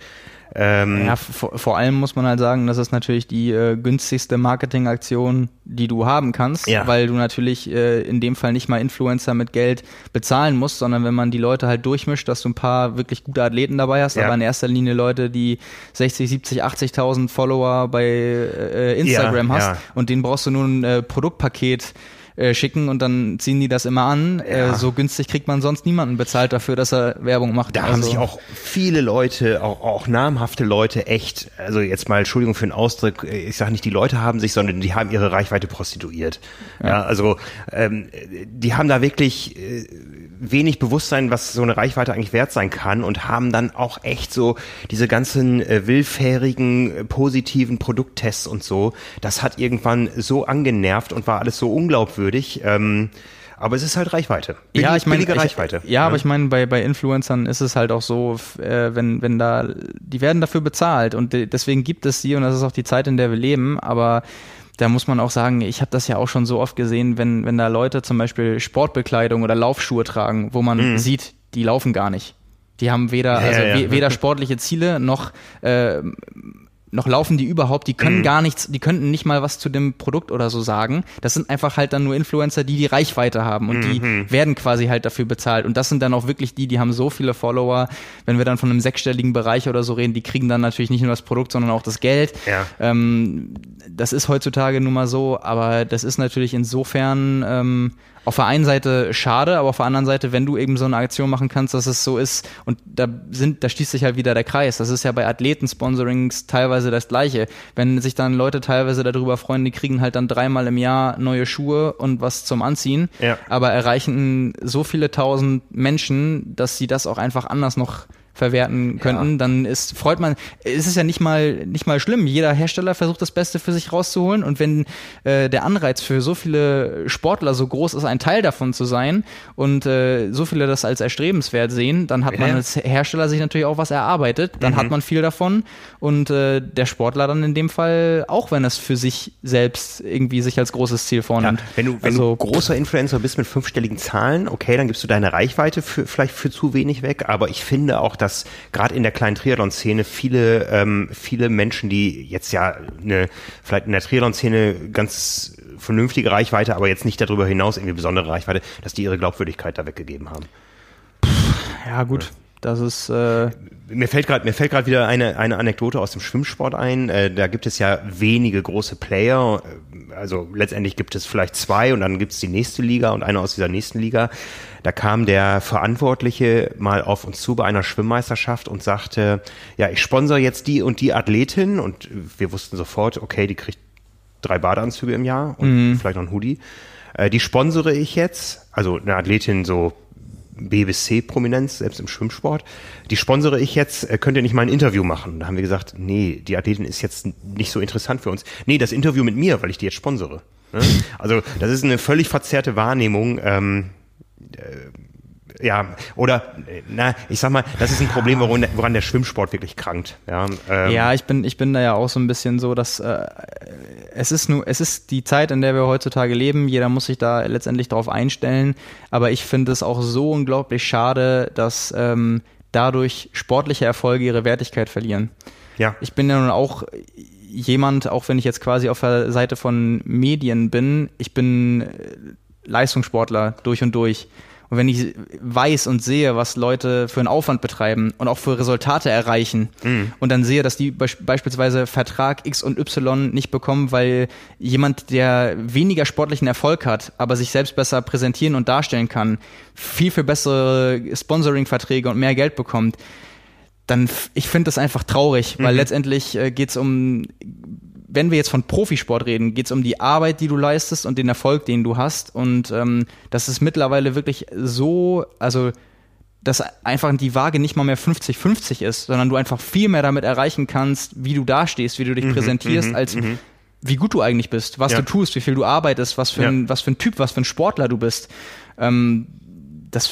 Ähm, ja, vor, vor, allem muss man halt sagen, das ist natürlich die äh, günstigste Marketingaktion, die du haben kannst, ja. weil du natürlich äh, in dem Fall nicht mal Influencer mit Geld bezahlen musst, sondern wenn man die Leute halt durchmischt, dass du ein paar wirklich gute Athleten dabei hast, ja. aber in erster Linie Leute, die 60, 70, 80.000 Follower bei äh, Instagram ja, hast und denen brauchst du nur ein äh, Produktpaket äh, schicken und dann ziehen die das immer an. Äh, ja. Äh, so günstig kriegt man sonst niemanden bezahlt dafür, dass er Werbung macht. Da also. haben sich auch viele Leute, auch, auch namhafte Leute echt, also jetzt mal Entschuldigung für den Ausdruck, ich sage nicht, die Leute haben sich, sondern die haben ihre Reichweite prostituiert. Ja, ja also ähm, die haben da wirklich äh, wenig Bewusstsein, was so eine Reichweite eigentlich wert sein kann und haben dann auch echt so diese ganzen äh, willfährigen, äh, positiven Produkttests und so, das hat irgendwann so angenervt und war alles so unglaubwürdig glaubwürdig. Ähm, aber es ist halt Reichweite. Billig, ja, ich meine, billige Reichweite. Ich, ja, ja, aber ich meine, bei, bei Influencern ist es halt auch so, äh, wenn, wenn da, die werden dafür bezahlt und deswegen gibt es sie und das ist auch die Zeit, in der wir leben, aber da muss man auch sagen, ich habe das ja auch schon so oft gesehen, wenn, wenn da Leute zum Beispiel Sportbekleidung oder Laufschuhe tragen, wo man mhm. sieht, die laufen gar nicht. Die haben weder, ja, also ja, weder sportliche Ziele noch äh, noch laufen die überhaupt, die können mhm. gar nichts, die könnten nicht mal was zu dem Produkt oder so sagen. Das sind einfach halt dann nur Influencer, die die Reichweite haben und mhm. die werden quasi halt dafür bezahlt. Und das sind dann auch wirklich die, die haben so viele Follower, wenn wir dann von einem sechsstelligen Bereich oder so reden, die kriegen dann natürlich nicht nur das Produkt, sondern auch das Geld. Ja. Ähm, das ist heutzutage nun mal so, aber das ist natürlich insofern ähm, auf der einen Seite schade, aber auf der anderen Seite, wenn du eben so eine Aktion machen kannst, dass es so ist und da sind, da schließt sich halt wieder der Kreis. Das ist ja bei Athleten-Sponsorings teilweise das Gleiche. Wenn sich dann Leute teilweise darüber freuen, die kriegen halt dann dreimal im Jahr neue Schuhe und was zum Anziehen, ja. aber erreichen so viele tausend Menschen, dass sie das auch einfach anders noch verwerten könnten, ja. dann ist, freut man, es ist ja nicht mal, nicht mal schlimm. Jeder Hersteller versucht das Beste für sich rauszuholen und wenn äh, der Anreiz für so viele Sportler so groß ist, ein Teil davon zu sein und äh, so viele das als erstrebenswert sehen, dann hat man als Hersteller sich natürlich auch was erarbeitet, dann mhm. hat man viel davon und äh, der Sportler dann in dem Fall, auch wenn es für sich selbst irgendwie sich als großes Ziel vornimmt. Ja, wenn du, wenn also, du großer Influencer bist mit fünfstelligen Zahlen, okay, dann gibst du deine Reichweite für, vielleicht für zu wenig weg, aber ich finde auch, dass dass gerade in der kleinen Triathlon-Szene viele, ähm, viele Menschen, die jetzt ja eine, vielleicht in der Triathlon-Szene ganz vernünftige Reichweite, aber jetzt nicht darüber hinaus irgendwie besondere Reichweite, dass die ihre Glaubwürdigkeit da weggegeben haben. Ja, gut. Das ist äh mir fällt gerade mir fällt gerade wieder eine eine Anekdote aus dem Schwimmsport ein. Äh, da gibt es ja wenige große Player. Also letztendlich gibt es vielleicht zwei und dann gibt es die nächste Liga und eine aus dieser nächsten Liga. Da kam der Verantwortliche mal auf uns zu bei einer Schwimmmeisterschaft und sagte, ja, ich sponsere jetzt die und die Athletin und wir wussten sofort, okay, die kriegt drei Badeanzüge im Jahr und mhm. vielleicht noch ein Hoodie. Äh, die sponsere ich jetzt, also eine Athletin so B bis C Prominenz, selbst im Schwimmsport. Die sponsere ich jetzt, äh, könnt ihr nicht mal ein Interview machen? Da haben wir gesagt, nee, die Athletin ist jetzt nicht so interessant für uns. Nee, das Interview mit mir, weil ich die jetzt sponsere. Ne? Also das ist eine völlig verzerrte Wahrnehmung. Ähm, äh, ja, oder na, ich sag mal, das ist ein Problem, woran, woran der Schwimmsport wirklich krankt. Ja, ähm. ja, ich bin, ich bin da ja auch so ein bisschen so, dass äh, es ist nur, es ist die Zeit, in der wir heutzutage leben. Jeder muss sich da letztendlich darauf einstellen. Aber ich finde es auch so unglaublich schade, dass ähm, dadurch sportliche Erfolge ihre Wertigkeit verlieren. Ja. Ich bin ja nun auch jemand, auch wenn ich jetzt quasi auf der Seite von Medien bin, ich bin Leistungssportler durch und durch. Und wenn ich weiß und sehe, was Leute für einen Aufwand betreiben und auch für Resultate erreichen mhm. und dann sehe, dass die be beispielsweise Vertrag X und Y nicht bekommen, weil jemand, der weniger sportlichen Erfolg hat, aber sich selbst besser präsentieren und darstellen kann, viel, viel bessere Sponsoring-Verträge und mehr Geld bekommt, dann ich finde das einfach traurig, weil mhm. letztendlich äh, geht es um wenn wir jetzt von Profisport reden, geht es um die Arbeit, die du leistest und den Erfolg, den du hast. Und ähm, das ist mittlerweile wirklich so, also dass einfach die Waage nicht mal mehr 50-50 ist, sondern du einfach viel mehr damit erreichen kannst, wie du dastehst, wie du dich mhm, präsentierst, mhm, als mhm. wie gut du eigentlich bist, was ja. du tust, wie viel du arbeitest, was für, ja. ein, was für ein Typ, was für ein Sportler du bist. Ähm, das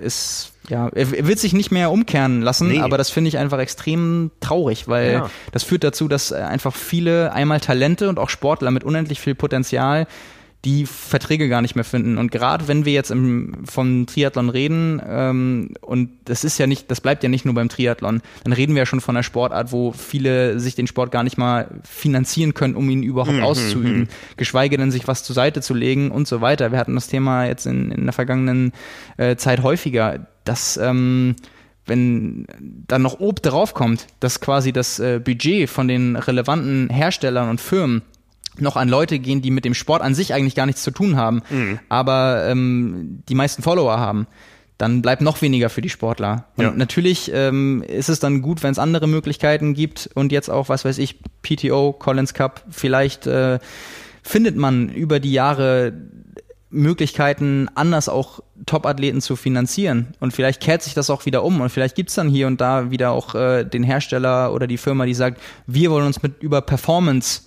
ist ja, er wird sich nicht mehr umkehren lassen, nee. aber das finde ich einfach extrem traurig, weil ja. das führt dazu, dass einfach viele einmal Talente und auch Sportler mit unendlich viel Potenzial die Verträge gar nicht mehr finden. Und gerade wenn wir jetzt im, vom Triathlon reden, ähm, und das ist ja nicht, das bleibt ja nicht nur beim Triathlon, dann reden wir ja schon von einer Sportart, wo viele sich den Sport gar nicht mal finanzieren können, um ihn überhaupt mhm, auszuüben, mhm. geschweige denn sich was zur Seite zu legen und so weiter. Wir hatten das Thema jetzt in, in der vergangenen äh, Zeit häufiger, dass ähm, wenn dann noch Ob drauf kommt, dass quasi das äh, Budget von den relevanten Herstellern und Firmen noch an Leute gehen, die mit dem Sport an sich eigentlich gar nichts zu tun haben, mhm. aber ähm, die meisten Follower haben, dann bleibt noch weniger für die Sportler. Und ja. natürlich ähm, ist es dann gut, wenn es andere Möglichkeiten gibt und jetzt auch, was weiß ich, PTO, Collins Cup, vielleicht äh, findet man über die Jahre Möglichkeiten, anders auch Top-Athleten zu finanzieren. Und vielleicht kehrt sich das auch wieder um. Und vielleicht gibt's dann hier und da wieder auch äh, den Hersteller oder die Firma, die sagt, wir wollen uns mit über Performance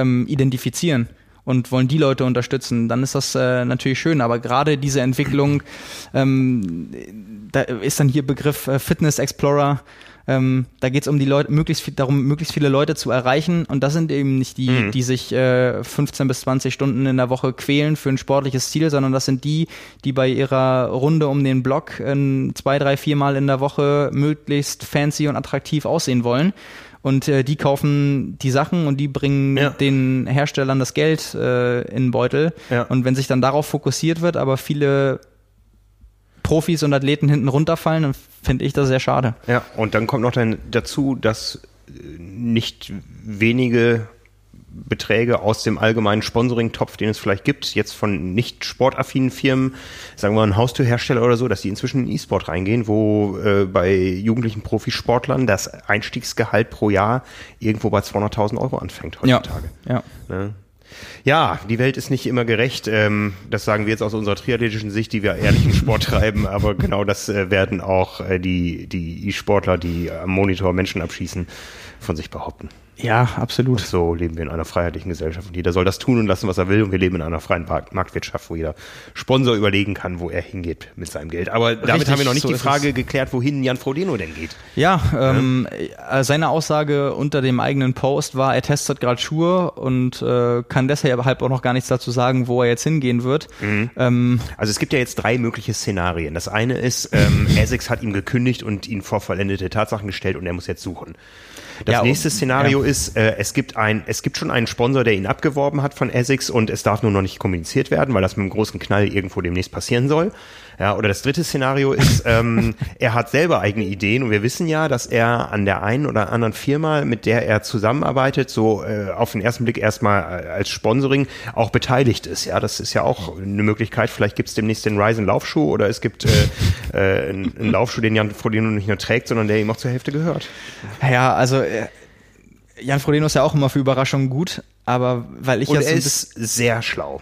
ähm, identifizieren und wollen die Leute unterstützen, dann ist das äh, natürlich schön. Aber gerade diese Entwicklung, ähm, da ist dann hier Begriff äh, Fitness Explorer. Ähm, da geht es um die Leute, möglichst viel, darum, möglichst viele Leute zu erreichen. Und das sind eben nicht die, mhm. die sich äh, 15 bis 20 Stunden in der Woche quälen für ein sportliches Ziel, sondern das sind die, die bei ihrer Runde um den Block äh, zwei, drei, vier Mal in der Woche möglichst fancy und attraktiv aussehen wollen und äh, die kaufen die Sachen und die bringen Ja. den Herstellern das Geld äh, in den Beutel. Ja. Und wenn sich dann darauf fokussiert wird, aber viele Profis und Athleten hinten runterfallen, dann finde ich das sehr schade. Ja, und dann kommt noch dann dazu, dass äh, nicht wenige Beträge aus dem allgemeinen Sponsoring-Topf, den es vielleicht gibt, jetzt von nicht sportaffinen Firmen, sagen wir mal ein Haustürhersteller oder so, dass die inzwischen in E-Sport reingehen, wo äh, bei jugendlichen Profisportlern das Einstiegsgehalt pro Jahr irgendwo bei 200.000 Euro anfängt heutzutage. Ja. Ne? Ja, die Welt ist nicht immer gerecht. Ähm, das sagen wir jetzt aus unserer triathletischen Sicht, die wir ehrlichen Sport [laughs] treiben. Aber genau das äh, werden auch äh, die die E-Sportler, die am Monitor Menschen abschießen, von sich behaupten. Ja, absolut. So leben wir in einer freiheitlichen Gesellschaft und jeder soll das tun und lassen, was er will. Und wir leben in einer freien Markt- Marktwirtschaft, wo jeder Sponsor überlegen kann, wo er hingeht mit seinem Geld. Aber damit Richtig, haben wir noch nicht so die Frage geklärt, wohin Jan Frodeno denn geht. Ja, ähm, äh, seine Aussage unter dem eigenen Post war, er testet gerade Schuhe und äh, kann deshalb halt auch noch gar nichts dazu sagen, wo er jetzt hingehen wird. Ähm, Also es gibt ja jetzt drei mögliche Szenarien. Das eine ist, ähm, [laughs] Essex hat ihm gekündigt und ihn vor vollendete Tatsachen gestellt und er muss jetzt suchen. Das Ja, nächste und- Szenario ja. ist, äh, es gibt ein, es gibt schon einen Sponsor, der ihn abgeworben hat von Essex und es darf nur noch nicht kommuniziert werden, weil das mit einem großen Knall irgendwo demnächst passieren soll. Ja, oder das dritte Szenario ist, [laughs] ähm, er hat selber eigene Ideen und wir wissen ja, dass er an der einen oder anderen Firma, mit der er zusammenarbeitet, so äh, auf den ersten Blick erstmal äh, als Sponsoring auch beteiligt ist. Ja, das ist ja auch eine Möglichkeit. Vielleicht gibt es demnächst den Ryzen Laufschuh oder es gibt äh, äh, einen, einen Laufschuh, den Jan Frodeno nicht nur trägt, sondern der ihm auch zur Hälfte gehört. ja, also Jan Frodeno ist ja auch immer für Überraschungen gut, aber weil ich jetzt so er ist sehr schlau,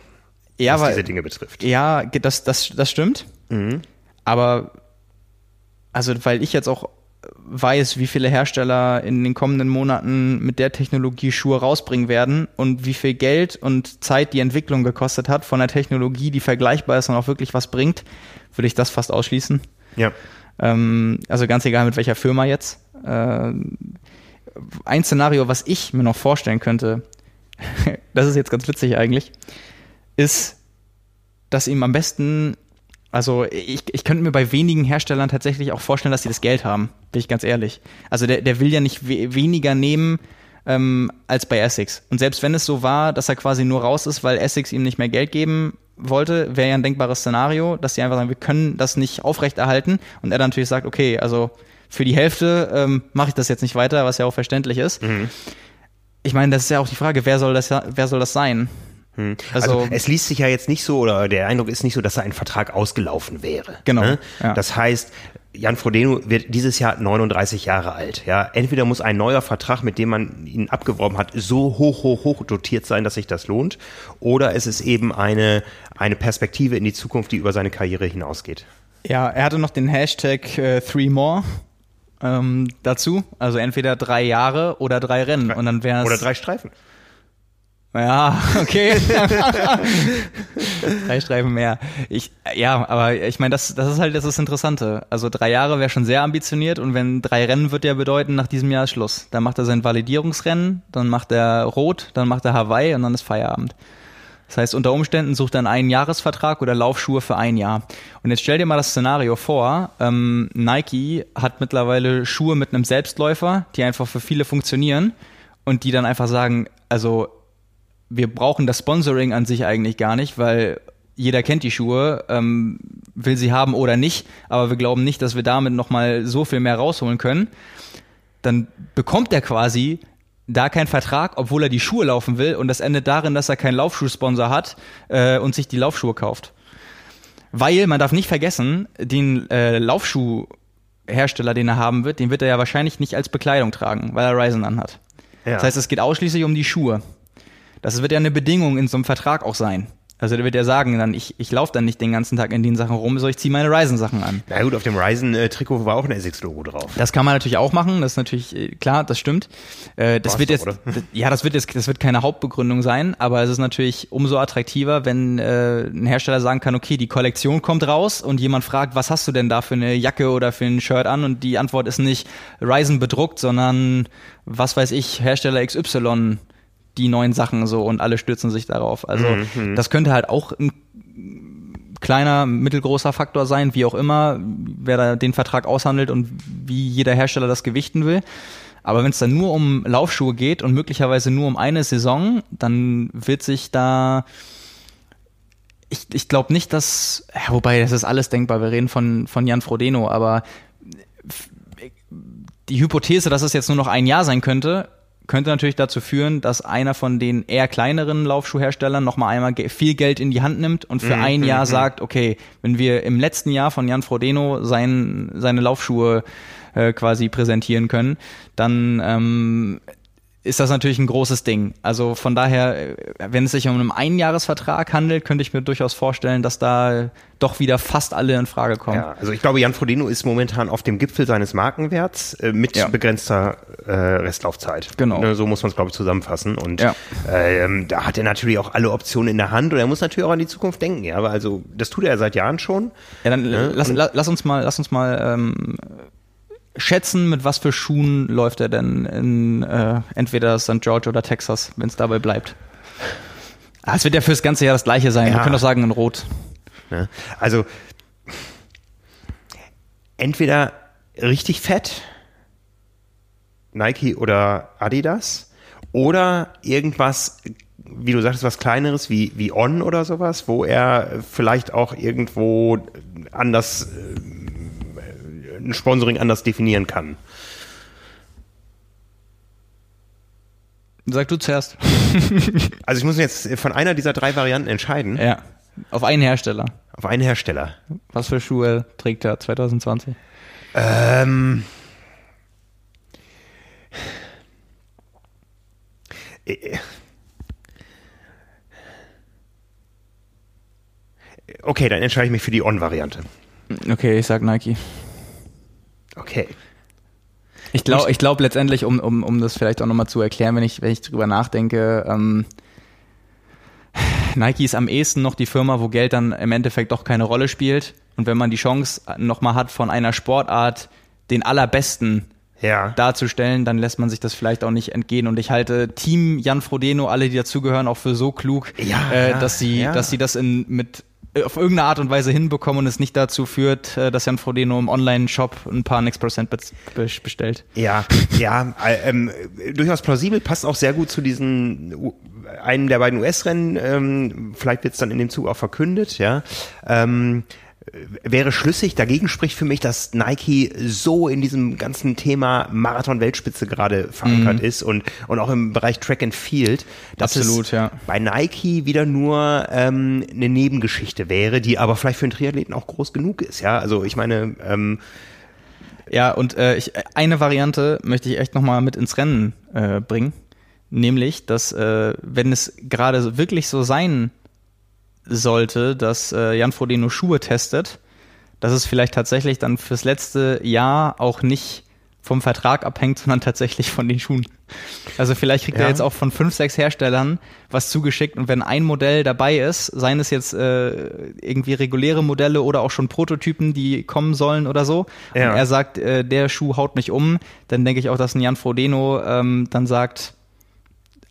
ja, was weil, diese Dinge betrifft. Ja, das, das, das stimmt. Aber also weil ich jetzt auch weiß, wie viele Hersteller in den kommenden Monaten mit der Technologie Schuhe rausbringen werden und wie viel Geld und Zeit die Entwicklung gekostet hat von einer Technologie, die vergleichbar ist und auch wirklich was bringt, würde ich das fast ausschließen. Ja. Ähm, also ganz egal mit welcher Firma jetzt. Äh, ein Szenario, was ich mir noch vorstellen könnte, [laughs] das ist jetzt ganz witzig eigentlich, ist, dass ihm am besten, also ich, ich könnte mir bei wenigen Herstellern tatsächlich auch vorstellen, dass sie das Geld haben, bin ich ganz ehrlich. Also der, der will ja nicht we weniger nehmen ähm, als bei Essex. Und selbst wenn es so war, dass er quasi nur raus ist, weil Essex ihm nicht mehr Geld geben wollte, wäre ja ein denkbares Szenario, dass sie einfach sagen, wir können das nicht aufrechterhalten und er dann natürlich sagt, okay, also für die Hälfte ähm, mache ich das jetzt nicht weiter, was ja auch verständlich ist. Ich meine, das ist ja auch die Frage, wer soll das, wer soll das sein? Also, Also, es liest sich ja jetzt nicht so, oder der Eindruck ist nicht so, dass da ein Vertrag ausgelaufen wäre. Genau, Ne? ja. Das heißt, Jan Frodeno wird dieses Jahr 39 Jahre alt. Ja, entweder muss ein neuer Vertrag, mit dem man ihn abgeworben hat, so hoch, hoch, hoch dotiert sein, dass sich das lohnt, oder es ist eben eine eine Perspektive in die Zukunft, die über seine Karriere hinausgeht. ja, er hatte noch den Hashtag äh, Three More ähm, dazu. Also entweder drei Jahre oder drei Rennen. Und dann wäre es. Oder drei Streifen. Ja, [laughs] okay. [laughs] drei Streifen mehr. Ich, ja, aber ich meine, das, das ist halt das, ist das Interessante. Also drei Jahre wäre schon sehr ambitioniert und wenn drei Rennen wird ja bedeuten, nach diesem Jahr ist Schluss. Dann macht er sein Validierungsrennen, dann macht er Rot, dann macht er Hawaii und dann ist Feierabend. Das heißt, unter Umständen sucht er einen Einjahresvertrag oder Laufschuhe für ein Jahr. Und jetzt stell dir mal das Szenario vor, ähm, Nike hat mittlerweile Schuhe mit einem Selbstläufer, die einfach für viele funktionieren und die dann einfach sagen, also wir brauchen das Sponsoring an sich eigentlich gar nicht, weil jeder kennt die Schuhe, ähm, will sie haben oder nicht, aber wir glauben nicht, dass wir damit nochmal so viel mehr rausholen können. Dann bekommt er quasi da keinen Vertrag, obwohl er die Schuhe laufen will und das endet darin, dass er keinen Laufschuhsponsor hat äh, und sich die Laufschuhe kauft. Weil, man darf nicht vergessen, den äh, Laufschuhhersteller, den er haben wird, den wird er ja wahrscheinlich nicht als Bekleidung tragen, weil er Ryzen anhat. Ja. Das heißt, es geht ausschließlich um die Schuhe. Das wird ja eine Bedingung in so einem Vertrag auch sein. Also der wird ja sagen, dann ich, ich laufe dann nicht den ganzen Tag in den Sachen rum, sondern ich ziehe meine Ryzen-Sachen an. Na gut, auf dem Ryzen-Trikot war auch ein Essex-Logo drauf. Das kann man natürlich auch machen, das ist natürlich äh, klar, das stimmt. Äh, das War's wird jetzt, das, ja, das wird jetzt, das wird keine Hauptbegründung sein, aber es ist natürlich umso attraktiver, wenn äh, ein Hersteller sagen kann, okay, die Kollektion kommt raus und jemand fragt, was hast du denn da für eine Jacke oder für ein Shirt an und die Antwort ist nicht Ryzen bedruckt, sondern was weiß ich, Hersteller XY die neuen Sachen so und alle stürzen sich darauf. Also das könnte halt auch ein kleiner, mittelgroßer Faktor sein, wie auch immer, wer da den Vertrag aushandelt und wie jeder Hersteller das gewichten will. Aber wenn es dann nur um Laufschuhe geht und möglicherweise nur um eine Saison, dann wird sich da ich, ich glaube nicht, dass, ja, wobei das ist alles denkbar, wir reden von, von Jan Frodeno, aber die Hypothese, dass es jetzt nur noch ein Jahr sein könnte, könnte natürlich dazu führen, dass einer von den eher kleineren Laufschuhherstellern nochmal einmal viel Geld in die Hand nimmt und für mm, ein Jahr mm, sagt, okay, wenn wir im letzten Jahr von Jan Frodeno sein, seine Laufschuhe äh, quasi präsentieren können, dann ähm, ist das natürlich ein großes Ding. Also von daher, äh, wenn es sich um einen Einjahresvertrag handelt, könnte ich mir durchaus vorstellen, dass da doch wieder fast alle in Frage kommen. Ja, also ich glaube, Jan Frodeno ist momentan auf dem Gipfel seines Markenwerts äh, mit ja. begrenzter äh, Restlaufzeit. Genau. Ne, so muss man es, glaube ich, zusammenfassen. Und ja. ähm, da hat er natürlich auch alle Optionen in der Hand und er muss natürlich auch an die Zukunft denken. Ja, aber also das tut er seit Jahren schon. Ja, dann ne? lass, lass uns mal, lass uns mal ähm, schätzen, mit was für Schuhen läuft er denn in äh, entweder St. George oder Texas, wenn es dabei bleibt? Ah, es wird ja fürs ganze Jahr das gleiche sein. Ja. Wir können doch sagen in Rot. Ja. Also entweder richtig fett, Nike oder Adidas, oder irgendwas, wie du sagst, was kleineres wie, wie On oder sowas, wo er vielleicht auch irgendwo anders äh, ein Sponsoring anders definieren kann. Sag du zuerst. [laughs] also ich muss jetzt von einer dieser drei Varianten entscheiden. Ja. Auf einen Hersteller. Auf einen Hersteller. Was für Schuhe trägt er 2020? Ähm. Okay, dann entscheide ich mich für die On-Variante. Okay, ich sag Nike. Okay. Ich glaube ich glaub letztendlich, um, um, um das vielleicht auch nochmal zu erklären, wenn ich, wenn ich drüber nachdenke, ähm, Nike ist am ehesten noch die Firma, wo Geld dann im Endeffekt doch keine Rolle spielt. Und wenn man die Chance nochmal hat, von einer Sportart den allerbesten ja. darzustellen, dann lässt man sich das vielleicht auch nicht entgehen. Und ich halte Team Jan Frodeno, alle, die dazugehören, auch für so klug, ja, äh, ja, dass sie, dass sie das in, mit auf irgendeine Art und Weise hinbekommen und es nicht dazu führt, äh, dass Jan Frodeno im Online-Shop ein paar Next Percent bestellt. Ja, ja, äh, ähm, durchaus plausibel, passt auch sehr gut zu diesen einem der beiden US-Rennen. Ähm, vielleicht wird es dann in dem Zug auch verkündet, ja. Ähm, wäre schlüssig. Dagegen spricht für mich, dass Nike so in diesem ganzen Thema Marathon-Weltspitze gerade verankert mhm. ist und, und auch im Bereich Track and Field, dass Absolut, es ja. bei Nike wieder nur ähm, eine Nebengeschichte wäre, die aber vielleicht für einen Triathleten auch groß genug ist. Ja, also ich meine, ähm, ja, und äh, ich, eine Variante möchte ich echt nochmal mit ins Rennen äh, bringen, nämlich, dass äh, wenn es gerade wirklich so sein sollte, dass äh, Jan Frodeno Schuhe testet, dass es vielleicht tatsächlich dann fürs letzte Jahr auch nicht vom Vertrag abhängt, [laughs] sondern tatsächlich von den Schuhen. Also vielleicht kriegt ja. er jetzt auch von fünf, sechs Herstellern was zugeschickt und wenn ein Modell dabei ist, seien es jetzt äh, irgendwie reguläre Modelle oder auch schon Prototypen, die kommen sollen oder so, ja. und er sagt, äh, der Schuh haut mich um, dann denke ich auch, dass ein Jan Frodeno ähm, dann sagt,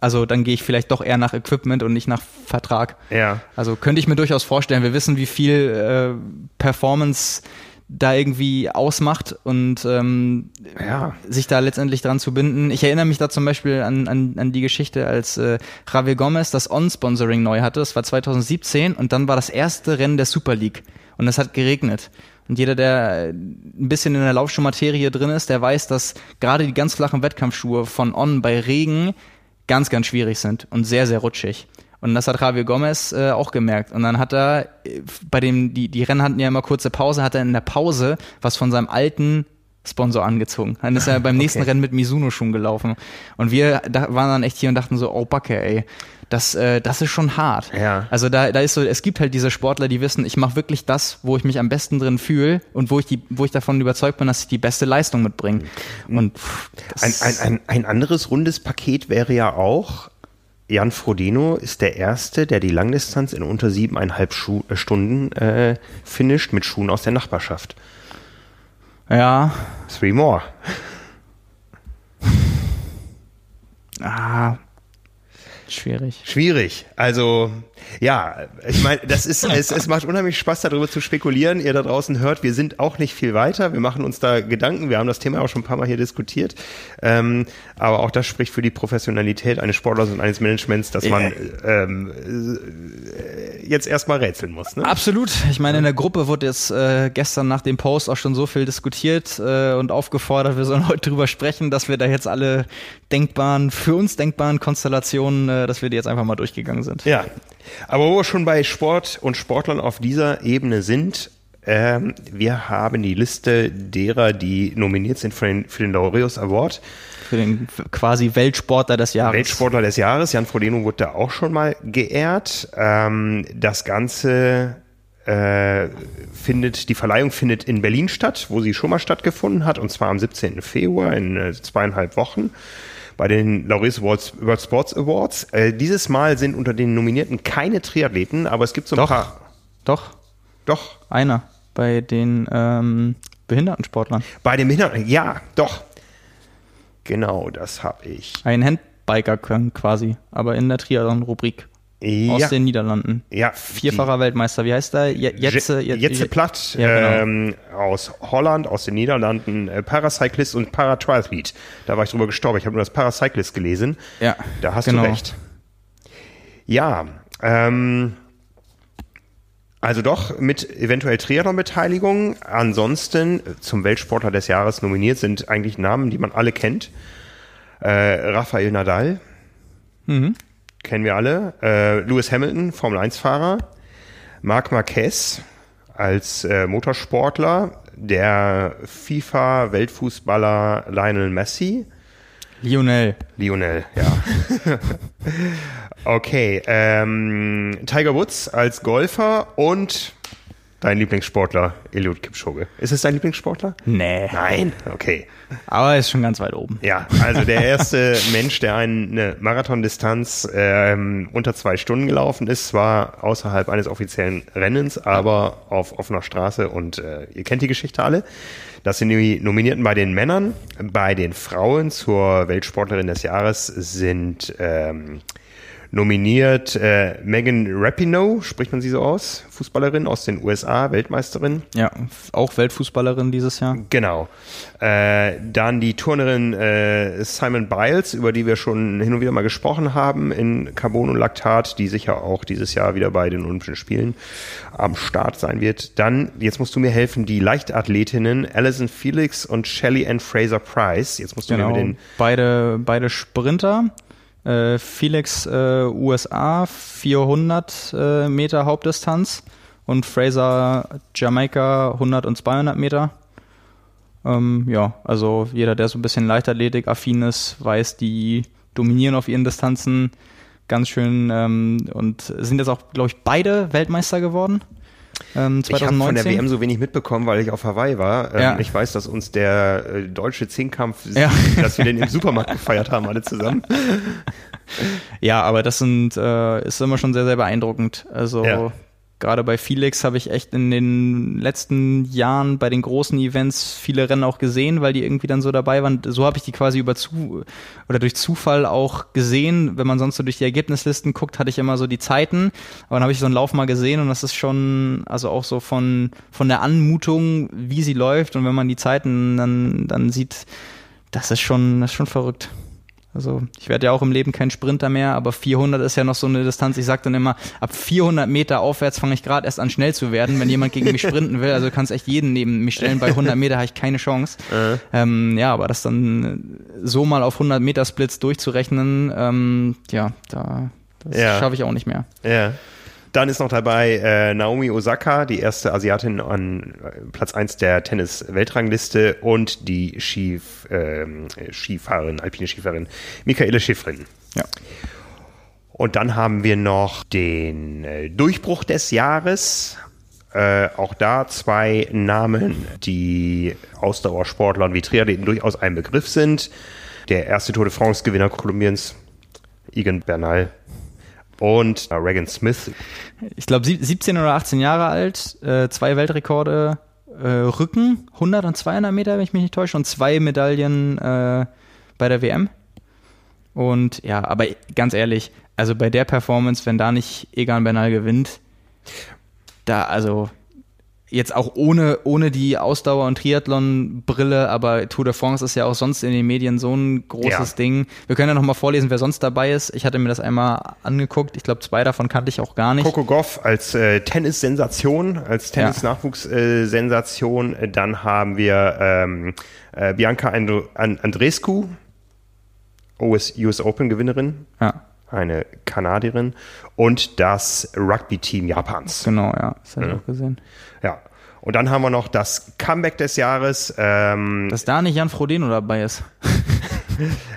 also dann gehe ich vielleicht doch eher nach Equipment und nicht nach Vertrag. Ja. Also könnte ich mir durchaus vorstellen. Wir wissen, wie viel äh, Performance da irgendwie ausmacht und ähm, ja. sich da letztendlich dran zu binden. Ich erinnere mich da zum Beispiel an, an, an die Geschichte, als äh, Javier Gomez das On-Sponsoring neu hatte. Das war 2017 und dann war das erste Rennen der Super League und es hat geregnet. Und jeder, der ein bisschen in der Laufschuhmaterie drin ist, der weiß, dass gerade die ganz flachen Wettkampfschuhe von On bei Regen ganz, ganz schwierig sind und sehr, sehr rutschig. Und das hat Javier Gomez äh, auch gemerkt. Und dann hat er, äh, bei dem, die, die Rennen hatten ja immer kurze Pause, hat er in der Pause was von seinem alten Sponsor angezogen. Dann ist er beim [laughs] nächsten okay. Rennen mit Mizuno schon gelaufen. Und wir da, waren dann echt hier und dachten so, oh Backe, ey, das, äh, das ist schon hart. Ja. Also da, da ist so, es gibt halt diese Sportler, die wissen, ich mache wirklich das, wo ich mich am besten drin fühle und wo ich die, wo ich davon überzeugt bin, dass ich die beste Leistung mitbringe. Mhm. Und ein, ein, ein, ein anderes rundes Paket wäre ja auch, Jan Frodeno ist der Erste, der die Langdistanz in unter siebeneinhalb Schu äh, Stunden äh, finisht mit Schuhen aus der Nachbarschaft. Ja. Three more. Ah, Schwierig. Schwierig. Also Ja, ich meine, das ist, es, es macht unheimlich Spaß, darüber zu spekulieren. Ihr da draußen hört, wir sind auch nicht viel weiter. Wir machen uns da Gedanken. Wir haben das Thema auch schon ein paar Mal hier diskutiert. Ähm, aber auch das spricht für die Professionalität eines Sportlers und eines Managements, dass man ähm, äh, jetzt erstmal rätseln muss. Ne? Absolut. Ich meine, in der Gruppe wurde jetzt äh, gestern nach dem Post auch schon so viel diskutiert äh, und aufgefordert, wir sollen heute drüber sprechen, dass wir da jetzt alle denkbaren, für uns denkbaren Konstellationen, äh, dass wir die jetzt einfach mal durchgegangen sind. Ja, aber wo wir schon bei Sport und Sportlern auf dieser Ebene sind, ähm, wir haben die Liste derer, die nominiert sind für den, für den Laureus Award. Für den quasi Weltsportler des Jahres. Weltsportler des Jahres. Jan Frodeno wurde da auch schon mal geehrt. Ähm, das Ganze äh, findet, die Verleihung findet in Berlin statt, wo sie schon mal stattgefunden hat, und zwar am 17. Februar in äh, zweieinhalb Wochen bei den Laureus World Sports Awards. Äh, dieses Mal sind unter den Nominierten keine Triathleten, aber es gibt so ein Doch. paar. Doch, Doch. einer bei den ähm, Behindertensportlern. Bei den Behinderten, ja, doch. Genau, das habe ich. Ein Handbiker quasi, aber in der Triathlon-Rubrik aus Ja, den Niederlanden. ja Vierfacher Weltmeister, wie heißt der? Je Jetze, Je- Jetze Platt Ja, genau. ähm, aus Holland, aus den Niederlanden, äh, Paracyclist und Paratriathlete. Da war ich drüber gestorben. Ich habe nur das Paracyclist gelesen. Ja, Da hast genau. du recht. Ja, ähm, also doch mit eventuell Triathlon-Beteiligung. Ansonsten äh, zum Weltsportler des Jahres nominiert sind eigentlich Namen, die man alle kennt. Äh, Rafael Nadal, Mhm. Kennen wir alle. Äh, Lewis Hamilton, Formel-1-Fahrer. Marc Marquez als äh, Motorsportler. Der FIFA-Weltfußballer Lionel Messi. Lionel. Lionel, ja. [laughs] okay, ähm, Tiger Woods als Golfer und dein Lieblingssportler, Eliud Kipchoge. Ist es dein Lieblingssportler? Nee. Nein. Okay. Aber er ist schon ganz weit oben. Ja, also der [laughs] erste Mensch, der eine Marathondistanz ähm, unter zwei Stunden gelaufen ist, zwar außerhalb eines offiziellen Rennens, aber auf offener Straße und äh, ihr kennt die Geschichte alle. Das sind die Nominierten bei den Männern. Bei den Frauen zur Weltsportlerin des Jahres sind ähm, nominiert äh, Megan Rapinoe, spricht man sie so aus, Fußballerin aus den USA, Weltmeisterin. Ja, auch Weltfußballerin dieses Jahr. Genau. Äh, dann die Turnerin äh, Simon Biles, über die wir schon hin und wieder mal gesprochen haben in Carbon und Laktat, die sicher auch dieses Jahr wieder bei den Olympischen Spielen am Start sein wird. Dann, jetzt musst du mir helfen, die Leichtathletinnen Alison Felix und Shelley Ann Fraser Price. Jetzt musst du Genau. mir mit den Beide, beide Sprinter. Äh, Felix äh, USA 400 äh, Meter Hauptdistanz und Fraser Jamaika 100 und 200 Meter. Ähm, ja, also jeder, der so ein bisschen Leichtathletik-affin ist, weiß, die dominieren auf ihren Distanzen ganz schön ähm, und sind jetzt auch, glaube ich, beide Weltmeister geworden. Ähm, Ich habe 2019. von der WM so wenig mitbekommen, weil ich auf Hawaii war. Ähm, Ja. Ich weiß, dass uns der äh, deutsche Zehnkampf, Ja. [laughs] dass wir den im Supermarkt gefeiert haben, alle zusammen. [laughs] Ja, aber das sind, äh, ist immer schon sehr, sehr beeindruckend. Also Ja. Gerade bei Felix habe ich echt in den letzten Jahren bei den großen Events viele Rennen auch gesehen, weil die irgendwie dann so dabei waren. So habe ich die quasi über zu oder durch Zufall auch gesehen. Wenn man sonst so durch die Ergebnislisten guckt, hatte ich immer so die Zeiten. Aber dann habe ich so einen Lauf mal gesehen und das ist schon, also auch so von, von der Anmutung, wie sie läuft. Und wenn man die Zeiten dann, dann sieht, das ist schon, das ist schon verrückt. Also ich werde ja auch im Leben kein Sprinter mehr, aber 400 ist ja noch so eine Distanz. Ich sage dann immer, ab 400 Meter aufwärts fange ich gerade erst an schnell zu werden, wenn jemand gegen mich sprinten will. Also du kannst echt jeden neben mich stellen. Bei 100 Meter habe ich keine Chance. Ähm, ja, aber das dann so mal auf 100 Meter Splits durchzurechnen, ähm, ja, da das Ja. schaffe ich auch nicht mehr. Ja. Dann ist noch dabei äh, Naomi Osaka, die erste Asiatin an äh, Platz 1 der Tennis-Weltrangliste und die Skif, ähm, Skifahrerin, alpine Skifahrerin Michaela Schifrin. Ja. Und dann haben wir noch den äh, Durchbruch des Jahres. Äh, auch da zwei Namen, die Ausdauersportlern wie Triathleten durchaus ein Begriff sind. Der erste Tour de France-Gewinner Kolumbiens, Egan Bernal. Und äh, Regan Smith. Ich glaube 17 oder 18 Jahre alt, äh, zwei Weltrekorde, äh, Rücken, 100 und 200 Meter, wenn ich mich nicht täusche, und zwei Medaillen bei der WM. Und ja, aber ganz ehrlich, also bei der Performance, wenn da nicht Egan Bernal gewinnt, da, also jetzt auch ohne, ohne die Ausdauer- und Triathlon-Brille, aber Tour de France ist ja auch sonst in den Medien so ein großes ja. Ding. Wir können ja nochmal vorlesen, wer sonst dabei ist. Ich hatte mir das einmal angeguckt. Ich glaube, zwei davon kannte ich auch gar nicht. Coco Goff als äh, Tennis-Sensation, als Tennis-Nachwuchs-Sensation. Dann haben wir ähm, äh, Bianca And Andrescu, US, US Open-Gewinnerin. Ja eine Kanadierin und das Rugby-Team Japans. Genau, ja, das habe ich ja. auch gesehen. Ja. Und dann haben wir noch das Comeback des Jahres. Ähm, Dass da nicht Jan Frodeno dabei ist.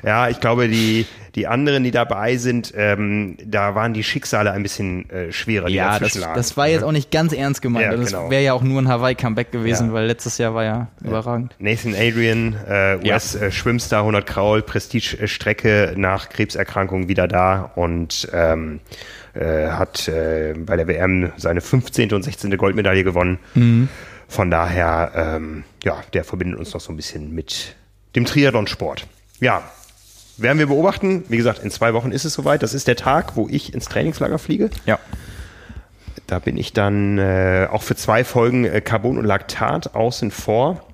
Ja, ich glaube, die, die anderen, die dabei sind, ähm, da waren die Schicksale ein bisschen äh, schwerer. Ja, das, das war jetzt auch nicht ganz ernst gemeint. Ja, das genau. wäre ja auch nur ein Hawaii-Comeback gewesen, ja. weil letztes Jahr war ja überragend. Nathan Adrian, äh, US-Schwimmstar, 100 Kraul, Prestige-Strecke nach Krebserkrankung wieder da und ähm, äh, hat äh, bei der WM seine 15. und 16. Goldmedaille gewonnen. Mhm. Von daher, ähm, ja, der verbindet uns noch so ein bisschen mit dem Triathlon-Sport. Ja, werden wir beobachten. Wie gesagt, in zwei Wochen ist es soweit. Das ist der Tag, wo ich ins Trainingslager fliege. Ja. Da bin ich dann äh, auch für zwei Folgen äh, Carbon und Laktat außen vor.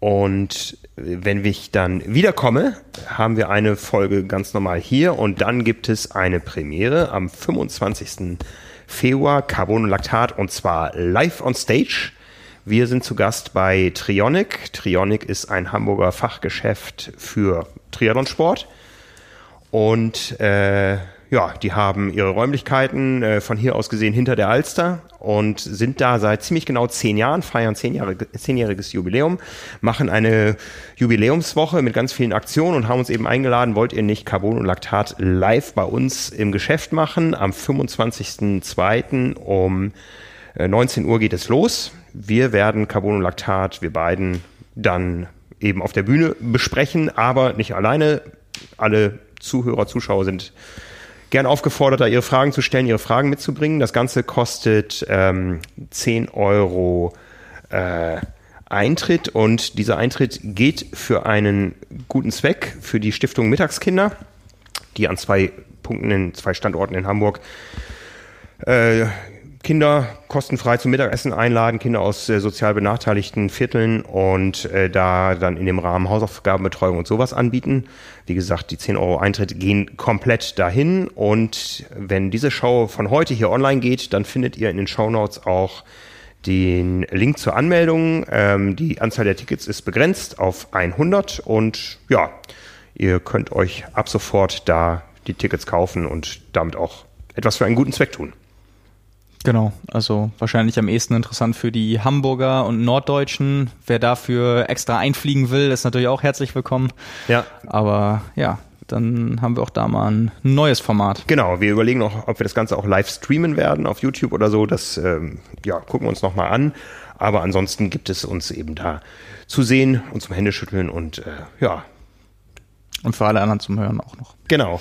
Und wenn ich dann wiederkomme, haben wir eine Folge ganz normal hier und dann gibt es eine Premiere am 25. Februar, Carbon und Laktat und zwar live on stage. Wir sind zu Gast bei Trionic. Trionic ist ein Hamburger Fachgeschäft für Triathlonsport. Und äh, ja, die haben ihre Räumlichkeiten äh, von hier aus gesehen hinter der Alster und sind da seit ziemlich genau zehn Jahren, feiern zehnjährig, zehnjähriges Jubiläum, machen eine Jubiläumswoche mit ganz vielen Aktionen und haben uns eben eingeladen, wollt ihr nicht Carbon und Laktat live bei uns im Geschäft machen? Am 25.02. um 19 äh, Uhr geht es los. Wir werden Carbon und Laktat, wir beiden, dann eben auf der Bühne besprechen, aber nicht alleine. Alle Zuhörer, Zuschauer sind gern aufgefordert, da ihre Fragen zu stellen, ihre Fragen mitzubringen. Das Ganze kostet ähm, 10 Euro äh, Eintritt und dieser Eintritt geht für einen guten Zweck, für die Stiftung Mittagskinder, die an zwei Punkten in zwei Standorten in Hamburg äh, Kinder kostenfrei zum Mittagessen einladen, Kinder aus äh, sozial benachteiligten Vierteln und äh, da dann in dem Rahmen Hausaufgabenbetreuung und sowas anbieten. Wie gesagt, die 10 Euro Eintritt gehen komplett dahin und wenn diese Show von heute hier online geht, dann findet ihr in den Show Notes auch den Link zur Anmeldung. Ähm, die Anzahl der Tickets ist begrenzt auf 100 und ja, ihr könnt euch ab sofort da die Tickets kaufen und damit auch etwas für einen guten Zweck tun. Genau, also wahrscheinlich am ehesten interessant für die Hamburger und Norddeutschen. Wer dafür extra einfliegen will, ist natürlich auch herzlich willkommen. Ja. Aber ja, dann haben wir auch da mal ein neues Format. Genau, wir überlegen noch, ob wir das Ganze auch live streamen werden auf YouTube oder so. Das ähm, ja, gucken wir uns nochmal an. Aber ansonsten gibt es uns eben da zu sehen und zum Händeschütteln und äh, ja. Und für alle anderen zum Hören auch noch. Genau.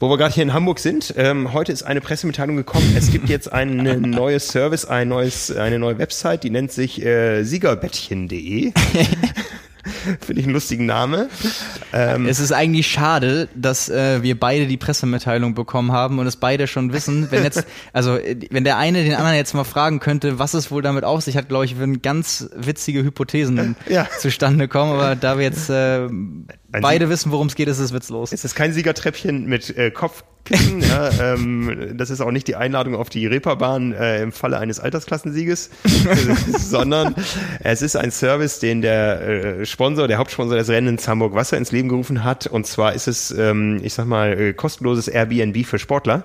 Wo wir gerade hier in Hamburg sind, ähm, heute ist eine Pressemitteilung gekommen. Es gibt jetzt ein [laughs] neues Service, ein neues, eine neue Website, die nennt sich äh, siegerbettchen.de. [laughs] [laughs] Finde ich einen lustigen Name. Ähm, es ist eigentlich schade, dass äh, wir beide die Pressemitteilung bekommen haben und es beide schon wissen. Wenn jetzt, [laughs] also wenn der eine den anderen jetzt mal fragen könnte, was es wohl damit auf sich hat, glaube ich, würden ganz witzige Hypothesen [laughs] ja. zustande kommen. Aber da wir jetzt äh, beide wissen, worum es geht, ist es witzlos. Es ist kein Siegertreppchen mit äh, Kopfkissen. ja, ähm, das ist auch nicht die Einladung auf die Reeperbahn äh, im Falle eines Altersklassensieges, [laughs] sondern es ist ein Service, den der äh, Sponsor, der Hauptsponsor des Rennens Hamburg Wasser ins Leben gerufen hat. Und zwar ist es, ähm, ich sag mal, äh, kostenloses Airbnb für Sportler.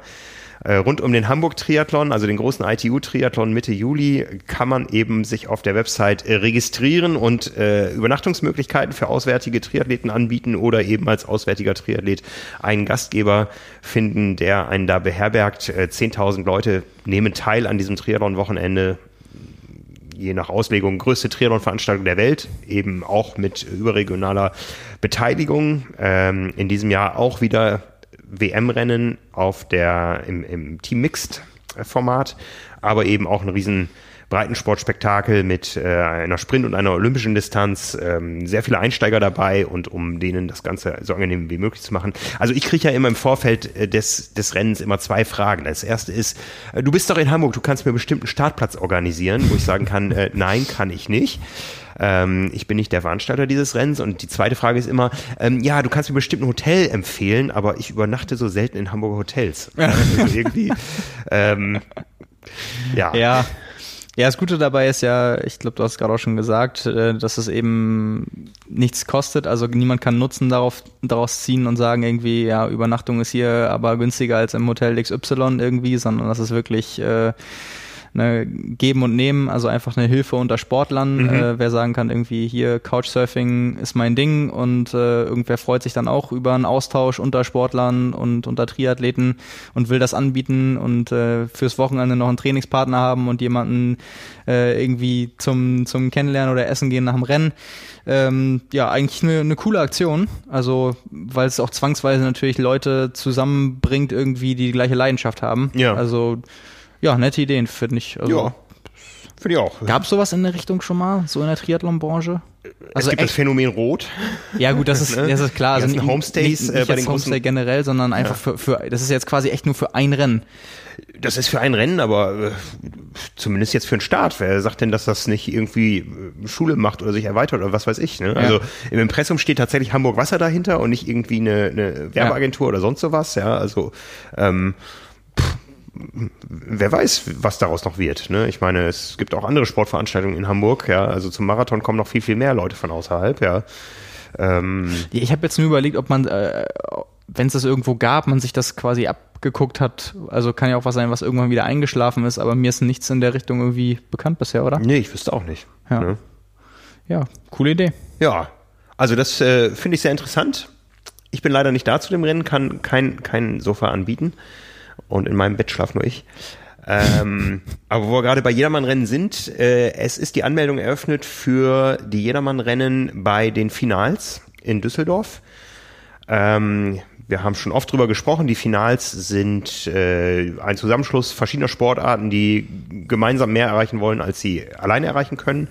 Äh, rund um den Hamburg-Triathlon, also den großen ITU-Triathlon Mitte Juli, kann man eben sich auf der Website äh, registrieren und äh, Übernachtungsmöglichkeiten für auswärtige Triathleten anbieten oder eben als auswärtiger Triathlet einen Gastgeber finden, der einen da beherbergt. Äh, 10.000 Leute nehmen teil an diesem Triathlon-Wochenende je nach Auslegung größte Triathlon-Veranstaltung der Welt, eben auch mit überregionaler Beteiligung. Ähm, in diesem Jahr auch wieder WM-Rennen auf der, im, im Team Mixed Format, aber eben auch ein riesen Breitensportspektakel mit äh, einer Sprint- und einer olympischen Distanz. Ähm, sehr viele Einsteiger dabei und um denen das Ganze so angenehm wie möglich zu machen. Also ich kriege ja immer im Vorfeld äh, des, des Rennens immer zwei Fragen. Das erste ist, äh, du bist doch in Hamburg, du kannst mir bestimmt einen Startplatz organisieren, wo ich sagen kann, äh, nein, kann ich nicht. Ähm, ich bin nicht der Veranstalter dieses Rennens. Und die zweite Frage ist immer, ähm, ja, du kannst mir bestimmt ein Hotel empfehlen, aber ich übernachte so selten in Hamburger Hotels. [laughs] also irgendwie, ähm, ja. Ja. Ja, das Gute dabei ist ja, ich glaube, du hast gerade auch schon gesagt, äh, dass es eben nichts kostet. Also niemand kann Nutzen darauf, daraus ziehen und sagen irgendwie, ja, Übernachtung ist hier aber günstiger als im Hotel XY irgendwie, sondern das ist wirklich äh, ne, geben und nehmen, also einfach eine Hilfe unter Sportlern. Mhm. Äh, wer sagen kann, irgendwie hier Couchsurfing ist mein Ding und äh, irgendwer freut sich dann auch über einen Austausch unter Sportlern und unter Triathleten und will das anbieten und äh, fürs Wochenende noch einen Trainingspartner haben und jemanden äh, irgendwie zum, zum Kennenlernen oder Essen gehen nach dem Rennen. Ähm, ja, eigentlich eine, eine coole Aktion. Also, weil es auch zwangsweise natürlich Leute zusammenbringt, irgendwie, die die gleiche Leidenschaft haben. Ja. Also ja, nette Ideen, finde ich. Also, ja, finde ich auch. Gab es sowas in der Richtung schon mal, so in der Triathlon-Branche? Also es gibt echt, das Phänomen Rot. Ja gut, das ist, [laughs] das ist klar. Die also Homestays nicht, nicht äh, bei den Homestay generell, sondern einfach ja. für, für, das ist jetzt quasi echt nur für ein Rennen. Das ist für ein Rennen, aber äh, zumindest jetzt für einen Start. Wer sagt denn, dass das nicht irgendwie äh, Schule macht oder sich erweitert oder was weiß ich? Ne? Ja. Also im Impressum steht tatsächlich Hamburg Wasser dahinter und nicht irgendwie eine, eine Werbeagentur ja. oder sonst sowas. Ja, also ähm, wer weiß, was daraus noch wird. Ne? Ich meine, es gibt auch andere Sportveranstaltungen in Hamburg, ja. Also zum Marathon kommen noch viel, viel mehr Leute von außerhalb, ja. Ähm, ich habe jetzt nur überlegt, ob man, äh, wenn es das irgendwo gab, man sich das quasi abgeguckt hat. Also kann ja auch was sein, was irgendwann wieder eingeschlafen ist, aber mir ist nichts in der Richtung irgendwie bekannt bisher, oder? Nee, ich wüsste auch nicht. Ja, ne? ja coole Idee. Ja, also das äh, finde ich sehr interessant. Ich bin leider nicht da zu dem Rennen, kann kein, kein Sofa anbieten und in meinem Bett schlaf nur ich. ähm, [laughs] aber wo wir gerade bei Jedermann-Rennen sind, äh, es ist die Anmeldung eröffnet für die Jedermann-Rennen bei den Finals in Düsseldorf. Ähm, wir haben schon oft drüber gesprochen. Die Finals sind äh, ein Zusammenschluss verschiedener Sportarten, die gemeinsam mehr erreichen wollen, als sie alleine erreichen können.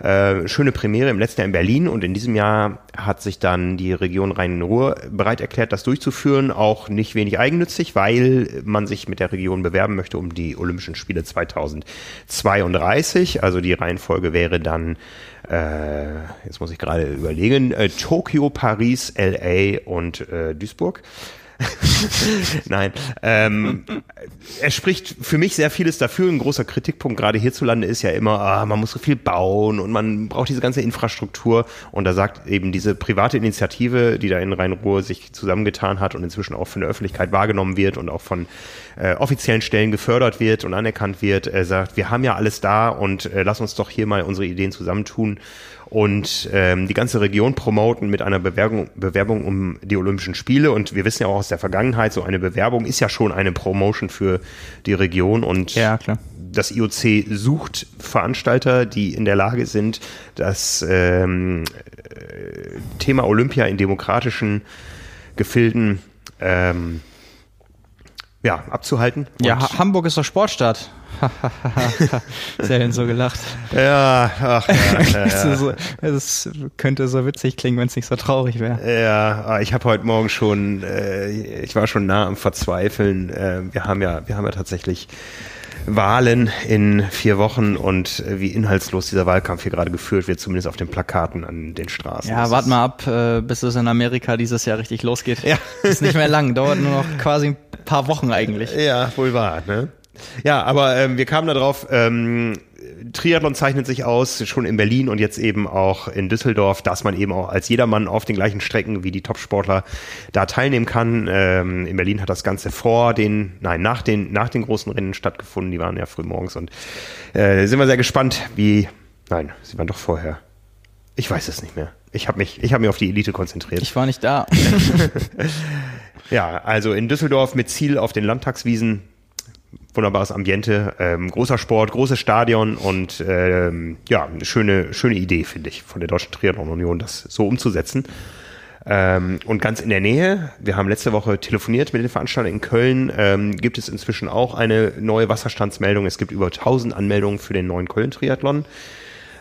Äh, schöne Premiere im letzten Jahr in Berlin und in diesem Jahr hat sich dann die Region Rhein-Ruhr bereit erklärt, das durchzuführen. Auch nicht wenig eigennützig, weil man sich mit der Region bewerben möchte um die Olympischen Spiele 2032. Also die Reihenfolge wäre dann äh, jetzt muss ich gerade überlegen, äh, Tokio, Paris, LA und äh, Duisburg. [laughs] Nein. Ähm, er spricht für mich sehr vieles dafür. Ein großer Kritikpunkt gerade hierzulande ist ja immer, ah, man muss so viel bauen und man braucht diese ganze Infrastruktur. Und da sagt eben diese private Initiative, die da in Rhein-Ruhr sich zusammengetan hat und inzwischen auch von der Öffentlichkeit wahrgenommen wird und auch von äh, offiziellen Stellen gefördert wird und anerkannt wird, er sagt, wir haben ja alles da und äh, lass uns doch hier mal unsere Ideen zusammentun und ähm, die ganze Region promoten mit einer Bewerbung, Bewerbung um die Olympischen Spiele. Und wir wissen ja auch aus der Vergangenheit, so eine Bewerbung ist ja schon eine Promotion für die Region. Und ja, klar. das IOC sucht Veranstalter, die in der Lage sind, das ähm, äh, Thema Olympia in demokratischen Gefilden ähm, ja, abzuhalten. ja, ha Hamburg ist doch Sportstadt. [laughs] Sehr denn so gelacht. Ja, ach, ja, [laughs] ja, ja. Es könnte so witzig klingen, wenn es nicht so traurig wäre. Ja, ah, ich habe heute Morgen schon, äh, ich war schon nah am Verzweifeln. Äh, wir haben ja, wir haben ja tatsächlich Wahlen in vier Wochen und äh, wie inhaltslos dieser Wahlkampf hier gerade geführt wird, zumindest auf den Plakaten an den Straßen. Ja, wart mal ab, äh, bis es in Amerika dieses Jahr richtig losgeht. Ja. Ist nicht mehr lang, dauert nur noch quasi ein paar Wochen eigentlich. Ja, wohl wahr, ne? Ja, aber ähm, wir kamen da drauf, ähm, Triathlon zeichnet sich aus, schon in Berlin und jetzt eben auch in Düsseldorf, dass man eben auch als jedermann auf den gleichen Strecken wie die Topsportler da teilnehmen kann. Ähm, in Berlin hat das Ganze vor den, nein, nach den, nach den großen Rennen stattgefunden. Die waren ja früh morgens und äh, sind wir sehr gespannt, wie, nein, sie waren doch vorher. Ich weiß es nicht mehr. Ich habe mich, ich habe mich auf die Elite konzentriert. Ich war nicht da. [laughs] [laughs] ja, also in Düsseldorf mit Ziel auf den Landtagswiesen wunderbares Ambiente, ähm, großer Sport, großes Stadion und ähm, ja, eine schöne, schöne Idee, finde ich, von der Deutschen Triathlon Union, das so umzusetzen. Ähm, und ganz in der Nähe, wir haben letzte Woche telefoniert mit den Veranstaltern in Köln, ähm, gibt es inzwischen auch eine neue Wasserstandsmeldung. Es gibt über 1000 Anmeldungen für den neuen Köln-Triathlon.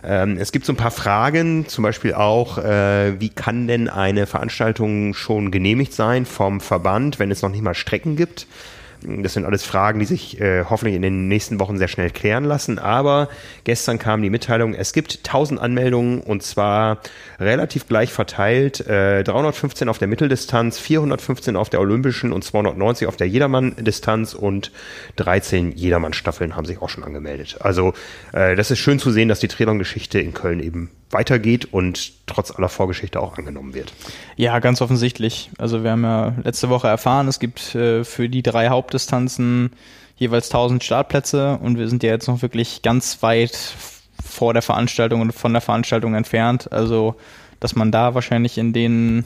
Ähm, es gibt so ein paar Fragen, zum Beispiel auch, äh, wie kann denn eine Veranstaltung schon genehmigt sein vom Verband, wenn es noch nicht mal Strecken gibt? Das sind alles Fragen, die sich äh, hoffentlich in den nächsten Wochen sehr schnell klären lassen. Aber gestern kam die Mitteilung, es gibt 1000 Anmeldungen und zwar relativ gleich verteilt. Äh, 315 auf der Mitteldistanz, 415 auf der Olympischen und 290 auf der Jedermann-Distanz und 13 Jedermann-Staffeln haben sich auch schon angemeldet. Also äh, das ist schön zu sehen, dass die Triathlon-Geschichte in Köln eben weitergeht und trotz aller Vorgeschichte auch angenommen wird. Ja, ganz offensichtlich. Also wir haben ja letzte Woche erfahren, es gibt äh, für die drei Hauptdistanzen jeweils 1000 Startplätze und wir sind ja jetzt noch wirklich ganz weit vor der Veranstaltung und von der Veranstaltung entfernt. Also, dass man da wahrscheinlich in den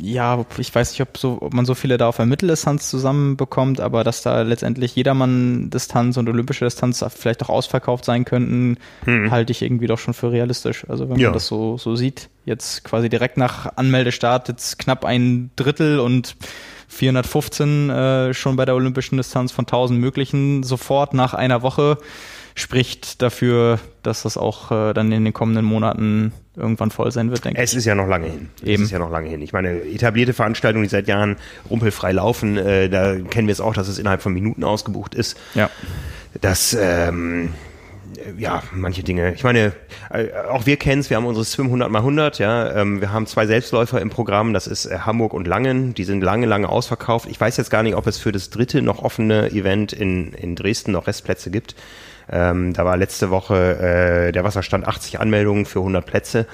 ja, ich weiß nicht, ob, so, ob man so viele da auf der Mitteldistanz zusammenbekommt, aber dass da letztendlich Jedermann-Distanz und olympische Distanz vielleicht auch ausverkauft sein könnten, hm. halte ich irgendwie doch schon für realistisch. Also wenn ja. man das so, so sieht, jetzt quasi direkt nach Anmeldestart jetzt knapp ein Drittel und 415 äh, schon bei der olympischen Distanz von 1000 möglichen sofort nach einer Woche spricht dafür, dass das auch äh, dann in den kommenden Monaten irgendwann voll sein wird, denke ich. Es ist ja noch lange hin. Eben. Es ist ja noch lange hin. Ich meine, etablierte Veranstaltungen, die seit Jahren rumpelfrei laufen, äh, da kennen wir es auch, dass es innerhalb von Minuten ausgebucht ist. Ja. Das, ähm, ja, manche Dinge. Ich meine, äh, auch wir kennen es, wir haben unsere Swim 100 mal 100, ja. Ähm, wir haben zwei Selbstläufer im Programm, das ist äh, Hamburg und Langen. Die sind lange, lange ausverkauft. Ich weiß jetzt gar nicht, ob es für das dritte noch offene Event in, in Dresden noch Restplätze gibt. Ähm, da war letzte Woche äh, der Wasserstand 80 Anmeldungen für 100 Plätze.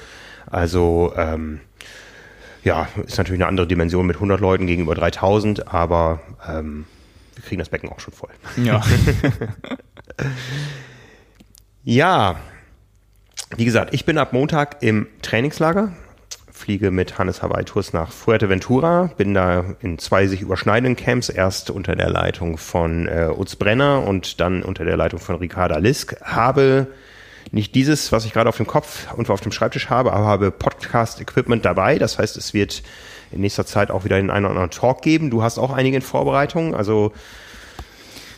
Also ähm, ja, ist natürlich eine andere Dimension mit 100 Leuten gegenüber 3000, aber ähm, wir kriegen das Becken auch schon voll. Ja. [laughs] ja, wie gesagt, ich bin ab Montag im Trainingslager fliege mit Hannes Hawaii Tours nach Fuerteventura, bin da in zwei sich überschneidenden Camps, erst unter der Leitung von äh, Utz Brenner und dann unter der Leitung von Ricarda Lisk, habe nicht dieses, was ich gerade auf dem Kopf und auf dem Schreibtisch habe, aber habe Podcast-Equipment dabei. Das heißt, es wird in nächster Zeit auch wieder den einen oder anderen Talk geben. Du hast auch einige in Vorbereitung, also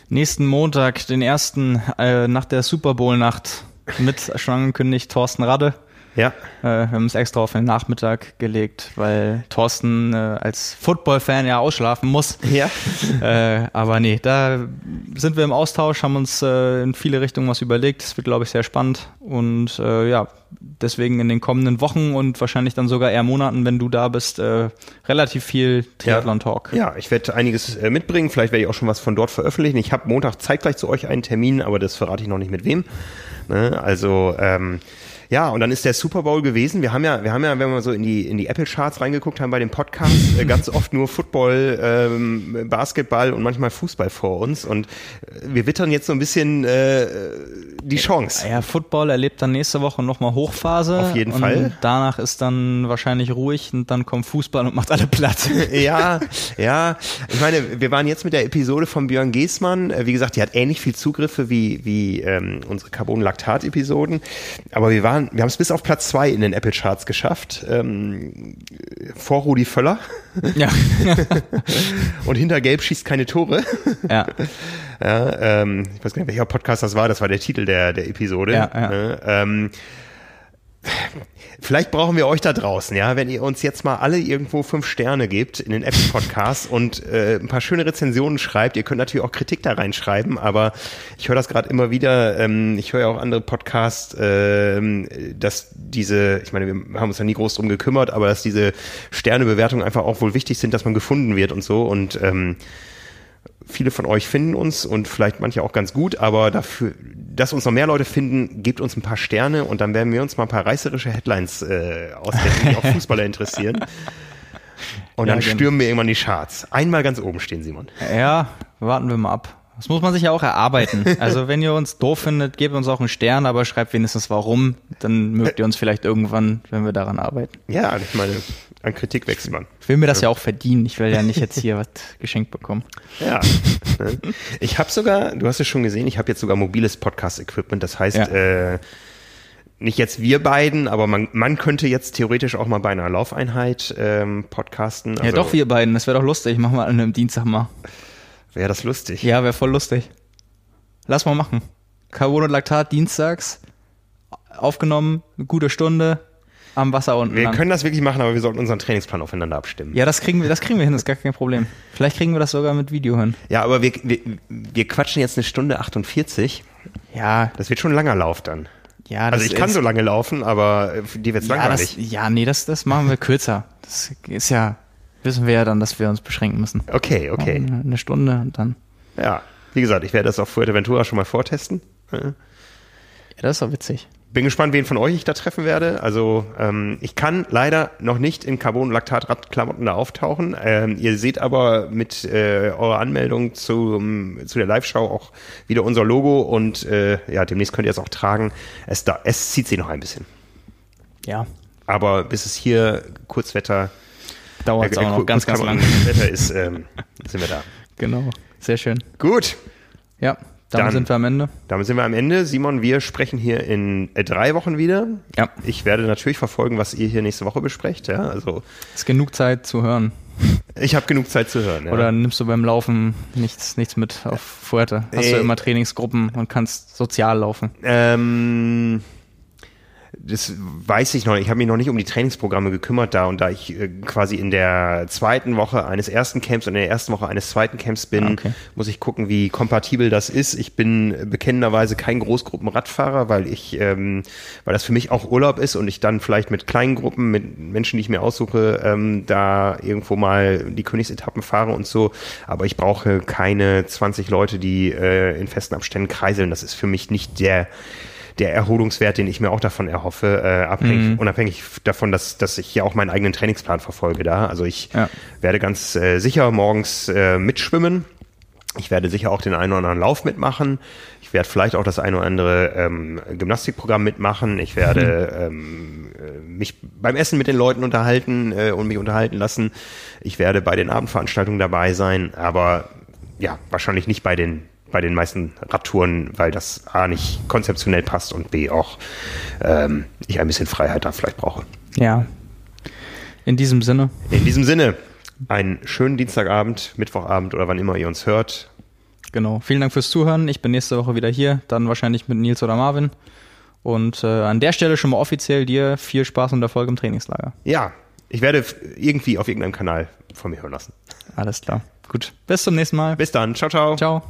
nächsten Montag, den ersten äh, nach der Super Bowl Nacht mit schon angekündigt Thorsten Radde. Ja. Äh, wir haben es extra auf den Nachmittag gelegt, weil Thorsten äh, als Football-Fan ja ausschlafen muss. Ja. [laughs] Äh, aber nee, da sind wir im Austausch, haben uns äh, in viele Richtungen was überlegt. Es wird, glaube ich, sehr spannend. Und äh, ja, deswegen in den kommenden Wochen und wahrscheinlich dann sogar eher Monaten, wenn du da bist, äh, relativ viel Triathlon-Talk. Ja, ja, ich werde einiges mitbringen. Vielleicht werde ich auch schon was von dort veröffentlichen. Ich habe Montag zeitgleich zu euch einen Termin, aber das verrate ich noch nicht mit wem. Ne? Also ähm, ja, und dann ist der Super Bowl gewesen. Wir haben ja, wir haben ja, wenn wir so in die in die Apple Charts reingeguckt haben bei dem Podcast, äh, ganz oft nur Football, ähm, Basketball und manchmal Fußball vor uns. Und äh, wir wittern jetzt so ein bisschen äh, die Chance. Ja, Football erlebt dann nächste Woche nochmal Hochphase. Auf jeden Fall. Danach ist dann wahrscheinlich ruhig und dann kommt Fußball und macht alle platt. [laughs] ja, ja. Ich meine, wir waren jetzt mit der Episode von Björn Geßmann. Äh, wie gesagt, die hat ähnlich viel Zugriffe wie wie ähm, unsere Carbon-Laktat-Episoden. Aber wir waren waren, wir haben es bis auf Platz zwei in den Apple Charts geschafft. Ähm, vor Rudi Völler. Ja. [laughs] und hinter Gelb schießt keine Tore. Ja. [laughs] ja ähm, ich weiß gar nicht, welcher Podcast das war. Das war der Titel der, der Episode. Ja, ja. Ne? Ähm, Vielleicht brauchen wir euch da draußen, ja, wenn ihr uns jetzt mal alle irgendwo fünf Sterne gebt in den Apple Podcasts und äh, ein paar schöne Rezensionen schreibt. Ihr könnt natürlich auch Kritik da reinschreiben, aber ich höre das gerade immer wieder. Ähm, ich höre ja auch andere Podcasts, ähm, dass diese, ich meine, wir haben uns da nie groß drum gekümmert, aber dass diese Sternebewertungen einfach auch wohl wichtig sind, dass man gefunden wird und so und ähm, viele von euch finden uns und vielleicht manche auch ganz gut, aber dafür, dass uns noch mehr Leute finden, gebt uns ein paar Sterne und dann werden wir uns mal ein paar reißerische Headlines äh, ausdenken, die auch [laughs] Fußballer interessieren. Und dann ja, genau. stürmen wir irgendwann die Charts. Einmal ganz oben stehen, Simon. Ja, warten wir mal ab. Das muss man sich ja auch erarbeiten. [laughs] Also wenn ihr uns doof findet, gebt uns auch einen Stern, aber schreibt wenigstens warum. Dann mögt ihr uns vielleicht irgendwann, wenn wir daran arbeiten. Ja, ich meine, an Kritik wächst man. Ich will mir das ja auch verdienen. Ich will ja nicht jetzt hier was geschenkt bekommen. Ja. Ne? Ich habe sogar, du hast es schon gesehen, ich habe jetzt sogar mobiles Podcast-Equipment. Das heißt, ja. äh, nicht jetzt wir beiden, aber man, man könnte jetzt theoretisch auch mal bei einer Laufeinheit ähm, podcasten. Also, ja, doch wir beiden. Das wäre doch lustig. Machen wir an einem Dienstag mal. Wäre das lustig? Ja, wäre voll lustig. Lass mal machen. Carbon und Laktat dienstags aufgenommen, eine gute Stunde am Wasser unten. Wir lang. können das wirklich machen, aber wir sollten unseren Trainingsplan aufeinander abstimmen. Ja, das kriegen wir, das kriegen wir hin, das ist gar kein Problem. Vielleicht kriegen wir das sogar mit Video hin. Ja, aber wir, wir, wir quatschen jetzt eine Stunde 48. Ja. Das wird schon ein langer Lauf dann. Ja, also ich kann so lange laufen, aber die wird ja, langweilig. Das, ja, nee, das, das machen wir kürzer. Das ist ja, wissen wir ja dann, dass wir uns beschränken müssen. Okay, okay. Eine Stunde und dann. Ja, wie gesagt, ich werde das auf Fuerteventura schon mal vortesten. Ja, das ist doch witzig. Bin gespannt, wen von euch ich da treffen werde. Also ähm, ich kann leider noch nicht in Carbon-Laktat-Radklamotten da auftauchen. Ähm, ihr seht aber mit äh, eurer Anmeldung zu, zu der Live-Show auch wieder unser Logo und äh, ja, demnächst könnt ihr es auch tragen. Es, da, es zieht sich noch ein bisschen. Ja. Aber bis es hier Kurzwetter dauert es äh, auch noch ganz, ganz lange. Wetter ist, ähm, sind wir da. Genau. Sehr schön. Gut. Ja, damit Dann, sind wir am Ende. Damit sind wir am Ende. Simon, wir sprechen hier in äh, drei Wochen wieder. Ja. Ich werde natürlich verfolgen, was ihr hier nächste Woche besprecht. Ja, also. Ist genug Zeit zu hören. Ich habe genug Zeit zu hören. Ja. Oder nimmst du beim Laufen nichts, nichts mit auf Fuerte? Hast äh, du immer Trainingsgruppen und kannst sozial laufen? Ähm, das weiß ich noch nicht. Ich habe mich noch nicht um die Trainingsprogramme gekümmert da und da ich äh, quasi in der zweiten Woche eines ersten Camps und in der ersten Woche eines zweiten Camps bin, ah, okay. muss ich gucken, wie kompatibel das ist. Ich bin bekennenderweise kein Großgruppenradfahrer, weil ich, ähm, weil das für mich auch Urlaub ist und ich dann vielleicht mit kleinen Gruppen, mit Menschen, die ich mir aussuche, ähm, da irgendwo mal die Königsetappen fahre und so. Aber ich brauche keine 20 Leute, die äh, in festen Abständen kreiseln. Das ist für mich nicht der der Erholungswert, den ich mir auch davon erhoffe, äh, abhängig, mhm. unabhängig davon, dass, dass ich hier auch meinen eigenen Trainingsplan verfolge da. Also ich ja. werde ganz äh, sicher morgens äh, mitschwimmen. Ich werde sicher auch den einen oder anderen Lauf mitmachen. Ich werde vielleicht auch das eine oder andere ähm, Gymnastikprogramm mitmachen. Ich werde mhm. ähm, äh, mich beim Essen mit den Leuten unterhalten äh, und mich unterhalten lassen. Ich werde bei den Abendveranstaltungen dabei sein, aber ja, wahrscheinlich nicht bei den bei den meisten Radtouren, weil das A nicht konzeptionell passt und B auch ähm, ich ein bisschen Freiheit da vielleicht brauche. Ja. In diesem Sinne. In diesem Sinne. Einen schönen Dienstagabend, Mittwochabend oder wann immer ihr uns hört. Genau. Vielen Dank fürs Zuhören. Ich bin nächste Woche wieder hier, dann wahrscheinlich mit Nils oder Marvin. Und äh, an der Stelle schon mal offiziell dir viel Spaß und Erfolg im Trainingslager. Ja, ich werde irgendwie auf irgendeinem Kanal von mir hören lassen. Alles klar. Gut. Bis zum nächsten Mal. Bis dann. Ciao, ciao. Ciao.